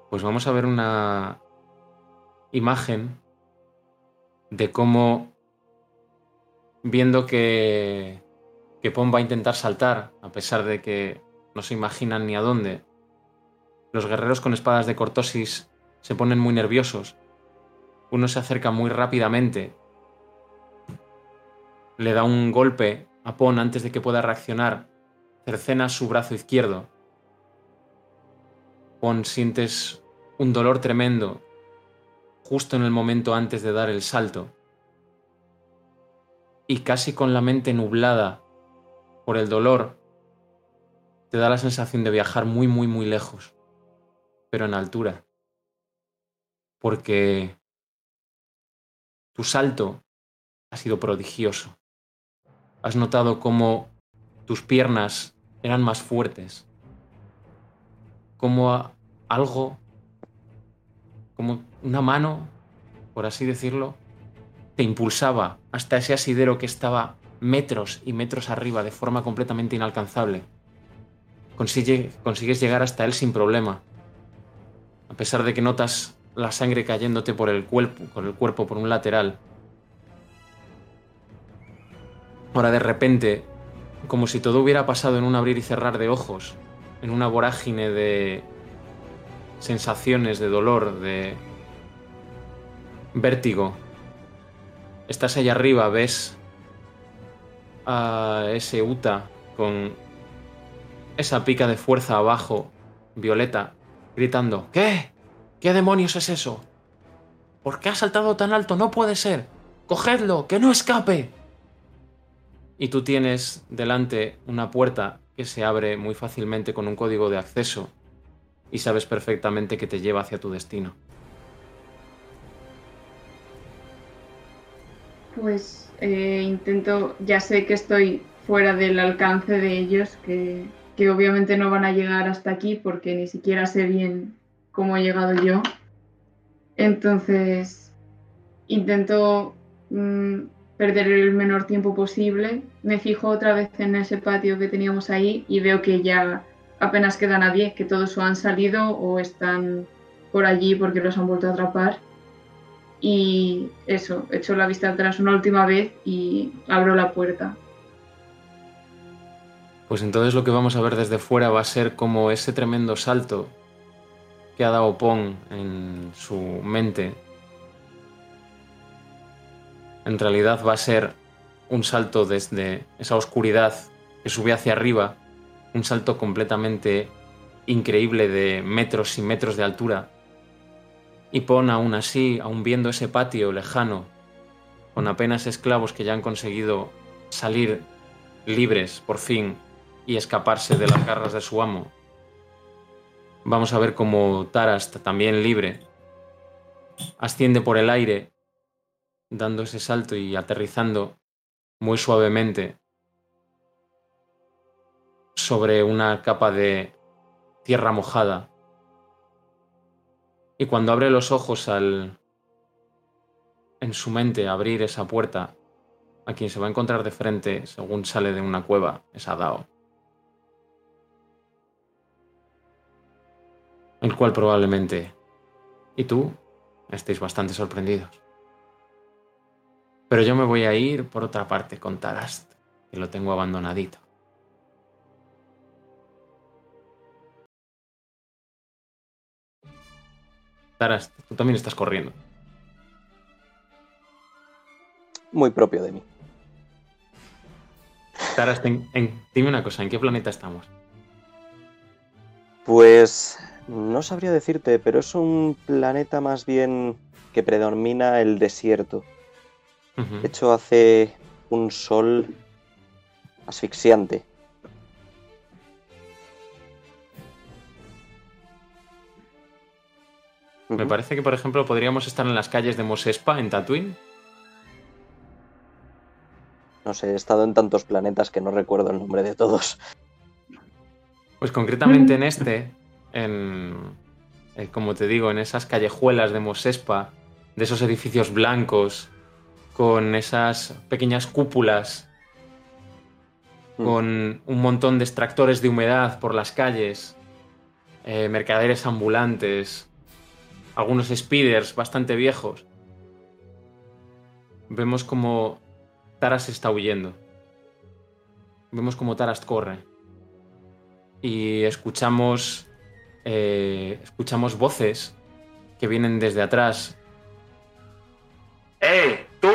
Pues vamos a ver una imagen de cómo, viendo que, que Pom va a intentar saltar, a pesar de que no se imaginan ni a dónde, los guerreros con espadas de cortosis se ponen muy nerviosos. Uno se acerca muy rápidamente, le da un golpe a Pon antes de que pueda reaccionar, cercena su brazo izquierdo. Pon sientes un dolor tremendo justo en el momento antes de dar el salto. Y casi con la mente nublada por el dolor, te da la sensación de viajar muy, muy, muy lejos, pero en altura. Porque tu salto ha sido prodigioso. Has notado cómo tus piernas eran más fuertes, como algo como una mano, por así decirlo, te impulsaba hasta ese asidero que estaba metros y metros arriba de forma completamente inalcanzable. consigues llegar hasta él sin problema, a pesar de que notas la sangre cayéndote por el cuerpo, por el cuerpo por un lateral. Ahora de repente, como si todo hubiera pasado en un abrir y cerrar de ojos, en una vorágine de sensaciones de dolor, de vértigo. Estás allá arriba, ves a ese Uta con esa pica de fuerza abajo, Violeta, gritando, ¿qué? ¿Qué demonios es eso? ¿Por qué ha saltado tan alto? No puede ser. Cogedlo, que no escape. Y tú tienes delante una puerta que se abre muy fácilmente con un código de acceso y sabes perfectamente que te lleva hacia tu destino. Pues eh, intento, ya sé que estoy fuera del alcance de ellos, que, obviamente no van a llegar hasta aquí porque ni siquiera sé bien cómo he llegado yo. Entonces, intento mm, perder el menor tiempo posible. Me fijo otra vez en ese patio que teníamos ahí y veo que ya apenas queda nadie, que todos han salido o están por allí porque los han vuelto a atrapar. Y eso, echo la vista atrás una última vez y abro la puerta. Pues entonces lo que vamos a ver desde fuera va a ser como ese tremendo salto que ha dado en su mente. En realidad va a ser un salto desde esa oscuridad que sube hacia arriba un salto completamente increíble de metros y metros de altura. Y Pon aún así, aún viendo ese patio lejano, con apenas esclavos que ya han conseguido salir libres por fin y escaparse de las garras de su amo. Vamos a ver cómo Tarast, también libre, asciende por el aire, dando ese salto y aterrizando muy suavemente sobre una capa de tierra mojada. Y cuando abre los ojos al en su mente abrir esa puerta, a quien se va a encontrar de frente según sale de una cueva es a Dao. El cual probablemente y tú estéis bastante sorprendidos. Pero yo me voy a ir por otra parte con Tarast, que lo tengo abandonadito. tú también estás corriendo. Muy propio de mí. Taras, dime una cosa, ¿en qué planeta estamos? Pues no sabría decirte, pero es un planeta más bien que predomina el desierto. De hecho, hace un sol asfixiante. Me parece que, por ejemplo, podríamos estar en las calles de Mosespa, en Tatooine. No sé, he estado en tantos planetas que no recuerdo el nombre de todos. Pues concretamente en este, en, eh, como te digo, en esas callejuelas de Mosespa, de esos edificios blancos, con esas pequeñas cúpulas, mm. con un montón de extractores de humedad por las calles, eh, mercaderes ambulantes, algunos speeders bastante viejos. Vemos como Taras está huyendo. Vemos como Taras corre. Y escuchamos. Eh, escuchamos voces que vienen desde atrás. ¡Eh! ¡Tú!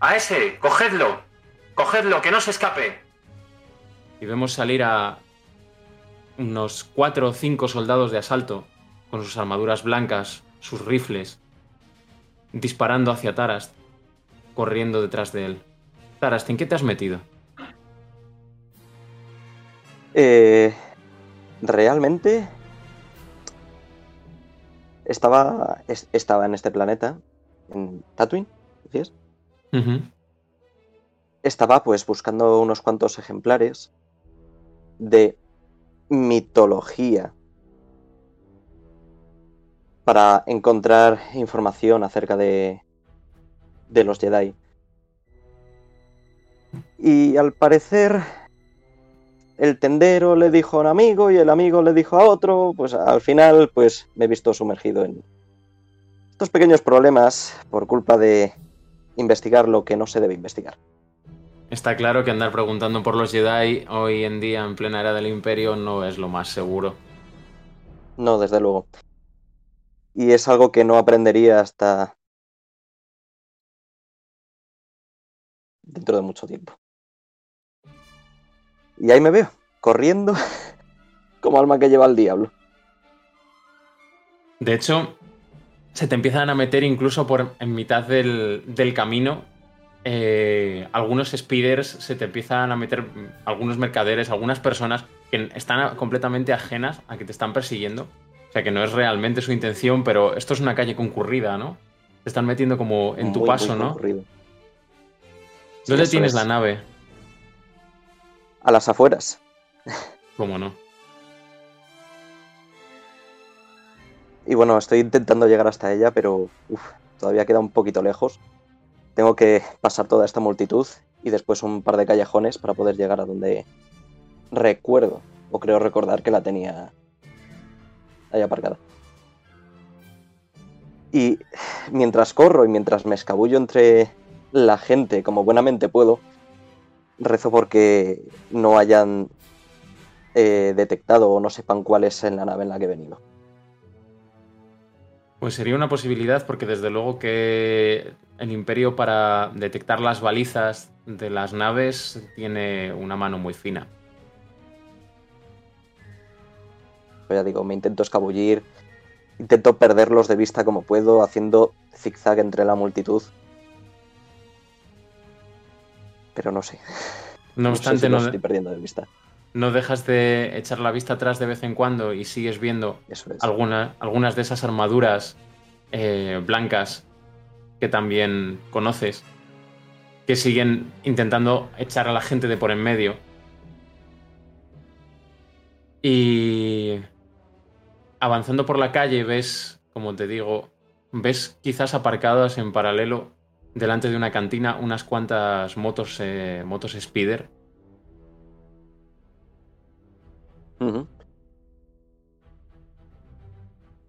¡A ese! ¡Cogedlo! ¡Cogedlo! ¡Que no se escape! Y vemos salir a unos cuatro o cinco soldados de asalto con sus armaduras blancas, sus rifles, disparando hacia Tarast, corriendo detrás de él. Tarast, ¿en qué te has metido? Eh, realmente estaba, es- estaba en este planeta, en Tatooine, ¿decías? Ujú. Estaba pues buscando unos cuantos ejemplares de mitología para encontrar información acerca de, de los Jedi. Y al parecer el tendero le dijo a un amigo y el amigo le dijo a otro, pues al final pues me he visto sumergido en estos pequeños problemas por culpa de investigar lo que no se debe investigar. Está claro que andar preguntando por los Jedi hoy en día en plena era del Imperio no es lo más seguro. No, desde luego. Y es algo que no aprendería hasta dentro de mucho tiempo. Y ahí me veo, corriendo como alma que lleva al diablo. De hecho, se te empiezan a meter incluso por en mitad del, del camino. eh, algunos speeders se te empiezan a meter, algunos mercaderes, algunas personas que están completamente ajenas a que te están persiguiendo. O sea que no es realmente su intención, pero esto es una calle concurrida, ¿no? Te están metiendo como en tu Muy, muy paso, ¿no? concurrido. ¿Dónde eso tienes es. la nave? A las afueras. ¿Cómo no? Y bueno, estoy intentando llegar hasta ella, pero uf, todavía queda un poquito lejos. Tengo que pasar toda esta multitud y después un par de callejones para poder llegar a donde recuerdo, o creo recordar que la tenía ahí aparcada. Y mientras corro y mientras me escabullo entre la gente como buenamente puedo, rezo porque no hayan eh, detectado o no sepan cuál es en la nave en la que he venido. Pues sería una posibilidad porque desde luego que el imperio para detectar las balizas de las naves tiene una mano muy fina. Pues ya digo, me intento escabullir, intento perderlos de vista como puedo, haciendo zigzag entre la multitud. Pero no sé. No no sé obstante, si no, estoy perdiendo de vista. no dejas de echar la vista atrás de vez en cuando y sigues viendo Eso es. alguna- algunas de esas armaduras eh, blancas que también conoces, que siguen intentando echar a la gente de por en medio. Y avanzando por la calle ves, como te digo, ves quizás aparcadas en paralelo delante de una cantina unas cuantas motos, eh, motos speeder. Ujú.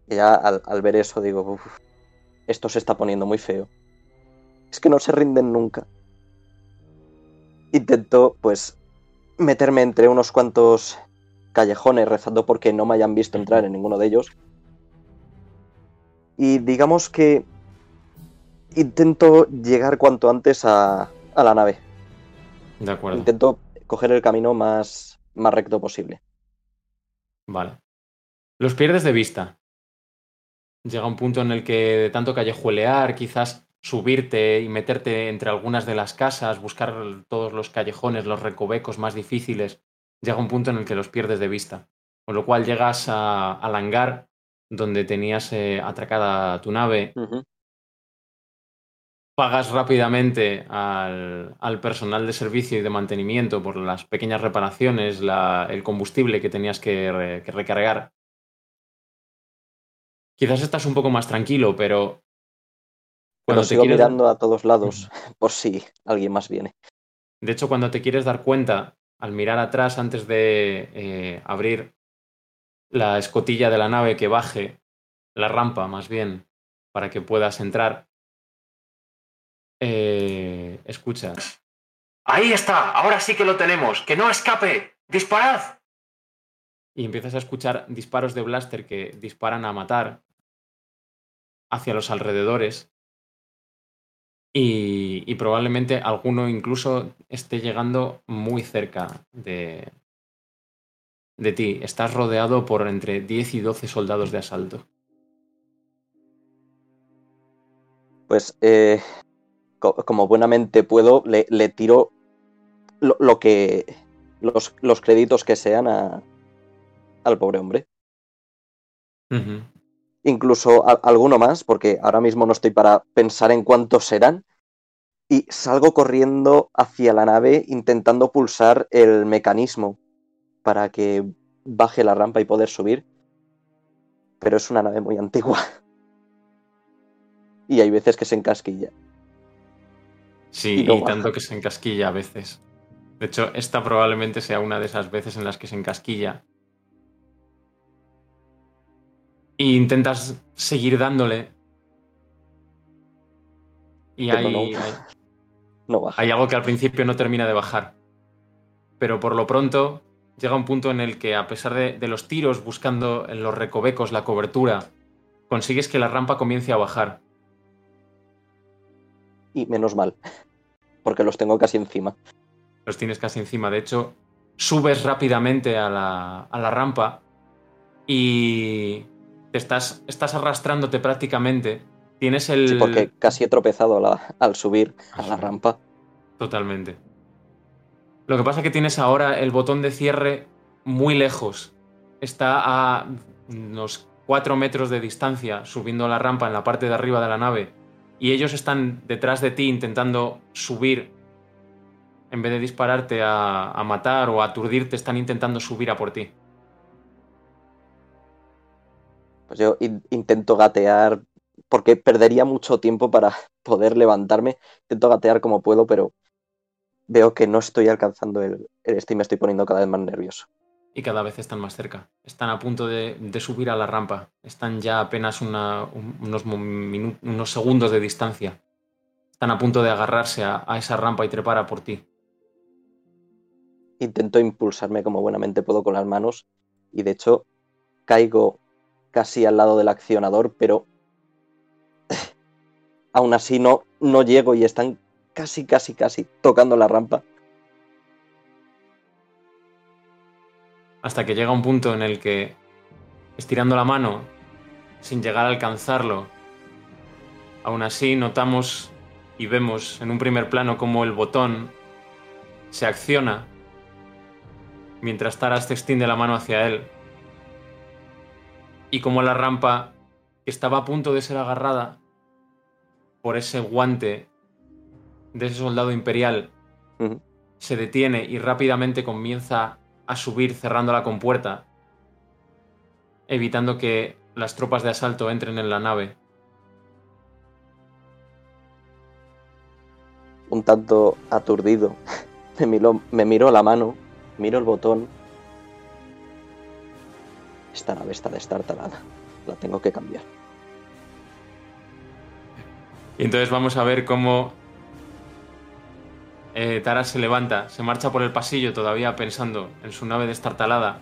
Y ya al, ver eso digo, "Uf, esto se está poniendo muy feo. Es que no se rinden nunca. Intento, pues, meterme entre unos cuantos callejones rezando porque no me hayan visto entrar en ninguno de ellos. Y digamos que intento llegar cuanto antes a, a la nave. De acuerdo. Intento coger el camino más, más recto posible. Vale. Los pierdes de vista. Llega un punto en el que de tanto callejuelear, quizás subirte y meterte entre algunas de las casas, buscar todos los callejones, los recovecos más difíciles, llega un punto en el que los pierdes de vista. Con lo cual llegas a- al hangar donde tenías eh, atracada tu nave, Ujú. Pagas rápidamente al, al personal de servicio y de mantenimiento por las pequeñas reparaciones, la- el combustible que tenías que, re- que recargar. Quizás estás un poco más tranquilo, pero Pero cuando te sigo quieres mirando a todos lados por si alguien más viene. De hecho, cuando te quieres dar cuenta, al mirar atrás antes de eh, abrir la escotilla de la nave que baje, la rampa más bien, para que puedas entrar, eh, escuchas. Ahí está, ahora sí que lo tenemos, que no escape, disparad. Y empiezas a escuchar disparos de blaster que disparan a matar hacia los alrededores. Y, y probablemente alguno incluso esté llegando muy cerca de, de ti. Estás rodeado por entre 10 y 12 soldados de asalto. Pues eh, co- como buenamente puedo, le, le tiro lo, lo que. Los, los créditos que sean a, al pobre hombre. Incluso a- alguno más, porque ahora mismo no estoy para pensar en cuántos serán. Y salgo corriendo hacia la nave intentando pulsar el mecanismo para que baje la rampa y poder subir. Pero es una nave muy antigua. Y hay veces que se encasquilla. Sí, Y no y baja. tanto que se encasquilla a veces. De hecho, esta probablemente sea una de esas veces en las que se encasquilla. Y intentas seguir dándole. Y hay, no. hay- No baja. hay algo que al principio no termina de bajar. Pero por lo pronto llega un punto en el que, a pesar de, de los tiros buscando en los recovecos la cobertura, consigues que la rampa comience a bajar. Y menos mal. Porque los tengo casi encima. los tienes casi encima. De hecho, subes rápidamente a la, a la rampa y te estás, estás arrastrándote prácticamente. Tienes el... Sí, porque casi he tropezado a la- al subir a la rampa. Totalmente. Lo que pasa es que tienes ahora el botón de cierre muy lejos. Está a unos 4 metros de distancia subiendo la rampa en la parte de arriba de la nave y ellos están detrás de ti intentando subir. En vez de dispararte a, matar o aturdirte, están intentando subir a por ti. Pues yo in- intento gatear, porque perdería mucho tiempo para poder levantarme. Intento gatear como puedo, pero veo que no estoy alcanzando el, el y me estoy poniendo cada vez más nervioso. Y cada vez están más cerca. Están a punto de, subir a la rampa. Están ya apenas unos, segundos de distancia. Están a punto de agarrarse a, a esa rampa y trepar a por ti. Intento impulsarme como buenamente puedo con las manos y de hecho caigo casi al lado del accionador, pero aún así no, no llego y están casi, casi, casi tocando la rampa. Hasta que llega un punto en el que, estirando la mano, sin llegar a alcanzarlo, aún así notamos y vemos en un primer plano cómo el botón se acciona mientras Taras te extiende la mano hacia él. Y como la rampa, que estaba a punto de ser agarrada por ese guante de ese soldado imperial, se detiene y rápidamente comienza a subir cerrando la compuerta, evitando que las tropas de asalto entren en la nave. un tanto aturdido. Me miro, me la mano, miro el botón. Esta nave está destartalada. La tengo que cambiar. Y entonces vamos a ver cómo eh, Taras se levanta, se marcha por el pasillo todavía pensando en su nave destartalada,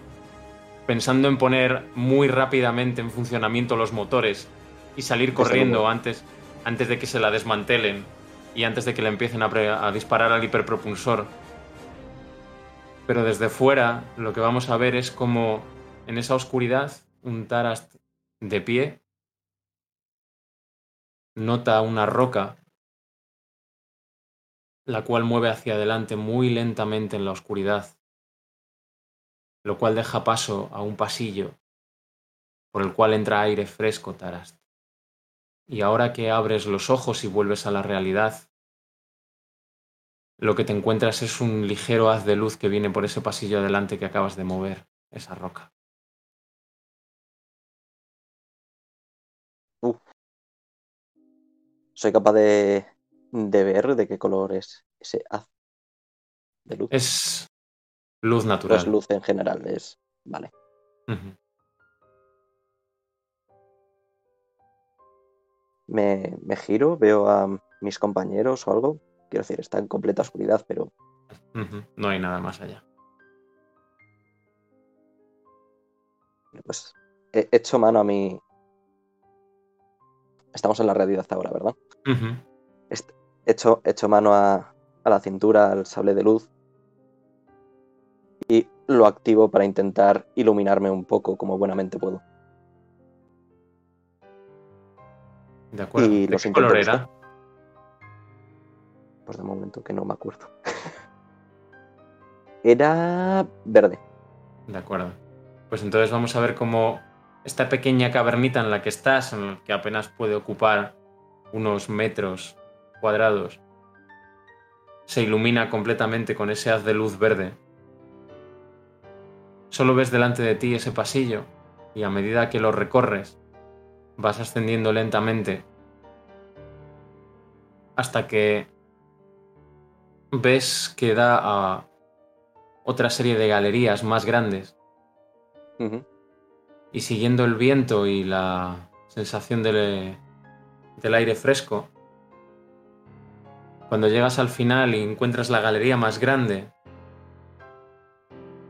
pensando en poner muy rápidamente en funcionamiento los motores y salir corriendo antes, antes de que se la desmantelen y antes de que le empiecen a, pre- a disparar al hiperpropulsor. Pero desde fuera lo que vamos a ver es como en esa oscuridad un Taras de pie nota una roca, la cual mueve hacia adelante muy lentamente en la oscuridad, lo cual deja paso a un pasillo por el cual entra aire fresco, Tarast. Y ahora que abres los ojos y vuelves a la realidad, lo que te encuentras es un ligero haz de luz que viene por ese pasillo adelante que acabas de mover, esa roca. Soy capaz de, de ver de qué color es ese haz de luz. Es luz No natural. es luz en general, es. Vale. Me, me giro, veo a mis compañeros o algo. Quiero decir, está en completa oscuridad, pero No hay nada más allá. pues he hecho mano a mi... Estamos en la realidad ahora, ¿verdad? He hecho, he hecho mano a, a la cintura, al sable de luz. Y lo activo para intentar iluminarme un poco como buenamente puedo. De acuerdo. Y ¿De los qué color buscar. era? Pues de momento que no me acuerdo. Era verde. De acuerdo. Pues entonces vamos a ver cómo esta pequeña cavernita en la que estás, en la que apenas puede ocupar unos metros cuadrados, se ilumina completamente con ese haz de luz verde. Solo ves delante de ti ese pasillo y a medida que lo recorres vas ascendiendo lentamente hasta que ves que da a otra serie de galerías más grandes y siguiendo el viento y la sensación del, del aire fresco, cuando llegas al final y encuentras la galería más grande,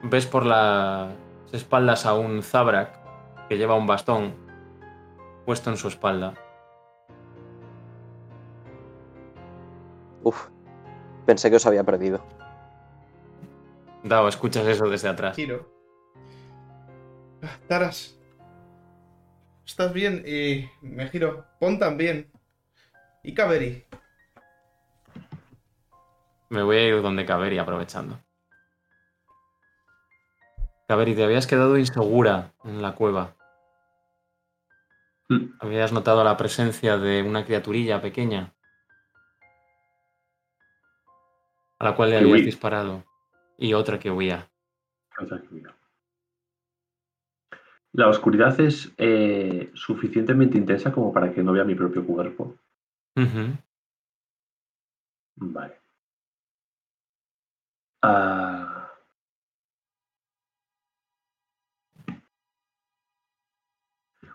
ves por las espaldas a un Zabrak que lleva un bastón puesto en su espalda. Uf. Pensé que os había perdido. Dao, escuchas eso desde atrás. Giro. Ah, Taras. ¿Estás bien? Y me giro. Pon también. Y Kaveri. Me voy a ir donde Kaveri aprovechando. Kaveri, te habías quedado insegura en la cueva. Mm. Habías notado la presencia de una criaturilla pequeña a la cual le habías disparado y otra que huía. Otra que mira. La oscuridad es eh, suficientemente intensa como para que no vea mi propio cuerpo. Vale. Ah,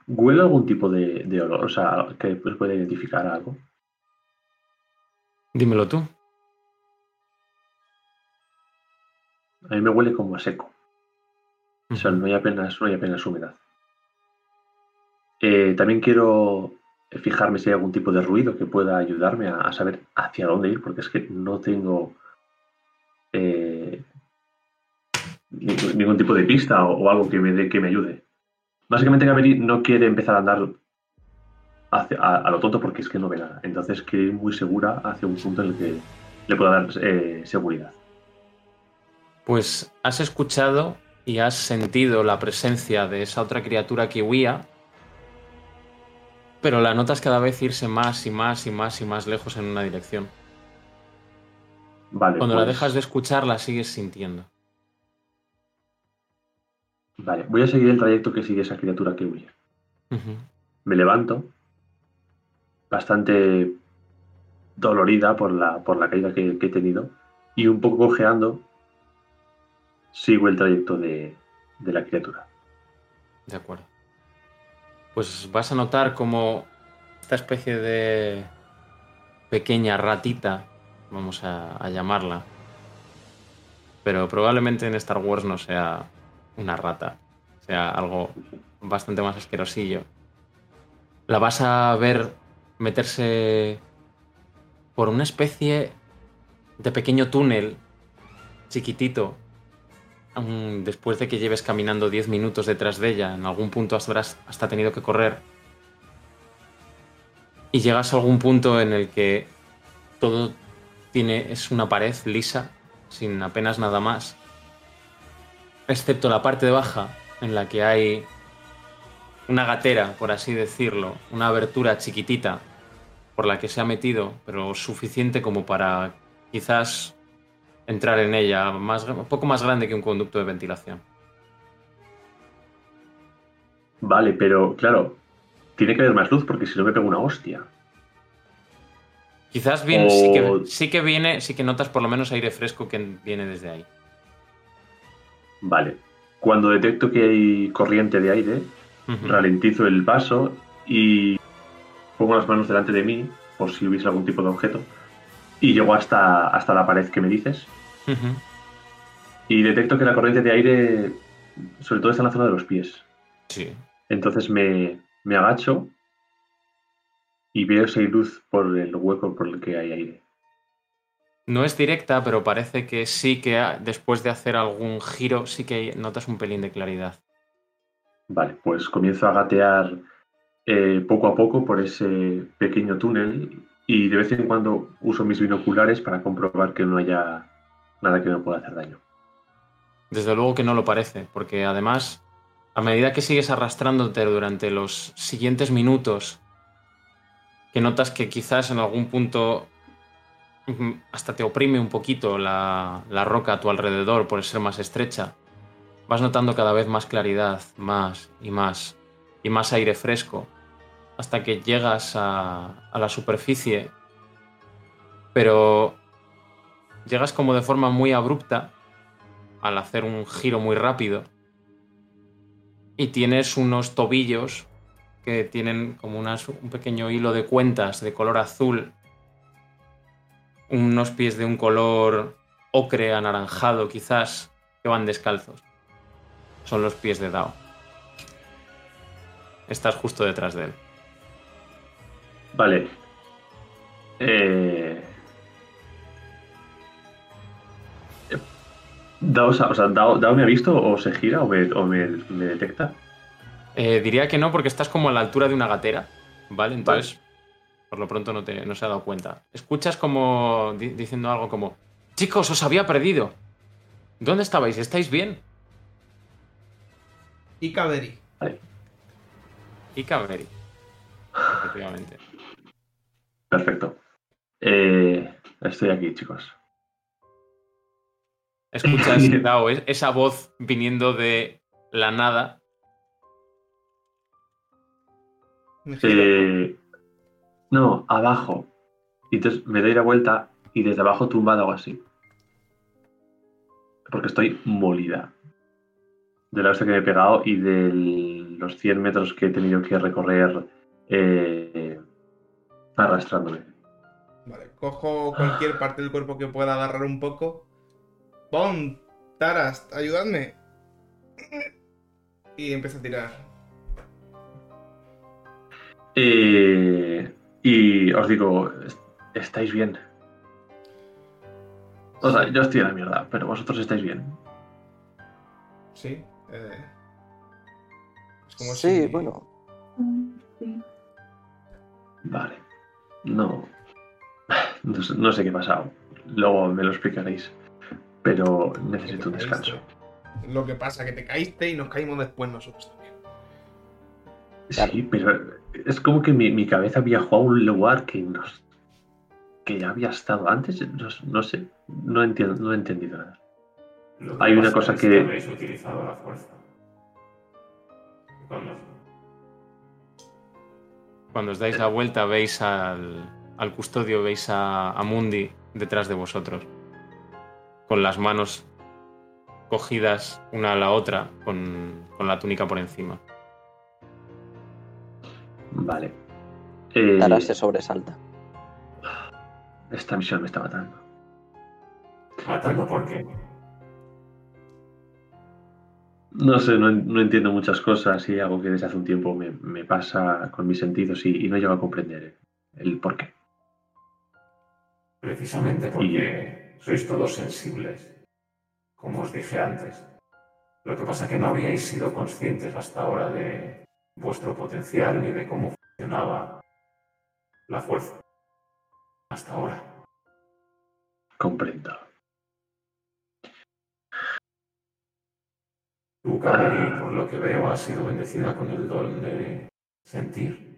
¿Huele algún tipo de, de olor? O sea, que puede identificar algo. Dímelo tú. A mí me huele como a seco. O sea, no hay apenas, no hay apenas humedad. Eh, también quiero fijarme si hay algún tipo de ruido que pueda ayudarme a, a saber hacia dónde ir, porque es que no tengo ningún, tipo de pista o, o algo que me, que me ayude. Básicamente, Gabri no quiere empezar a andar hacia- a, a lo tonto porque es que no ve nada. Entonces, quiere ir muy segura hacia un punto en el que le pueda dar eh, seguridad. Pues has escuchado y has sentido la presencia de esa otra criatura que huía, pero la notas cada vez irse más y más y más y más lejos en una dirección. Vale, Cuando la pues- dejas de escuchar, la sigues sintiendo. Vale, voy a seguir el trayecto que sigue esa criatura que huye. Me levanto, bastante dolorida por la, por la caída que, que he tenido, y un poco cojeando, sigo el trayecto de, de la criatura. De acuerdo. Pues vas a notar como esta especie de pequeña ratita, vamos a, a llamarla, pero probablemente en Star Wars no sea una rata, sea algo bastante más asquerosillo. La vas a ver meterse por una especie de pequeño túnel chiquitito Mm, después de que lleves caminando 10 minutos detrás de ella, en algún punto habrás hasta tenido que correr. Y llegas a algún punto en el que todo tiene, es una pared lisa, sin apenas nada más. Excepto la parte de baja, en la que hay una gatera, por así decirlo, una abertura chiquitita por la que se ha metido, pero suficiente como para quizás entrar en ella, más, un poco más grande que un conducto de ventilación. Vale, pero claro, tiene que haber más luz porque si no me pego una hostia. Quizás viene, sí, que, O- sí que viene, sí que notas por lo menos aire fresco que viene desde ahí. Vale. Cuando detecto que hay corriente de aire, ralentizo el paso y pongo las manos delante de mí, por si hubiese algún tipo de objeto, y llego hasta, hasta la pared que me dices, y detecto que la corriente de aire, sobre todo está en la zona de los pies. Sí. Entonces me, me agacho y veo si hay luz por el hueco por el que hay aire. No es directa, pero parece que sí que después de hacer algún giro, sí que notas un pelín de claridad. Vale, pues comienzo a gatear eh, poco a poco por ese pequeño túnel y de vez en cuando uso mis binoculares para comprobar que no haya nada que me pueda hacer daño. Desde luego que no lo parece, porque además, a medida que sigues arrastrándote durante los siguientes minutos, que notas que quizás en algún punto hasta te oprime un poquito la, la roca a tu alrededor por ser más estrecha, vas notando cada vez más claridad, más y más, y más aire fresco, hasta que llegas a, la superficie, pero llegas como de forma muy abrupta al hacer un giro muy rápido. Y tienes unos tobillos que tienen como un pequeño hilo de cuentas de color azul. Unos pies de un color ocre anaranjado quizás que van descalzos. Son los pies de Dao. Estás justo detrás de él. Vale. Eh... Dao, sa- o sea, Dao- Dao me ha visto o se gira o me, o me- me detecta. Eh, diría que no porque estás como a la altura de una gatera, ¿vale? Entonces, por lo pronto no, te, no se ha dado cuenta. Escuchas como di- diciendo algo como, chicos, os había perdido. ¿Dónde estabais? ¿Estáis bien? Y Kaveri. Efectivamente. Perfecto. Eh, estoy aquí, chicos. Escuchas, Dao, esa voz viniendo de la nada. Eh, no, abajo. Y entonces me doy la vuelta y desde abajo tumbado hago así. Porque estoy molida. De la hostia que me he pegado y de los 100 metros que he tenido que recorrer eh, arrastrándome. Vale, cojo cualquier parte del cuerpo que pueda agarrar un poco. Bon, Taras, ayudadme. Y empiezo a tirar. Eh, y os digo, est- estáis bien. O sea, yo estoy en la mierda, pero vosotros estáis bien. Sí. eh, es como Sí, si- bueno. Sí. Vale. No. No sé, no sé qué ha pasado. Luego me lo explicaréis. Pero necesito un descanso. Lo que pasa que te caíste y nos caímos después nosotros. Claro. Sí, pero es como que mi, mi cabeza viajó a un lugar que no, que ya había estado antes. No, no sé. No entiendo, no he entendido nada. Hay una cosa es que- habéis utilizado la fuerza. Cuando Cuando os dais la vuelta, veis al, al custodio, veis a, a Mundi detrás de vosotros. Con las manos cogidas una a la otra, con, con la túnica por encima. Vale. Eh, Tara se sobresalta. esta misión me está matando. matando por qué. No sé, no, no entiendo muchas cosas y algo que desde hace un tiempo me, me pasa con mis sentidos y, y no llego a comprender el por qué. Precisamente porque sois todos sensibles, como os dije antes. Lo que pasa es que no habíais sido conscientes hasta ahora de vuestro potencial ni de cómo funcionaba la fuerza. Hasta ahora. Comprendo. Tu Kaveri, por lo que veo, ha sido bendecida con el don de sentir.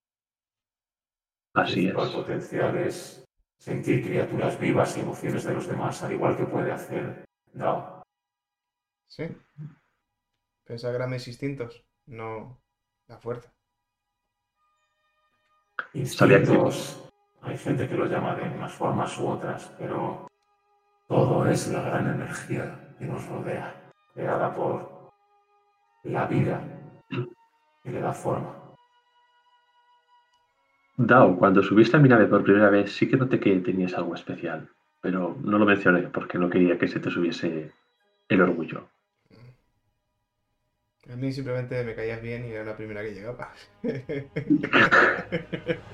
Así El es. potencial es sentir criaturas vivas y emociones de los demás, al igual que puede hacer Dao. Sí. Pensar grandes instintos, no la fuerza. Sabía que- Instintos, hay gente que lo llama de unas formas u otras, pero todo es la gran energía que nos rodea, creada por la vida que le da forma. Dao, cuando subiste a mi nave por primera vez, sí que noté que tenías algo especial, pero no lo mencioné porque no quería que se te subiese el orgullo. A mí simplemente me caías bien y era la primera que llegaba.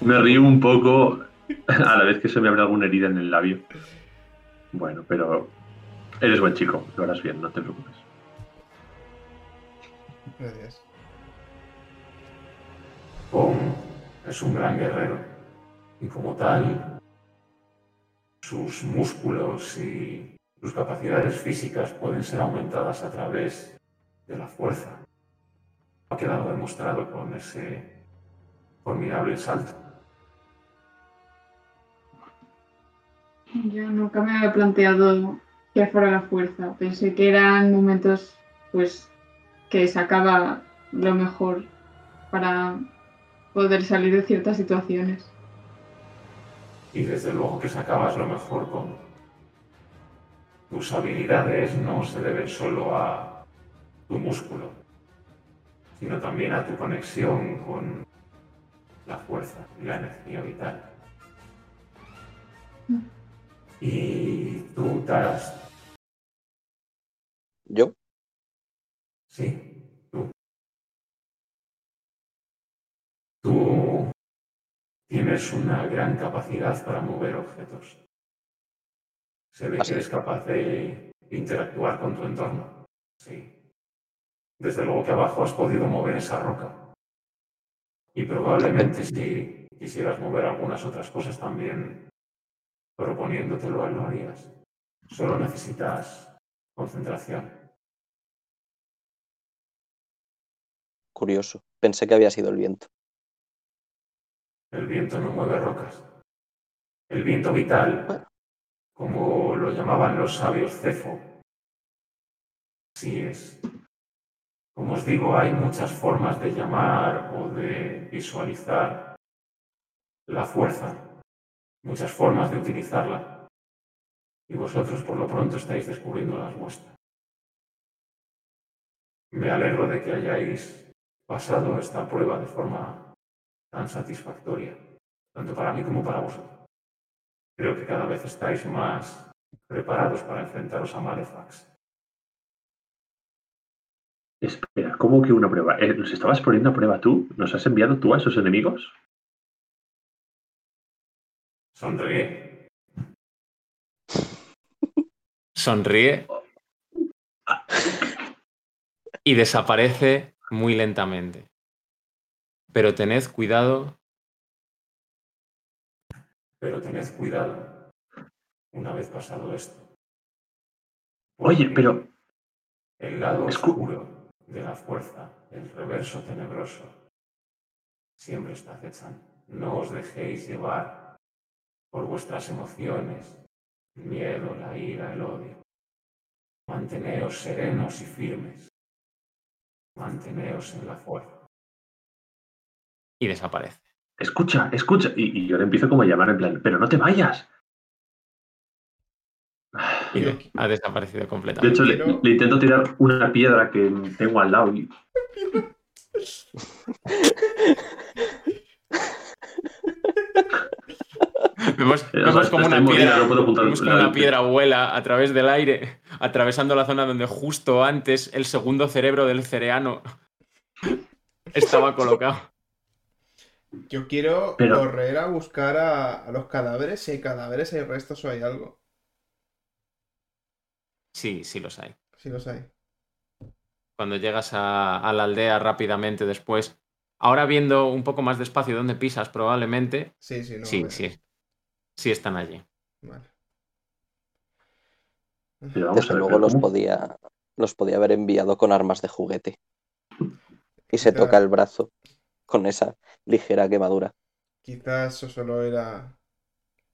Me río un poco a la vez que se me abre alguna herida en el labio. Bueno, pero eres buen chico, lo harás bien, no te preocupes. Gracias. Pong es un gran guerrero y como tal, sus músculos y sus capacidades físicas pueden ser aumentadas a través de la fuerza. Ha quedado demostrado con ese formidable salto. Yo nunca me había planteado que fuera la fuerza. Pensé que eran momentos, pues, que sacaba lo mejor para poder salir de ciertas situaciones. Y desde luego que sacabas lo mejor con tus habilidades no se deben solo a tu músculo, sino también a tu conexión con la fuerza y la energía vital. Y tú, Taras, ¿Yo? sí, tú. Tú tienes una gran capacidad para mover objetos. Se ve ¿Ah, que eres capaz de interactuar con tu entorno. Sí. Desde luego que abajo has podido mover esa roca. Y probablemente si quisieras mover algunas otras cosas también, proponiéndotelo, lo harías. Solo necesitas concentración. Curioso. Pensé que había sido el viento. El viento no mueve rocas. El viento vital, como lo llamaban los sabios Cefo. Así es. Como os digo, hay muchas formas de llamar o de visualizar la fuerza, muchas formas de utilizarla. Y vosotros por lo pronto estáis descubriendo las vuestras. Me alegro de que hayáis pasado esta prueba de forma tan satisfactoria, tanto para mí como para vosotros. Creo que cada vez estáis más preparados para enfrentaros a Malefax. Espera, ¿cómo que una prueba? Eh, ¿Nos estabas poniendo a prueba tú? ¿Nos has enviado tú a esos enemigos? Sonríe. Sonríe y desaparece muy lentamente. Pero tened cuidado, Pero tened cuidado una vez pasado esto. Oye, pero El lado Escu- oscuro de la fuerza, el reverso tenebroso, siempre está acechando. No os dejéis llevar por vuestras emociones, el miedo, la ira, el odio. Manteneos serenos y firmes. Manteneos en la fuerza. y desaparece. escucha, escucha. Y, y yo le empiezo como a llamar en plan, pero no te vayas. Y de- ha desaparecido De completamente. hecho, le, intento tirar una piedra que tengo al lado y Vemos, Eh, vemos como una piedra, no puedo juntar vemos como una piedra vuela a través del aire, atravesando la zona donde justo antes el segundo cerebro del cereano estaba colocado. Yo quiero Pero- correr a buscar a, a los cadáveres. Si hay cadáveres, hay restos o hay algo. Sí, sí los hay. Si los hay. Cuando llegas a, a la aldea rápidamente después, ahora viendo un poco más despacio dónde pisas probablemente, Sí, sí, no. sí, me- sí, sí están allí. Vale. Pero vamos Desde a ver, luego los podía, los podía haber enviado con armas de juguete. Y se Claro. toca el brazo con esa ligera quemadura. Quizás eso solo era.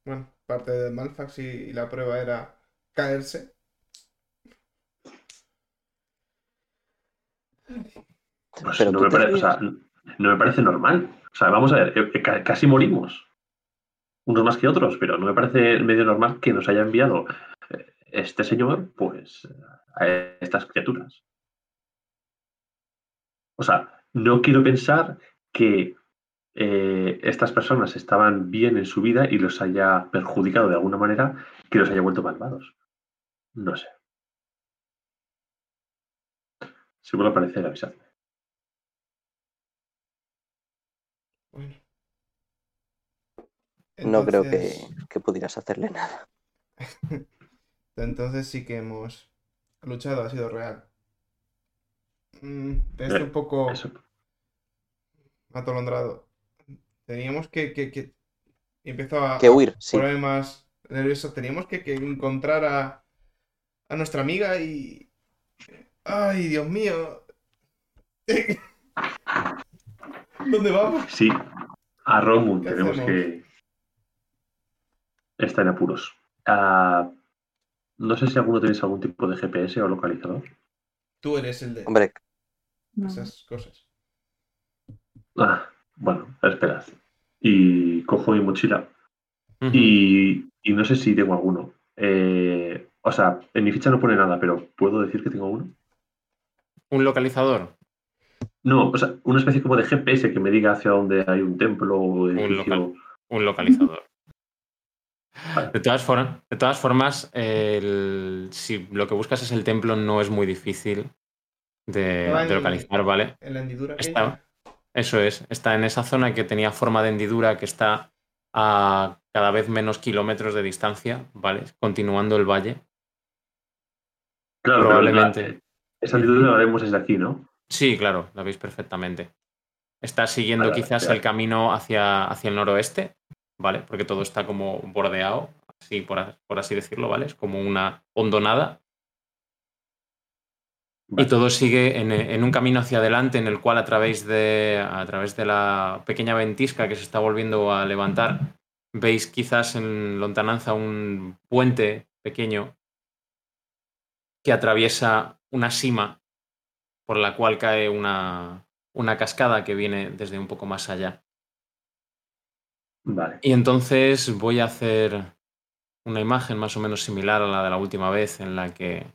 Bueno, parte de Malfax y, y la prueba era caerse. Pues Pero no, me parece, o sea, no me parece normal. O sea, vamos a ver, eh, ca- casi morimos. Unos más que otros, pero no me parece medio normal que nos haya enviado eh, este señor, pues, a estas criaturas. O sea, no quiero pensar que eh, estas personas estaban bien en su vida y los haya perjudicado de alguna manera que los haya vuelto malvados. No sé. Si vuelve a aparecer, avisadme. Bueno. No creo que, que pudieras hacerle nada. Entonces sí que hemos luchado, ha sido real. Mm, Estoy Eh, un poco Eso. atolondrado. Teníamos que, que, que... y empezó a, Que huir, sí. ponerme más nervioso. Teníamos que, que encontrar a, a nuestra amiga y... ¡Ay, Dios mío! ¿Dónde vamos? Sí, a Romun ¿Qué tenemos hacemos? que. Está en apuros. Ah, no sé si alguno tenéis algún tipo de GPS o localizador. Tú eres el de Hombre, esas cosas. Ah, bueno, esperad. Y cojo mi mochila y no sé si tengo alguno. Eh, o sea, en mi ficha no pone nada, pero ¿puedo decir que tengo uno? Un localizador. No, o sea, una especie como de GPS que me diga hacia dónde hay un templo o edificio. local. Un localizador. Vale. De todas, formas, de todas formas, el- si lo que buscas es el templo, no es muy difícil de, Va en- de localizar, ¿vale? En la hendidura Está-. Eso es. Está en esa zona que tenía forma de hendidura que está a cada vez menos kilómetros de distancia, ¿vale? Continuando el valle. Claro, Probablemente. Esa hendidura la vemos desde aquí, ¿no? Sí, claro, la veis perfectamente. Está siguiendo quizás el camino hacia, hacia el noroeste, ¿vale? Porque todo está como bordeado, así por, así decirlo, ¿vale? Es como una hondonada. Y todo sigue en, en un camino hacia adelante en el cual a través, de, a través de la pequeña ventisca que se está volviendo a levantar, veis quizás en lontananza un puente pequeño que atraviesa una sima por la cual cae una, una cascada que viene desde un poco más allá. Vale. Y entonces voy a hacer una imagen más o menos similar a la de la última vez en la que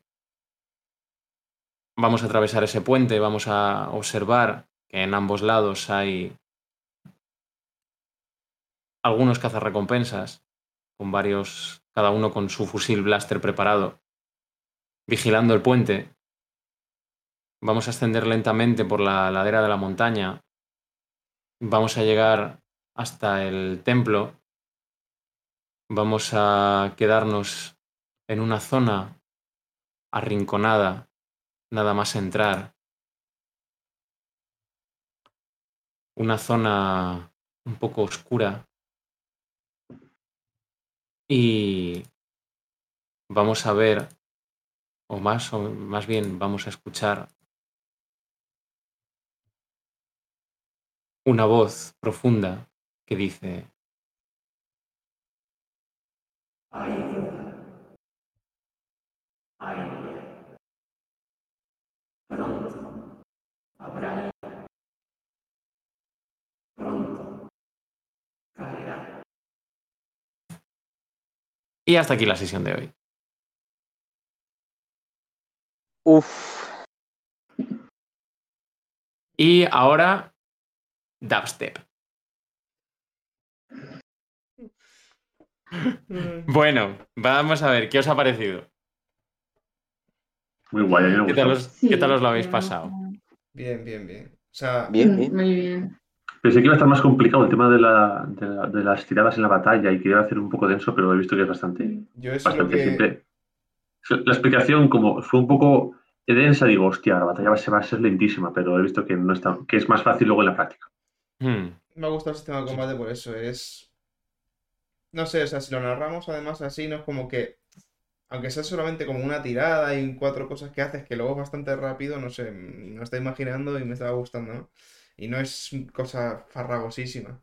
vamos a atravesar ese puente, vamos a observar que en ambos lados hay algunos cazarrecompensas con varios, cada uno con su fusil blaster preparado, vigilando el puente. Vamos a ascender lentamente por la ladera de la montaña. Vamos a llegar hasta el templo. Vamos a quedarnos en una zona arrinconada, nada más entrar. Una zona un poco oscura. Y vamos a ver, o más, o más bien vamos a escuchar una voz profunda que dice, y hasta aquí la sesión de hoy. Uf, Y ahora, dubstep. Mm, Bueno, vamos a ver, ¿qué os ha parecido? Muy guay, me ¿Qué tal os, qué tal os lo Sí, habéis pasado? Bien, bien, bien. O sea, bien, bien. Muy bien. Pensé que iba a estar más complicado el tema de, la- de la- de las tiradas en la batalla y que iba a ser un poco denso, pero he visto que es bastante, yo eso bastante que... simple. La explicación, como fue un poco densa, digo, hostia, la batalla va a ser, va a ser lentísima, pero he visto que, no está, que es más fácil luego en la práctica. Hmm, Me ha gustado el sistema de combate por eso. Es. No sé, o sea, si lo narramos además así, no es como que. Aunque sea solamente como una tirada y cuatro cosas que haces, que luego es bastante rápido, no sé, me lo estoy imaginando y me estaba gustando, ¿no? Y no es cosa farragosísima.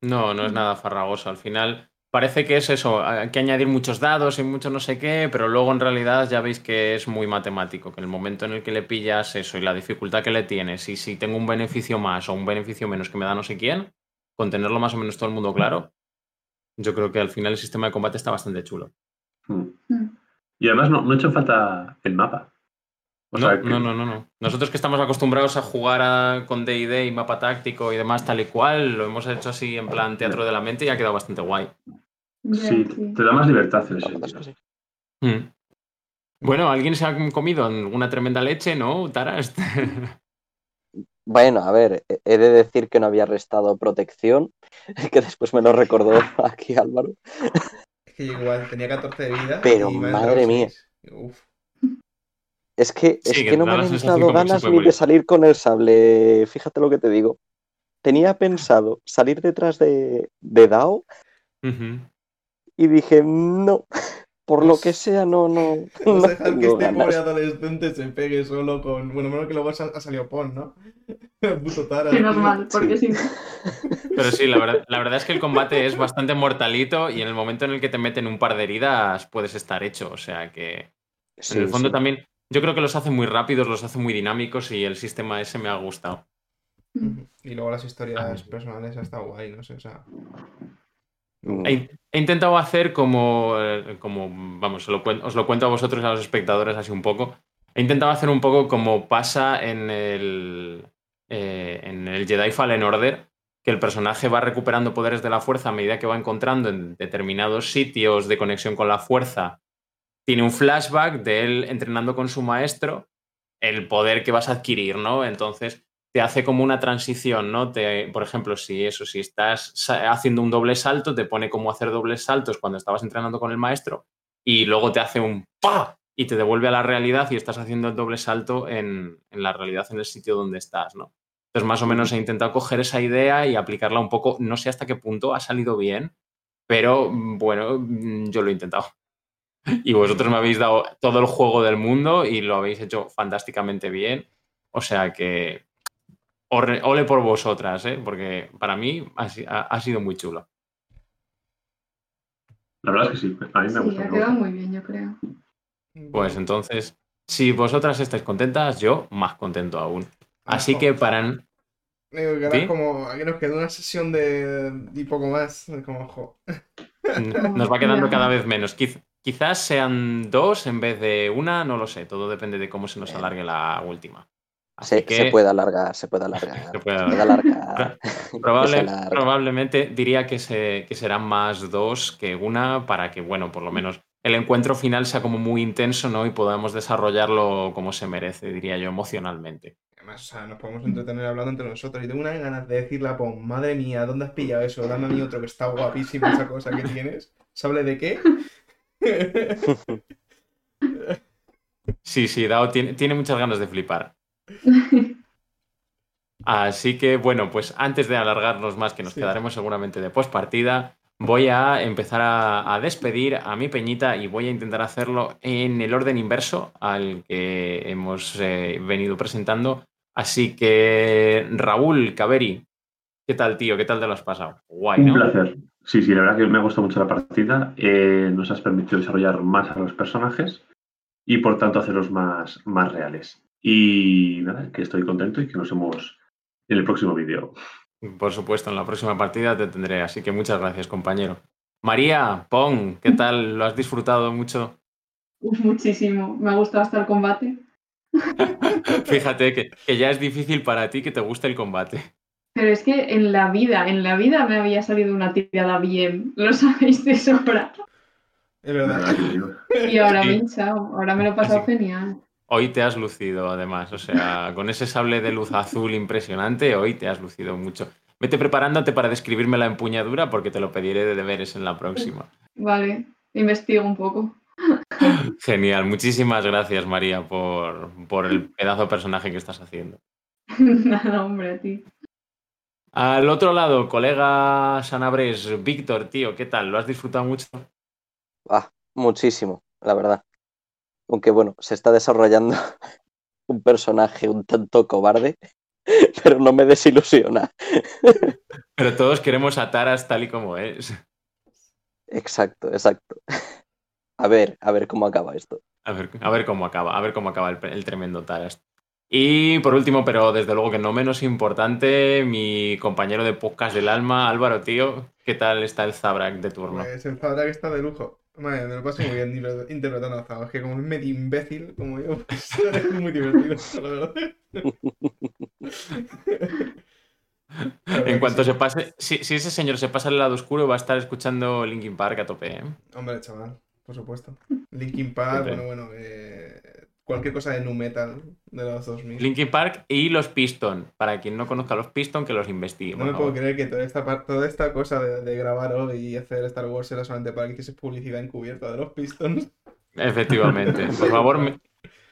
No, no es nada farragoso. Al final parece que es eso, hay que añadir muchos dados y mucho no sé qué, pero luego en realidad ya veis que es muy matemático, que en el momento en el que le pillas eso y la dificultad que le tienes y si tengo un beneficio más o un beneficio menos que me da no sé quién, con tenerlo más o menos todo el mundo claro, yo creo que al final el sistema de combate está bastante chulo. Mm. Mm. Y además no, no he hecho falta el mapa. O No, sea, que- no, no, no, no. Nosotros que estamos acostumbrados a jugar a- con D&D y mapa táctico y demás tal y cual, lo hemos hecho así en plan teatro de la mente y ha quedado bastante guay. Sí, te da más libertad en ese sentido. sí. Mm. Bueno, ¿alguien se ha comido una tremenda leche, no, Taras? Bueno, a ver, he- de decir que no había restado protección, que después me lo recordó aquí Álvaro. Es que yo igual tenía 14 de vida. Pero, madre mía. Uf. Es que, Sí, es que que no me han dado ganas ni de salir con el sable. Fíjate lo que te digo. Tenía pensado salir detrás de, de Dao Ujú. y dije, no, por lo que sea, no, no, Vamos no a dejar que este pobre ganas. adolescente se pegue solo con. Bueno, menos que luego ha salido Pon, ¿no? Puto Tara. Menos tío. mal, porque si no. Pero sí, la verdad, la verdad es que el combate es bastante mortalito y en el momento en el que te meten un par de heridas puedes estar hecho. O sea que Sí, en el fondo sí. también yo creo que los hace muy rápidos, los hace muy dinámicos y el sistema ese me ha gustado. Y luego las historias Ah. personales ha estado guay, no sé, o sea. Mm, He, he intentado hacer como, eh, como vamos, lo os lo cuento a vosotros, a los espectadores, así un poco. He intentado hacer un poco como pasa en el, eh, en el Jedi Fallen Order, que el personaje va recuperando poderes de la fuerza a medida que va encontrando en determinados sitios de conexión con la fuerza. Tiene un flashback de él entrenando con su maestro, el poder que vas a adquirir, ¿no? Entonces te hace como una transición, ¿no? Te, por ejemplo, si eso, si estás haciendo un doble salto, te pone cómo hacer dobles saltos cuando estabas entrenando con el maestro y luego te hace un ¡pa! y te devuelve a la realidad y estás haciendo el doble salto en, en la realidad, en el sitio donde estás, ¿no? Entonces, más o menos he intentado coger esa idea y aplicarla un poco, no sé hasta qué punto ha salido bien, pero mm, bueno, mm, yo lo he intentado. Y vosotros me habéis dado todo el juego del mundo y lo habéis hecho fantásticamente bien. O sea que ole por vosotras, ¿eh? porque para mí ha, si- ha- ha sido muy chulo. La verdad es que sí, a mí me Sí, gusta. ha quedado muy bien, yo creo. Pues entonces, si vosotras estáis contentas, yo más contento aún. Así que para... Digo, que ahora ¿Sí? es como. Aquí nos queda una sesión de. y poco más. Como, ojo. Nos va quedando cada vez menos. Quiz- quizás sean dos en vez de una, no lo sé. Todo depende de cómo se nos alargue la última. Así Se, que se puede alargar, se puede alargar. Se puede se puede alargar. probable- se probablemente diría que, se, que serán más dos que una para que, bueno, por lo menos el encuentro final sea como muy intenso, ¿no? Y podamos desarrollarlo como se merece, diría yo, emocionalmente. Además, o sea, nos podemos entretener hablando entre nosotros. Y tengo unas ganas de decirle a Pon, madre mía, ¿dónde has pillado eso? Dame a mí otro que está guapísimo esa cosa que tienes. ¿Sabe de qué? Sí, sí, Dao tiene, tiene muchas ganas de flipar. Así que, bueno, pues antes de alargarnos más, que nos Sí. quedaremos seguramente de postpartida, voy a empezar a, a despedir a mi peñita y voy a intentar hacerlo en el orden inverso al que hemos eh, venido presentando. Así que, Raúl Caveri, ¿qué tal, tío? ¿Qué tal te lo has pasado? Guay, Un ¿no? placer. Sí, sí, la verdad que me ha gustado mucho la partida. Eh, nos has permitido desarrollar más a los personajes y por tanto hacerlos más, más reales. Y nada, que estoy contento y que nos vemos en el próximo vídeo. Por supuesto, en la próxima partida te tendré, así que muchas gracias, compañero. María, Pong, ¿qué tal? ¿Lo has disfrutado mucho? Uf, muchísimo. Me ha gustado hasta el combate. Fíjate que, que ya es difícil para ti que te guste el combate. Pero es que en la vida, en la vida me había salido una tirada bien. Lo sabéis de sobra. Es verdad. Y ahora Sí. Ahora me lo he pasado Así. genial. Hoy te has lucido, además. O sea, con ese sable de luz azul impresionante, hoy te has lucido mucho. Vete preparándote para describirme la empuñadura porque te lo pediré de deberes en la próxima. Vale, investigo un poco. Genial. Muchísimas gracias, María, por, por el pedazo de personaje que estás haciendo. Nada, hombre, a ti. Al otro lado, colega Sanabres, Víctor, tío, ¿qué tal? ¿Lo has disfrutado mucho? Ah, muchísimo, la verdad. Aunque bueno, se está desarrollando un personaje un tanto cobarde, pero no me desilusiona. Pero todos queremos a Taras tal y como es. Exacto, exacto. A ver, a ver cómo acaba esto. A ver, a ver cómo acaba, a ver cómo acaba el, el tremendo Taras. Y por último, pero desde luego que no menos importante, mi compañero de podcast del alma, Álvaro, tío, ¿qué tal está el Zabrak de turno? Pues el Zabrak está de lujo. Madre, me lo paso muy bien interpre- interpretando a. Es que como es medio imbécil, como yo, pues es muy divertido, la verdad. En cuanto sí. se pase, si, si ese señor se pasa al lado oscuro, va a estar escuchando Linkin Park a tope, ¿eh? Hombre, chaval, por supuesto. Linkin Park, bueno, bueno, eh, cualquier cosa de nu metal de los 2000. Linkin Park y los Piston. Para quien no conozca los Piston, que los investigue. No me puedo creer que toda esta, toda esta cosa de, de grabar hoy y hacer Star Wars era solamente para que hiciese publicidad encubierta de los Pistons. Efectivamente. Por favor, mi,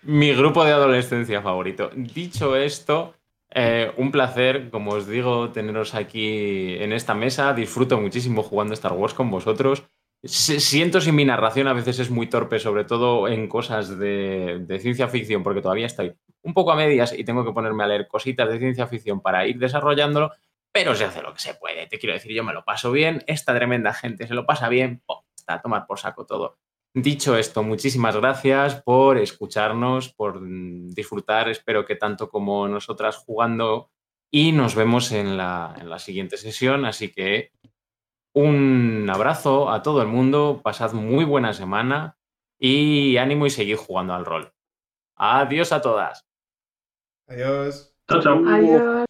mi grupo de adolescencia favorito. Dicho esto, eh, un placer, como os digo, teneros aquí en esta mesa. Disfruto muchísimo jugando Star Wars con vosotros. Si- Siento si mi narración a veces es muy torpe, sobre todo en cosas de, ciencia ficción, porque todavía estoy un poco a medias y tengo que ponerme a leer cositas de ciencia ficción para ir desarrollándolo, pero se hace lo que se puede. Te quiero decir, yo me lo paso bien, esta tremenda gente se lo pasa bien, está a tomar por saco todo. Dicho esto, muchísimas gracias por escucharnos, por mm, disfrutar, espero que tanto como nosotras jugando y nos vemos en la siguiente sesión, así que un abrazo a todo el mundo, pasad muy buena semana y ánimo y seguid jugando al rol. Adiós a todas. Adiós. Chao, chao. Adiós.